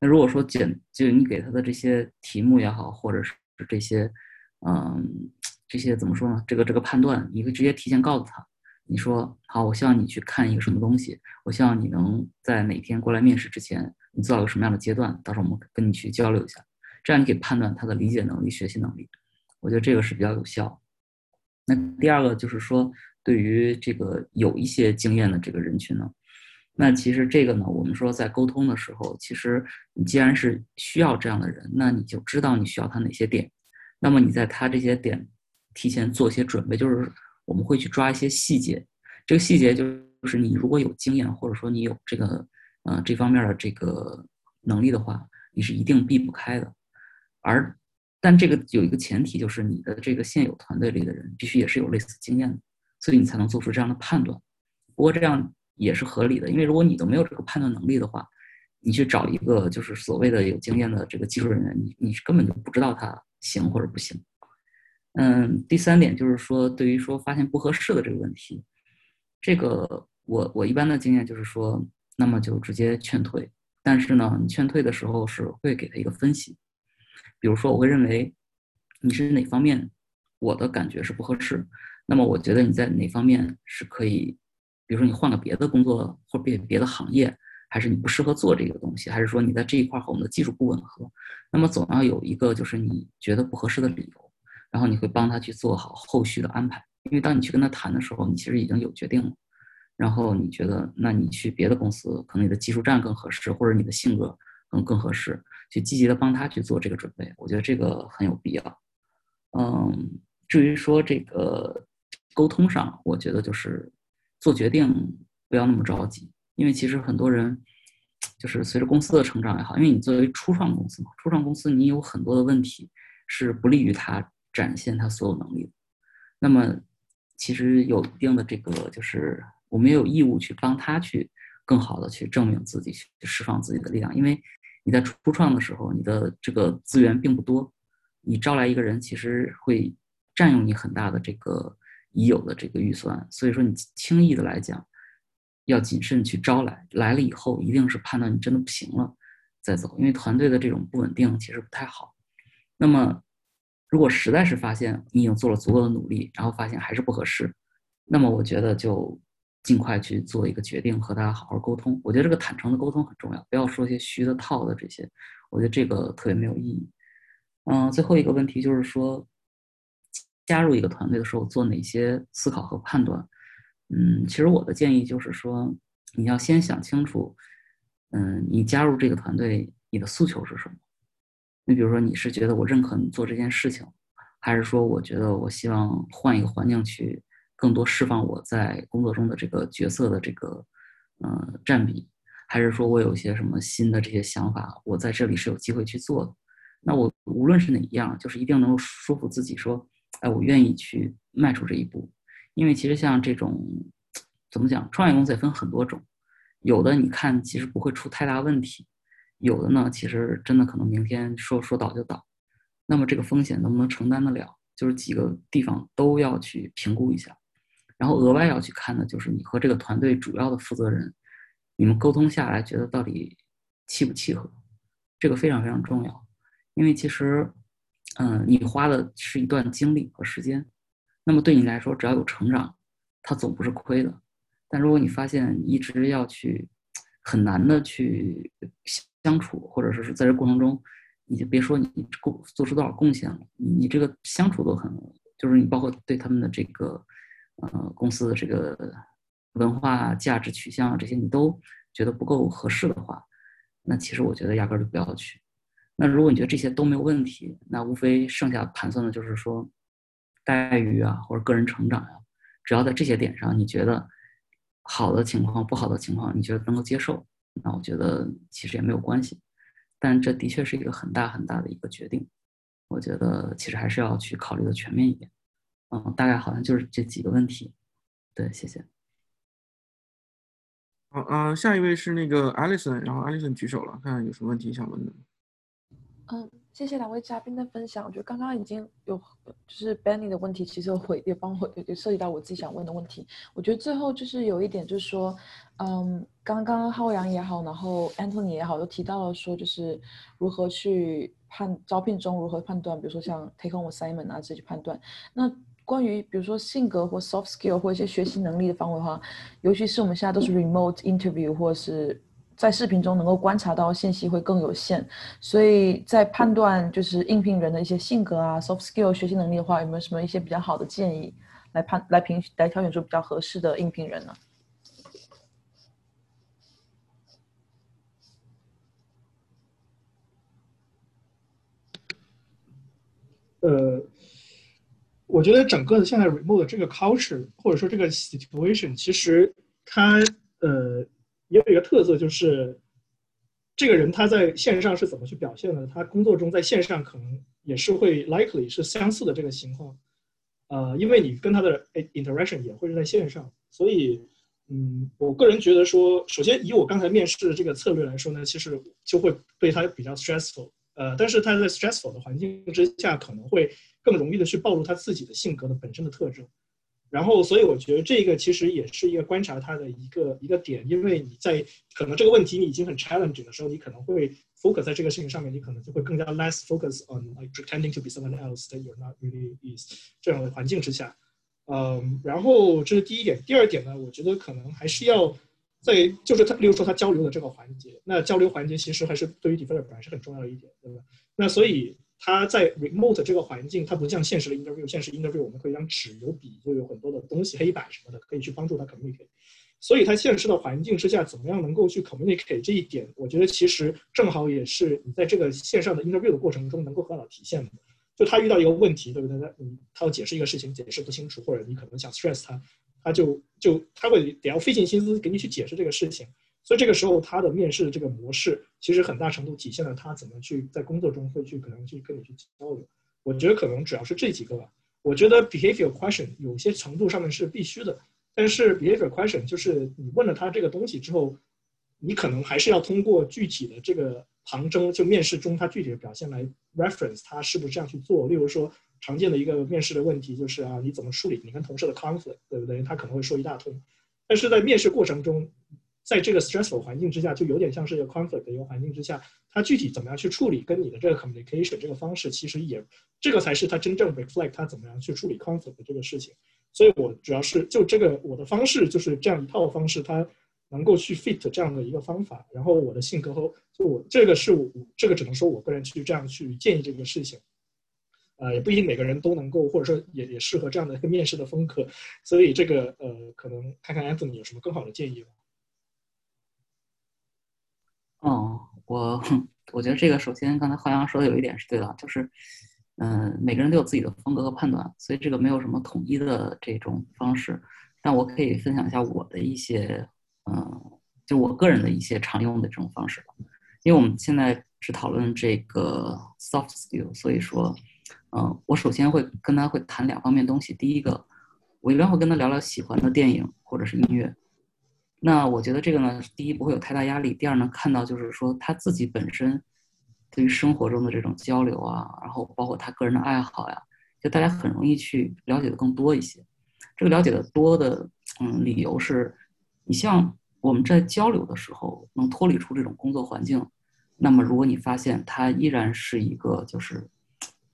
那如果说简，就你给他的这些题目也好，或者是这些，嗯，这些怎么说呢？这个这个判断，你会直接提前告诉他，你说好，我希望你去看一个什么东西，我希望你能在哪天过来面试之前，你做到个什么样的阶段，到时候我们跟你去交流一下，这样你可以判断他的理解能力、学习能力。我觉得这个是比较有效。那第二个就是说，对于这个有一些经验的这个人群呢，那其实这个呢，我们说在沟通的时候，其实你既然是需要这样的人，那你就知道你需要他哪些点，那么你在他这些点提前做一些准备，就是我们会去抓一些细节，这个细节就是你如果有经验，或者说你有这个呃这方面的这个能力的话，你是一定避不开的，而。但这个有一个前提，就是你的这个现有团队里的人必须也是有类似经验的，所以你才能做出这样的判断。不过这样也是合理的，因为如果你都没有这个判断能力的话，你去找一个就是所谓的有经验的这个技术人员，你你是根本就不知道他行或者不行。嗯，第三点就是说，对于说发现不合适的这个问题，这个我我一般的经验就是说，那么就直接劝退。但是呢，你劝退的时候是会给他一个分析。比如说，我会认为你是哪方面，我的感觉是不合适。那么，我觉得你在哪方面是可以，比如说你换个别的工作或别别的行业，还是你不适合做这个东西，还是说你在这一块和我们的技术不吻合？那么总要有一个就是你觉得不合适的理由，然后你会帮他去做好后续的安排。因为当你去跟他谈的时候，你其实已经有决定了。然后你觉得，那你去别的公司，可能你的技术站更合适，或者你的性格更更合适。去积极的帮他去做这个准备，我觉得这个很有必要。嗯，至于说这个沟通上，我觉得就是做决定不要那么着急，因为其实很多人就是随着公司的成长也好，因为你作为初创公司嘛，初创公司你有很多的问题是不利于他展现他所有能力的。那么其实有一定的这个，就是我们也有义务去帮他去更好的去证明自己，去释放自己的力量，因为。你在初创的时候，你的这个资源并不多，你招来一个人，其实会占用你很大的这个已有的这个预算，所以说你轻易的来讲，要谨慎去招来，来了以后一定是判断你真的不行了再走，因为团队的这种不稳定其实不太好。那么，如果实在是发现你已经做了足够的努力，然后发现还是不合适，那么我觉得就。尽快去做一个决定，和他好好沟通。我觉得这个坦诚的沟通很重要，不要说些虚的套的这些，我觉得这个特别没有意义。嗯，最后一个问题就是说，加入一个团队的时候做哪些思考和判断？嗯，其实我的建议就是说，你要先想清楚，嗯，你加入这个团队，你的诉求是什么？你比如说，你是觉得我认可你做这件事情，还是说我觉得我希望换一个环境去？更多释放我在工作中的这个角色的这个呃占比，还是说我有一些什么新的这些想法，我在这里是有机会去做的。那我无论是哪一样，就是一定能够说服自己说，哎，我愿意去迈出这一步。因为其实像这种怎么讲，创业公司也分很多种，有的你看其实不会出太大问题，有的呢其实真的可能明天说说倒就倒。那么这个风险能不能承担得了？就是几个地方都要去评估一下，然后额外要去看的就是你和这个团队主要的负责人，你们沟通下来觉得到底契不契合，这个非常非常重要。因为其实，嗯，你花的是一段精力和时间，那么对你来说，只要有成长，它总不是亏的。但如果你发现一直要去很难的去相处，或者说是在这过程中，你就别说你贡做出多少贡献了，你这个相处都很，就是你包括对他们的这个，呃，公司的这个文化价值取向这些，你都觉得不够合适的话，那其实我觉得压根儿就不要去。那如果你觉得这些都没有问题，那无非剩下盘算的就是说，待遇啊或者个人成长呀，只要在这些点上你觉得好的情况、不好的情况你觉得能够接受，那我觉得其实也没有关系。但这的确是一个很大很大的一个决定，我觉得其实还是要去考虑的全面一点。嗯，大概好像就是这几个问题。对，谢谢。好，嗯，下一位是那个 Alison，然后 Alison 举手了，看看有什么问题想问的。嗯，谢谢两位嘉宾的分享。我觉得刚刚已经有，就是 Benny 的问题，其实有回也帮我也涉及到我自己想问的问题。我觉得最后就是有一点，就是说，嗯，刚刚浩洋也好，然后 Anthony 也好，都提到了说，就是如何去判招聘中如何判断，比如说像 Take Home Assignment 啊这些判断。那关于比如说性格或 Soft Skill 或一些学习能力的方面的话，尤其是我们现在都是 Remote Interview 或是。在视频中能够观察到信息会更有限，所以在判断就是应聘人的一些性格啊、soft skill 学习能力的话，有没有什么一些比较好的建议来判来评来挑选出比较合适的应聘人呢？呃，我觉得整个的现在 remote 这个 culture 或者说这个 situation，其实它呃。也有一个特色，就是这个人他在线上是怎么去表现的？他工作中在线上可能也是会 likely 是相似的这个情况，呃，因为你跟他的 interaction 也会是在线上，所以，嗯，我个人觉得说，首先以我刚才面试的这个策略来说呢，其实就会对他比较 stressful，呃，但是他在 stressful 的环境之下，可能会更容易的去暴露他自己的性格的本身的特征。然后，所以我觉得这个其实也是一个观察他的一个一个点，因为你在可能这个问题你已经很 challenging 的时候，你可能会 focus 在这个事情上面，你可能就会更加 less focus on like pretending to be someone else that you're not really is 这样的环境之下，嗯，然后这是第一点。第二点呢，我觉得可能还是要在就是他，例如说他交流的这个环节，那交流环节其实还是对于 developer 还是很重要的一点，对吧？那所以。他在 remote 这个环境，它不像现实的 interview。现实 interview 我们可以让纸有笔，就有很多的东西，黑板什么的，可以去帮助他 communicate。所以，他现实的环境之下，怎么样能够去 communicate 这一点，我觉得其实正好也是你在这个线上的 interview 的过程中能够很好体现的。就他遇到一个问题，对不对？那嗯，他要解释一个事情，解释不清楚，或者你可能想 stress 他，他就就他会得要费尽心思给你去解释这个事情。所以这个时候，他的面试的这个模式，其实很大程度体现了他怎么去在工作中会去可能去跟你去交流。我觉得可能主要是这几个吧。我觉得 behavior question 有些程度上面是必须的，但是 behavior question 就是你问了他这个东西之后，你可能还是要通过具体的这个旁征，就面试中他具体的表现来 reference 他是不是这样去做。例如说，常见的一个面试的问题就是啊，你怎么处理你跟同事的 conflict，对不对？他可能会说一大通，但是在面试过程中。在这个 stressful 环境之下，就有点像是一个 conflict 的一个环境之下，他具体怎么样去处理跟你的这个 communication 这个方式，其实也这个才是他真正 reflect 他怎么样去处理 conflict 的这个事情。所以我主要是就这个我的方式就是这样一套方式，他能够去 fit 这样的一个方法。然后我的性格和就我这个是我这个只能说我个人去这样去建议这个事情，呃，也不一定每个人都能够或者说也也适合这样的一个面试的风格。所以这个呃，可能看看 Anthony 有什么更好的建议吧。哦，我 <laughs> 我觉得这个首先刚才浩洋说的有一点是对的，就是嗯，每个人都有自己的风格和判断，所以这个没有什么统一的这种方式。但我可以分享一下我的一些，嗯，就我个人的一些常用的这种方式吧。因为我们现在只讨论这个 soft skill，所以说，嗯，我首先会跟他会谈两方面东西。第一个，我一般会跟他聊聊喜欢的电影或者是音乐。那我觉得这个呢，第一不会有太大压力，第二呢，看到就是说他自己本身对于生活中的这种交流啊，然后包括他个人的爱好呀，就大家很容易去了解的更多一些。这个了解的多的，嗯，理由是，你像我们在交流的时候能脱离出这种工作环境，那么如果你发现他依然是一个就是，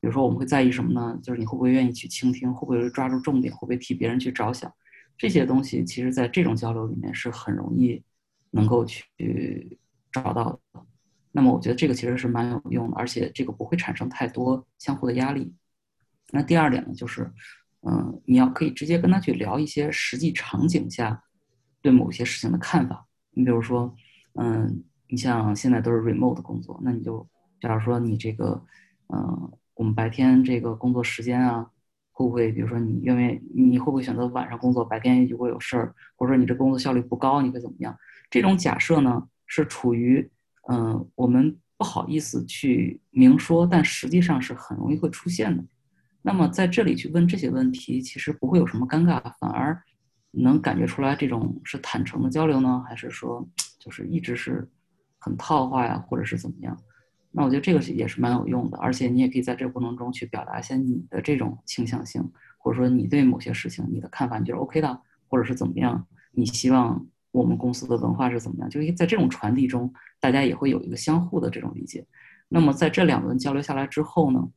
比如说我们会在意什么呢？就是你会不会愿意去倾听，会不会抓住重点，会不会替别人去着想。这些东西其实，在这种交流里面是很容易能够去找到的。那么，我觉得这个其实是蛮有用的，而且这个不会产生太多相互的压力。那第二点呢，就是，嗯，你要可以直接跟他去聊一些实际场景下对某些事情的看法。你比如说，嗯，你像现在都是 remote 工作，那你就假如说你这个，嗯，我们白天这个工作时间啊。会不会，比如说你愿意，你会不会选择晚上工作，白天如果有事儿，或者说你这工作效率不高，你会怎么样？这种假设呢，是处于嗯，我们不好意思去明说，但实际上是很容易会出现的。那么在这里去问这些问题，其实不会有什么尴尬，反而能感觉出来这种是坦诚的交流呢，还是说就是一直是很套话呀，或者是怎么样？那我觉得这个是也是蛮有用的，而且你也可以在这个过程中去表达一下你的这种倾向性，或者说你对某些事情你的看法，你觉得 OK 的，或者是怎么样？你希望我们公司的文化是怎么样？就是在这种传递中，大家也会有一个相互的这种理解。那么在这两轮交流下来之后呢，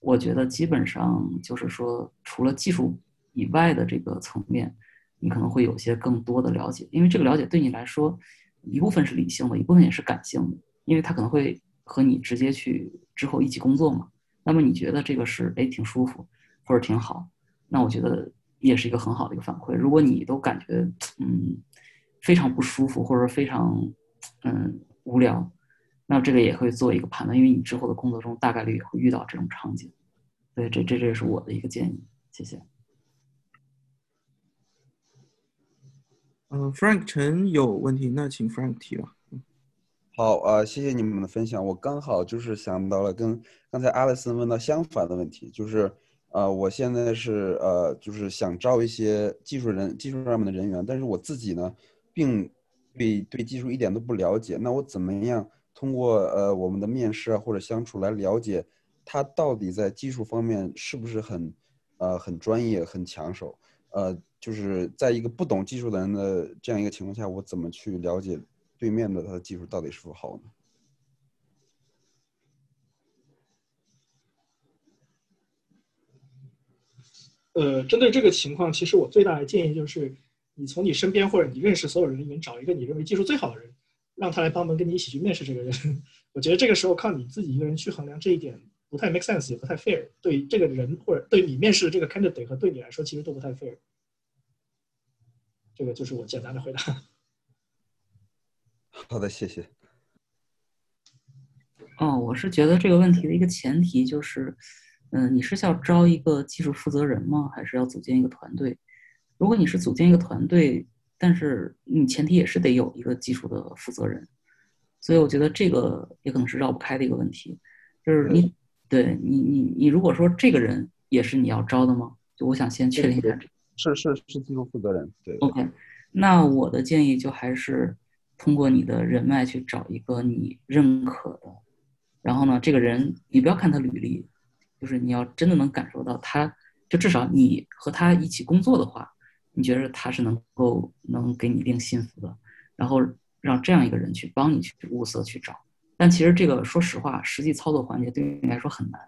我觉得基本上就是说，除了技术以外的这个层面，你可能会有些更多的了解，因为这个了解对你来说，一部分是理性的，一部分也是感性的，因为它可能会。和你直接去之后一起工作嘛？那么你觉得这个是哎挺舒服或者挺好？那我觉得也是一个很好的一个反馈。如果你都感觉嗯非常不舒服或者非常嗯无聊，那这个也会做一个判断，因为你之后的工作中大概率也会遇到这种场景。对，这这这是我的一个建议。谢谢。嗯，Frank 陈有问题，那请 Frank 提吧。好啊，谢谢你们的分享。我刚好就是想到了跟刚才阿莱森问到相反的问题，就是呃，我现在是呃，就是想招一些技术人、技术上面的人员，但是我自己呢，并对对技术一点都不了解。那我怎么样通过呃我们的面试啊或者相处来了解他到底在技术方面是不是很呃很专业、很抢手？呃，就是在一个不懂技术的人的这样一个情况下，我怎么去了解？对面的他的技术到底是否好呢？呃，针对这个情况，其实我最大的建议就是，你从你身边或者你认识所有人里面找一个你认为技术最好的人，让他来帮忙跟你一起去面试这个人。<laughs> 我觉得这个时候靠你自己一个人去衡量这一点不太 make sense，也不太 fair。对这个人或者对你面试的这个 candidate 和对你来说其实都不太 fair。这个就是我简单的回答。好的，谢谢。哦，我是觉得这个问题的一个前提就是，嗯，你是要招一个技术负责人吗？还是要组建一个团队？如果你是组建一个团队，但是你前提也是得有一个技术的负责人，所以我觉得这个也可能是绕不开的一个问题。就是你，对你，你，你如果说这个人也是你要招的吗？就我想先确定一下，是是是技术负责人。对，OK。那我的建议就还是。通过你的人脉去找一个你认可的，然后呢，这个人你不要看他履历，就是你要真的能感受到他，就至少你和他一起工作的话，你觉得他是能够能给你一定幸福的，然后让这样一个人去帮你去物色去找。但其实这个说实话，实际操作环节对你来说很难，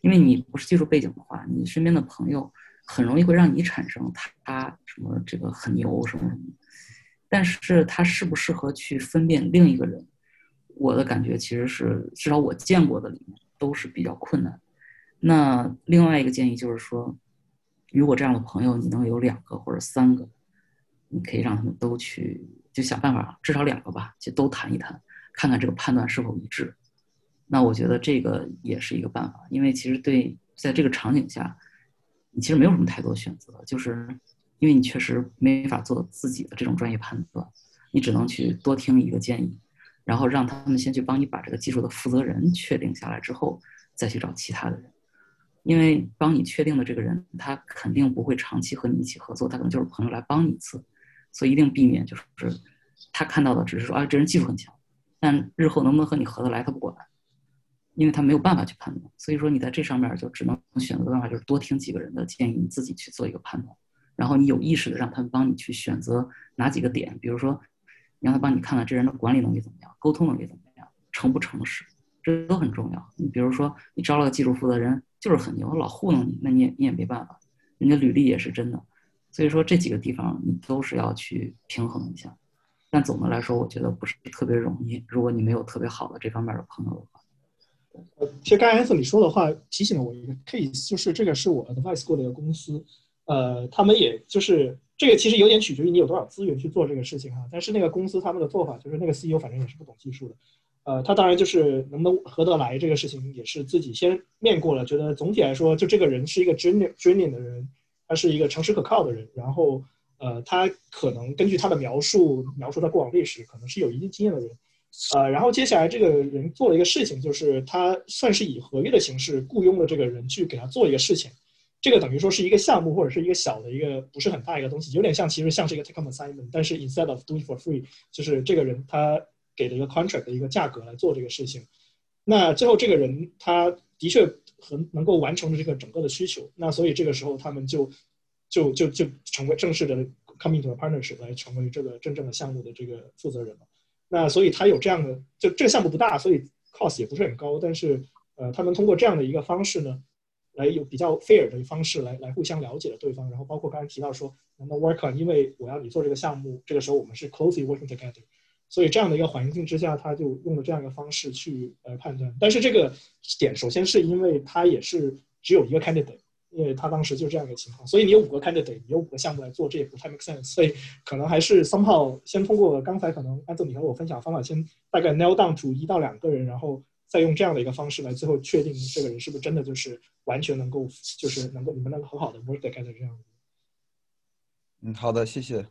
因为你不是技术背景的话，你身边的朋友很容易会让你产生他什么这个很牛什么什么。但是他适不适合去分辨另一个人？我的感觉其实是，至少我见过的里面都是比较困难。那另外一个建议就是说，如果这样的朋友你能有两个或者三个，你可以让他们都去，就想办法，至少两个吧，就都谈一谈，看看这个判断是否一致。那我觉得这个也是一个办法，因为其实对在这个场景下，你其实没有什么太多选择，就是因为你确实没法做自己的这种专业判断，你只能去多听一个建议，然后让他们先去帮你把这个技术的负责人确定下来之后，再去找其他的人。因为帮你确定的这个人，他肯定不会长期和你一起合作，他可能就是朋友来帮你一次，所以一定避免就是他看到的只是说啊这人技术很强，但日后能不能和你合得来他不管，因为他没有办法去判断。所以说你在这上面就只能选择的办法就是多听几个人的建议，你自己去做一个判断，然后你有意识的让他们帮你去选择哪几个点，比如说让他帮你看看这人的管理能力怎么样，沟通能力怎么样，诚不诚实，这都很重要。你比如说你招了个技术负责人。就是很牛，老糊弄你，那你也你也没办法，人家履历也是真的，所以说这几个地方你都是要去平衡一下。但总的来说，我觉得不是特别容易。如果你没有特别好的这方面的朋友的话，呃，其实刚才你说的话提醒了我一个 case，就是这个是我 advice 过的一个公司，呃，他们也就是这个其实有点取决于你有多少资源去做这个事情哈。但是那个公司他们的做法就是那个 CEO 反正也是不懂技术的。呃，他当然就是能不能合得来这个事情，也是自己先面过了，觉得总体来说，就这个人是一个 genuine genuine 的人，他是一个诚实可靠的人。然后，呃，他可能根据他的描述，描述他过往历史，可能是有一定经验的人。呃，然后接下来这个人做了一个事情，就是他算是以合约的形式雇佣了这个人去给他做一个事情。这个等于说是一个项目或者是一个小的一个不是很大一个东西，有点像其实像是一个 take home assignment，但是 instead of doing for free，就是这个人他。给的一个 contract 的一个价格来做这个事情，那最后这个人他的确很能够完成这个整个的需求，那所以这个时候他们就就就就成为正式的 coming to a partnership 来成为这个真正的项目的这个负责人了。那所以他有这样的，就这个项目不大，所以 cost 也不是很高，但是呃，他们通过这样的一个方式呢，来有比较 fair 的方式来来互相了解了对方，然后包括刚才提到说能不能 work on，因为我要你做这个项目，这个时候我们是 closely working together。所以这样的一个环境之下，他就用了这样一个方式去呃判断。但是这个点首先是因为他也是只有一个 candidate，因为他当时就是这样一个情况。所以你有五个 candidate，你有五个项目来做，这也不太 make sense。所以可能还是 somehow 先通过刚才可能按照你和我分享方法，先大概 nail down to 一到两个人，然后再用这样的一个方式来最后确定这个人是不是真的就是完全能够就是能够你们能够很好的 work together 这样子。嗯，好的，谢谢。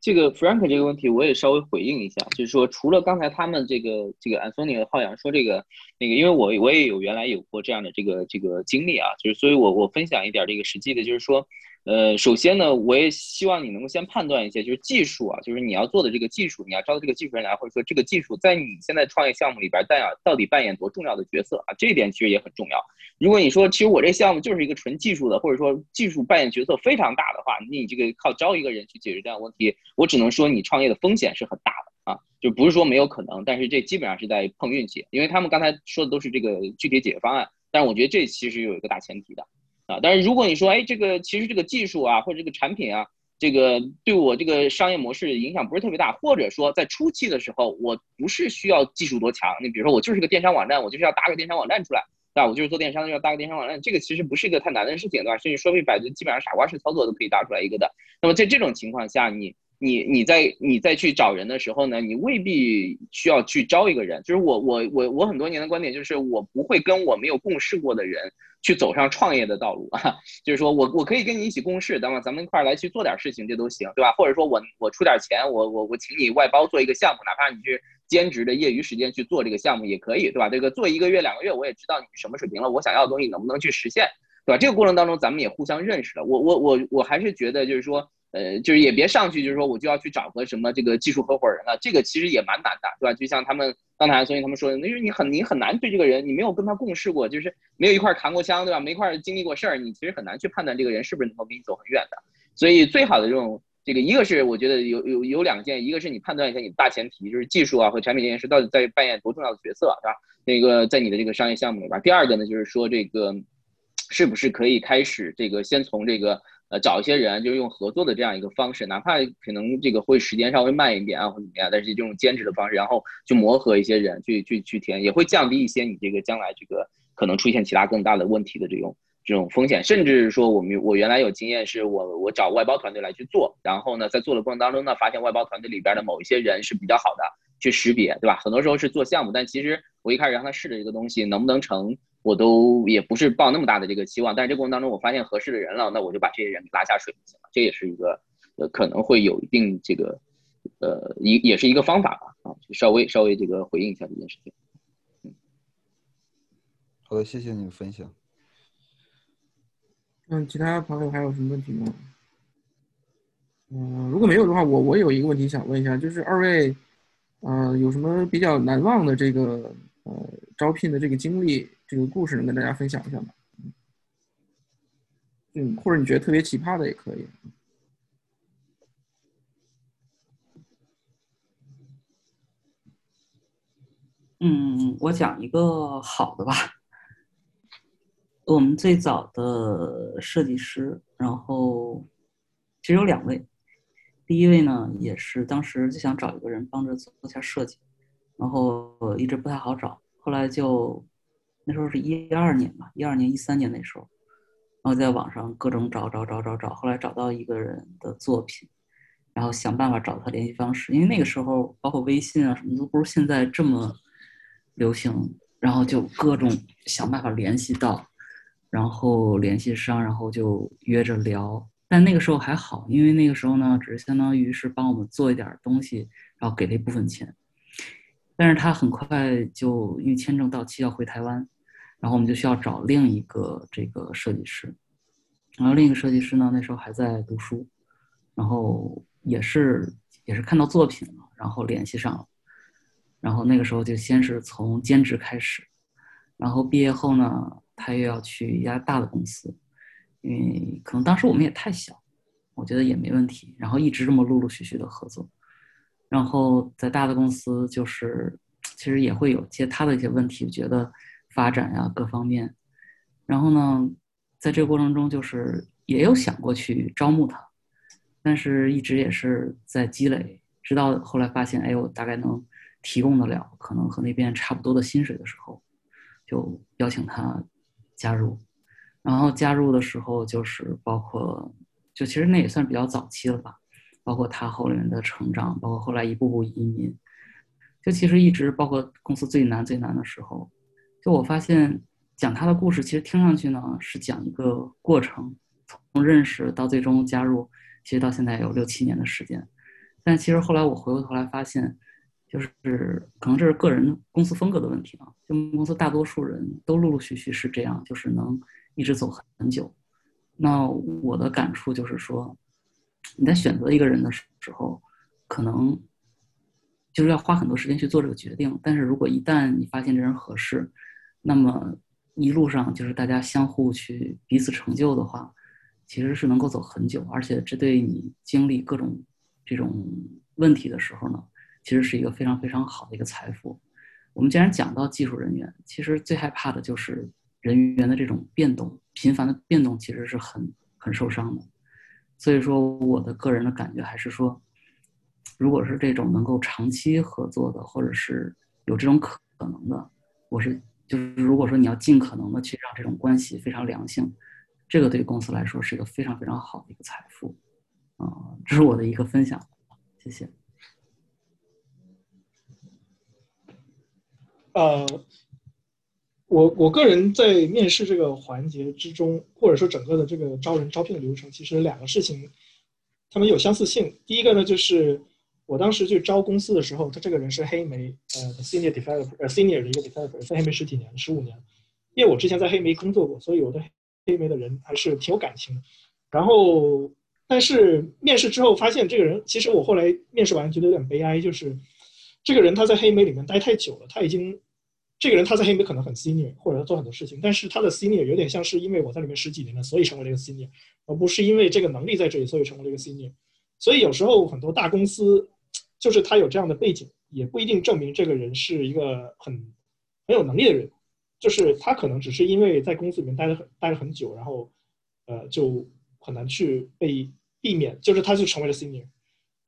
这个 Frank 这个问题我也稍微回应一下，就是说除了刚才他们这个这个 Anthony 和浩洋说这个那个，因为我我也有原来有过这样的这个这个经历啊，就是所以我我分享一点这个实际的，就是说。呃，首先呢，我也希望你能够先判断一些，就是技术啊，就是你要做的这个技术，你要招的这个技术人来，或者说这个技术在你现在创业项目里边，但要到底扮演多重要的角色啊？这一点其实也很重要。如果你说其实我这项目就是一个纯技术的，或者说技术扮演角色非常大的话，你这个靠招一个人去解决这样问题，我只能说你创业的风险是很大的啊，就不是说没有可能，但是这基本上是在碰运气，因为他们刚才说的都是这个具体解决方案，但是我觉得这其实有一个大前提的。啊，但是如果你说，哎，这个其实这个技术啊，或者这个产品啊，这个对我这个商业模式影响不是特别大，或者说在初期的时候，我不是需要技术多强，你比如说我就是个电商网站，我就是要搭个电商网站出来，对吧？我就是做电商要搭个电商网站，这个其实不是一个太难的事情，对吧？甚至说明百度基本上傻瓜式操作都可以搭出来一个的。那么在这种情况下，你你你在你再去找人的时候呢，你未必需要去招一个人，就是我我我我很多年的观点就是，我不会跟我没有共事过的人。去走上创业的道路啊，就是说我我可以跟你一起共事，对吗？咱们一块儿来去做点事情，这都行，对吧？或者说我我出点钱，我我我请你外包做一个项目，哪怕你去兼职的业余时间去做这个项目也可以，对吧？这个做一个月两个月，我也知道你什么水平了，我想要的东西能不能去实现，对吧？这个过程当中咱们也互相认识了。我我我我还是觉得就是说。呃，就是也别上去，就是说我就要去找个什么这个技术合伙人了，这个其实也蛮难的，对吧？就像他们刚才所以他们说的，因为你很你很难对这个人，你没有跟他共事过，就是没有一块扛过枪，对吧？没一块经历过事儿，你其实很难去判断这个人是不是能够跟你走很远的。所以最好的这种这个，一个是我觉得有有有两件，一个是你判断一下你大前提，就是技术啊和产品这件事到底在扮演多重要的角色，对吧？那个在你的这个商业项目里边。第二个呢，就是说这个是不是可以开始这个先从这个。呃，找一些人，就是用合作的这样一个方式，哪怕可能这个会时间稍微慢一点啊，或怎么样，但是这种兼职的方式，然后去磨合一些人，去去去填，也会降低一些你这个将来这个可能出现其他更大的问题的这种这种风险。甚至说，我们我原来有经验，是我我找外包团队来去做，然后呢，在做的过程当中呢，发现外包团队里边的某一些人是比较好的，去识别，对吧？很多时候是做项目，但其实我一开始让他试的这个东西能不能成。我都也不是抱那么大的这个期望。但是这过程当中，我发现合适的人了，那我就把这些人拉下水就行了。这也是一个呃可能会有一定这个呃一也是一个方法吧啊，就稍微稍微这个回应一下这件事情。好的，谢谢你的分享。嗯，其他朋友还有什么问题吗？嗯，如果没有的话，我我有一个问题想问一下，就是二位，呃，有什么比较难忘的这个呃招聘的这个经历，这个故事能跟大家分享一下吗？嗯，或者你觉得特别奇葩的也可以。嗯，我讲一个好的吧。我们最早的设计师，然后其实有两位。第一位呢，也是当时就想找一个人帮着做一下设计，然后一直不太好找。后来就那时候是一二年吧，一二年、一三年那时候，然后在网上各种找找找找找，后来找到一个人的作品，然后想办法找他联系方式。因为那个时候，包括微信啊什么都不如现在这么流行，然后就各种想办法联系到。然后联系上，然后就约着聊。但那个时候还好，因为那个时候呢，只是相当于是帮我们做一点东西，然后给了一部分钱。但是他很快就因为签证到期要回台湾，然后我们就需要找另一个这个设计师。然后另一个设计师呢，那时候还在读书，然后也是也是看到作品了，然后联系上了。然后那个时候就先是从兼职开始，然后毕业后呢。他又要去一家大的公司，因为可能当时我们也太小，我觉得也没问题。然后一直这么陆陆续续的合作，然后在大的公司就是其实也会有接他的一些问题，觉得发展呀各方面。然后呢，在这个过程中就是也有想过去招募他，但是一直也是在积累，直到后来发现，哎，我大概能提供得了，可能和那边差不多的薪水的时候，就邀请他。加入，然后加入的时候就是包括，就其实那也算比较早期了吧，包括他后面的成长，包括后来一步步移民，就其实一直包括公司最难最难的时候，就我发现讲他的故事，其实听上去呢是讲一个过程，从认识到最终加入，其实到现在有六七年的时间，但其实后来我回过头来发现。就是可能这是个人公司风格的问题啊，就公司大多数人都陆陆续续是这样，就是能一直走很久。那我的感触就是说，你在选择一个人的时候，可能就是要花很多时间去做这个决定。但是如果一旦你发现这人合适，那么一路上就是大家相互去彼此成就的话，其实是能够走很久。而且这对你经历各种这种问题的时候呢。其实是一个非常非常好的一个财富。我们既然讲到技术人员，其实最害怕的就是人员的这种变动，频繁的变动其实是很很受伤的。所以说，我的个人的感觉还是说，如果是这种能够长期合作的，或者是有这种可能的，我是就是如果说你要尽可能的去让这种关系非常良性，这个对公司来说是一个非常非常好的一个财富。啊，这是我的一个分享，谢谢。呃，我我个人在面试这个环节之中，或者说整个的这个招人招聘的流程，其实两个事情，他们有相似性。第一个呢，就是我当时去招公司的时候，他这个人是黑莓呃 senior developer，呃 senior 的一个 developer，在黑莓十几年，十五年。因为我之前在黑莓工作过，所以我对黑莓的人还是挺有感情的。然后，但是面试之后发现，这个人其实我后来面试完觉得有点悲哀，就是。这个人他在黑莓里面待太久了，他已经，这个人他在黑莓可能很 senior，或者他做很多事情，但是他的 senior 有点像是因为我在里面十几年了，所以成为了一个 senior，而不是因为这个能力在这里，所以成为了一个 senior。所以有时候很多大公司，就是他有这样的背景，也不一定证明这个人是一个很很有能力的人，就是他可能只是因为在公司里面待了很待了很久，然后，呃，就很难去被避免，就是他就成为了 senior。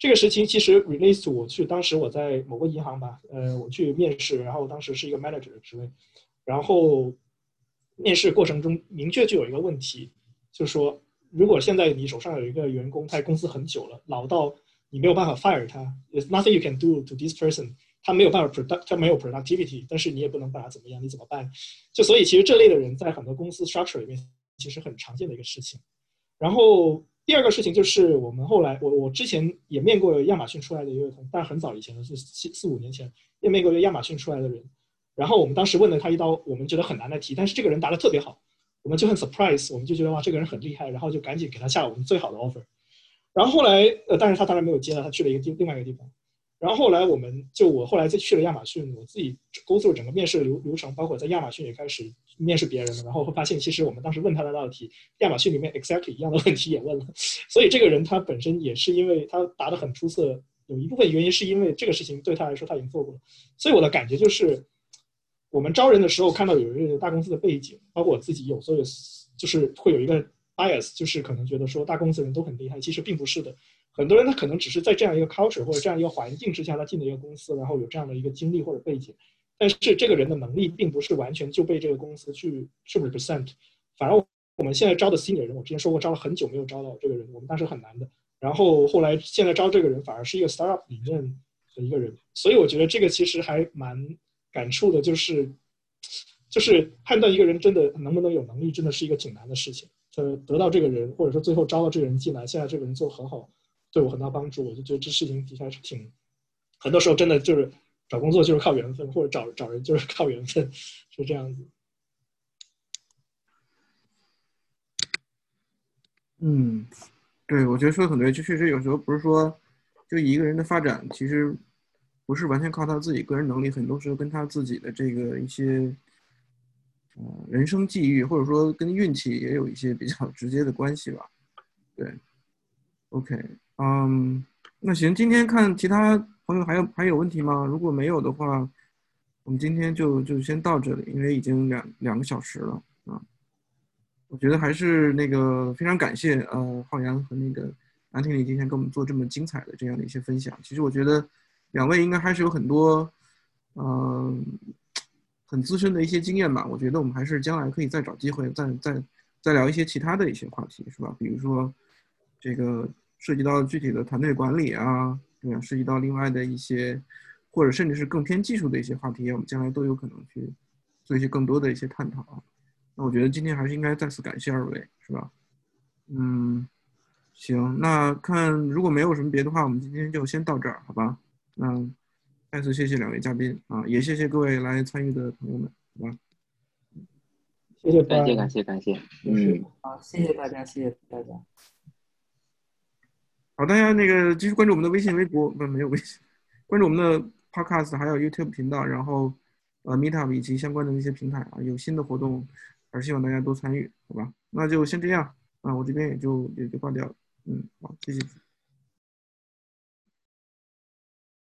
这个事情其实 release 我去，当时我在某个银行吧，呃，我去面试，然后当时是一个 manager 的职位，然后面试过程中明确就有一个问题，就是说，如果现在你手上有一个员工，他在公司很久了，老到你没有办法 fire 他，there's nothing you can do to this person，他没有办法 product，他没有 productivity，但是你也不能把他怎么样，你怎么办？就所以其实这类的人在很多公司 structure 里面其实很常见的一个事情。然后第二个事情就是我们后来我我之前也面过亚马逊出来的一个同，但很早以前的是四四五年前也面过一个亚马逊出来的人。然后我们当时问了他一道我们觉得很难的题，但是这个人答的特别好，我们就很 surprise，我们就觉得哇这个人很厉害，然后就赶紧给他下了我们最好的 offer。然后后来呃，但是他当然没有接了，他去了一个地另外一个地方。然后后来我们就我后来再去了亚马逊，我自己 go through 整个面试流流程，包括在亚马逊也开始面试别人了。然后会发现，其实我们当时问他的那道题，亚马逊里面 exactly 一样的问题也问了。<laughs> 所以这个人他本身也是因为他答得很出色，有一部分原因是因为这个事情对他来说他已经做过了。所以我的感觉就是，我们招人的时候看到有一个大公司的背景，包括我自己有所以就是会有一个 bias，就是可能觉得说大公司人都很厉害，其实并不是的。很多人他可能只是在这样一个 culture 或者这样一个环境之下，他进了一个公司，然后有这样的一个经历或者背景，但是这个人的能力并不是完全就被这个公司去去 represent，反而我们现在招的 senior 人，我之前说过招了很久没有招到这个人，我们当时很难的，然后后来现在招这个人反而是一个 startup 里面的一个人，所以我觉得这个其实还蛮感触的，就是就是判断一个人真的能不能有能力，真的是一个挺难的事情。呃，得到这个人，或者说最后招到这个人进来，现在这个人做很好。对我很大帮助，我就觉得这事情底下是挺，很多时候真的就是找工作就是靠缘分，或者找找人就是靠缘分，是这样子。嗯，对，我觉得说的很对，就确实有时候不是说就一个人的发展，其实不是完全靠他自己个人能力，很多时候跟他自己的这个一些呃人生际遇，或者说跟运气也有一些比较直接的关系吧。对，OK。嗯，那行，今天看其他朋友还有还有问题吗？如果没有的话，我们今天就就先到这里，因为已经两两个小时了啊。我觉得还是那个非常感谢呃浩洋和那个安婷丽今天跟我们做这么精彩的这样的一些分享。其实我觉得两位应该还是有很多嗯很资深的一些经验吧。我觉得我们还是将来可以再找机会再再再聊一些其他的一些话题，是吧？比如说这个。涉及到具体的团队管理啊，对吧？涉及到另外的一些，或者甚至是更偏技术的一些话题，我们将来都有可能去做一些更多的一些探讨。那我觉得今天还是应该再次感谢二位，是吧？嗯，行，那看如果没有什么别的话，我们今天就先到这儿，好吧？那再次谢谢两位嘉宾啊，也谢谢各位来参与的朋友们，好吧？谢谢，感谢，感谢，感谢，嗯，好，谢谢大家，谢谢大家。好，大家那个继续关注我们的微信、微博，不没有微信，关注我们的 Podcast，还有 YouTube 频道，然后呃 Meetup 以及相关的那些平台啊，有新的活动，还是希望大家多参与，好吧？那就先这样啊，我这边也就也就挂掉了，嗯，好，谢谢。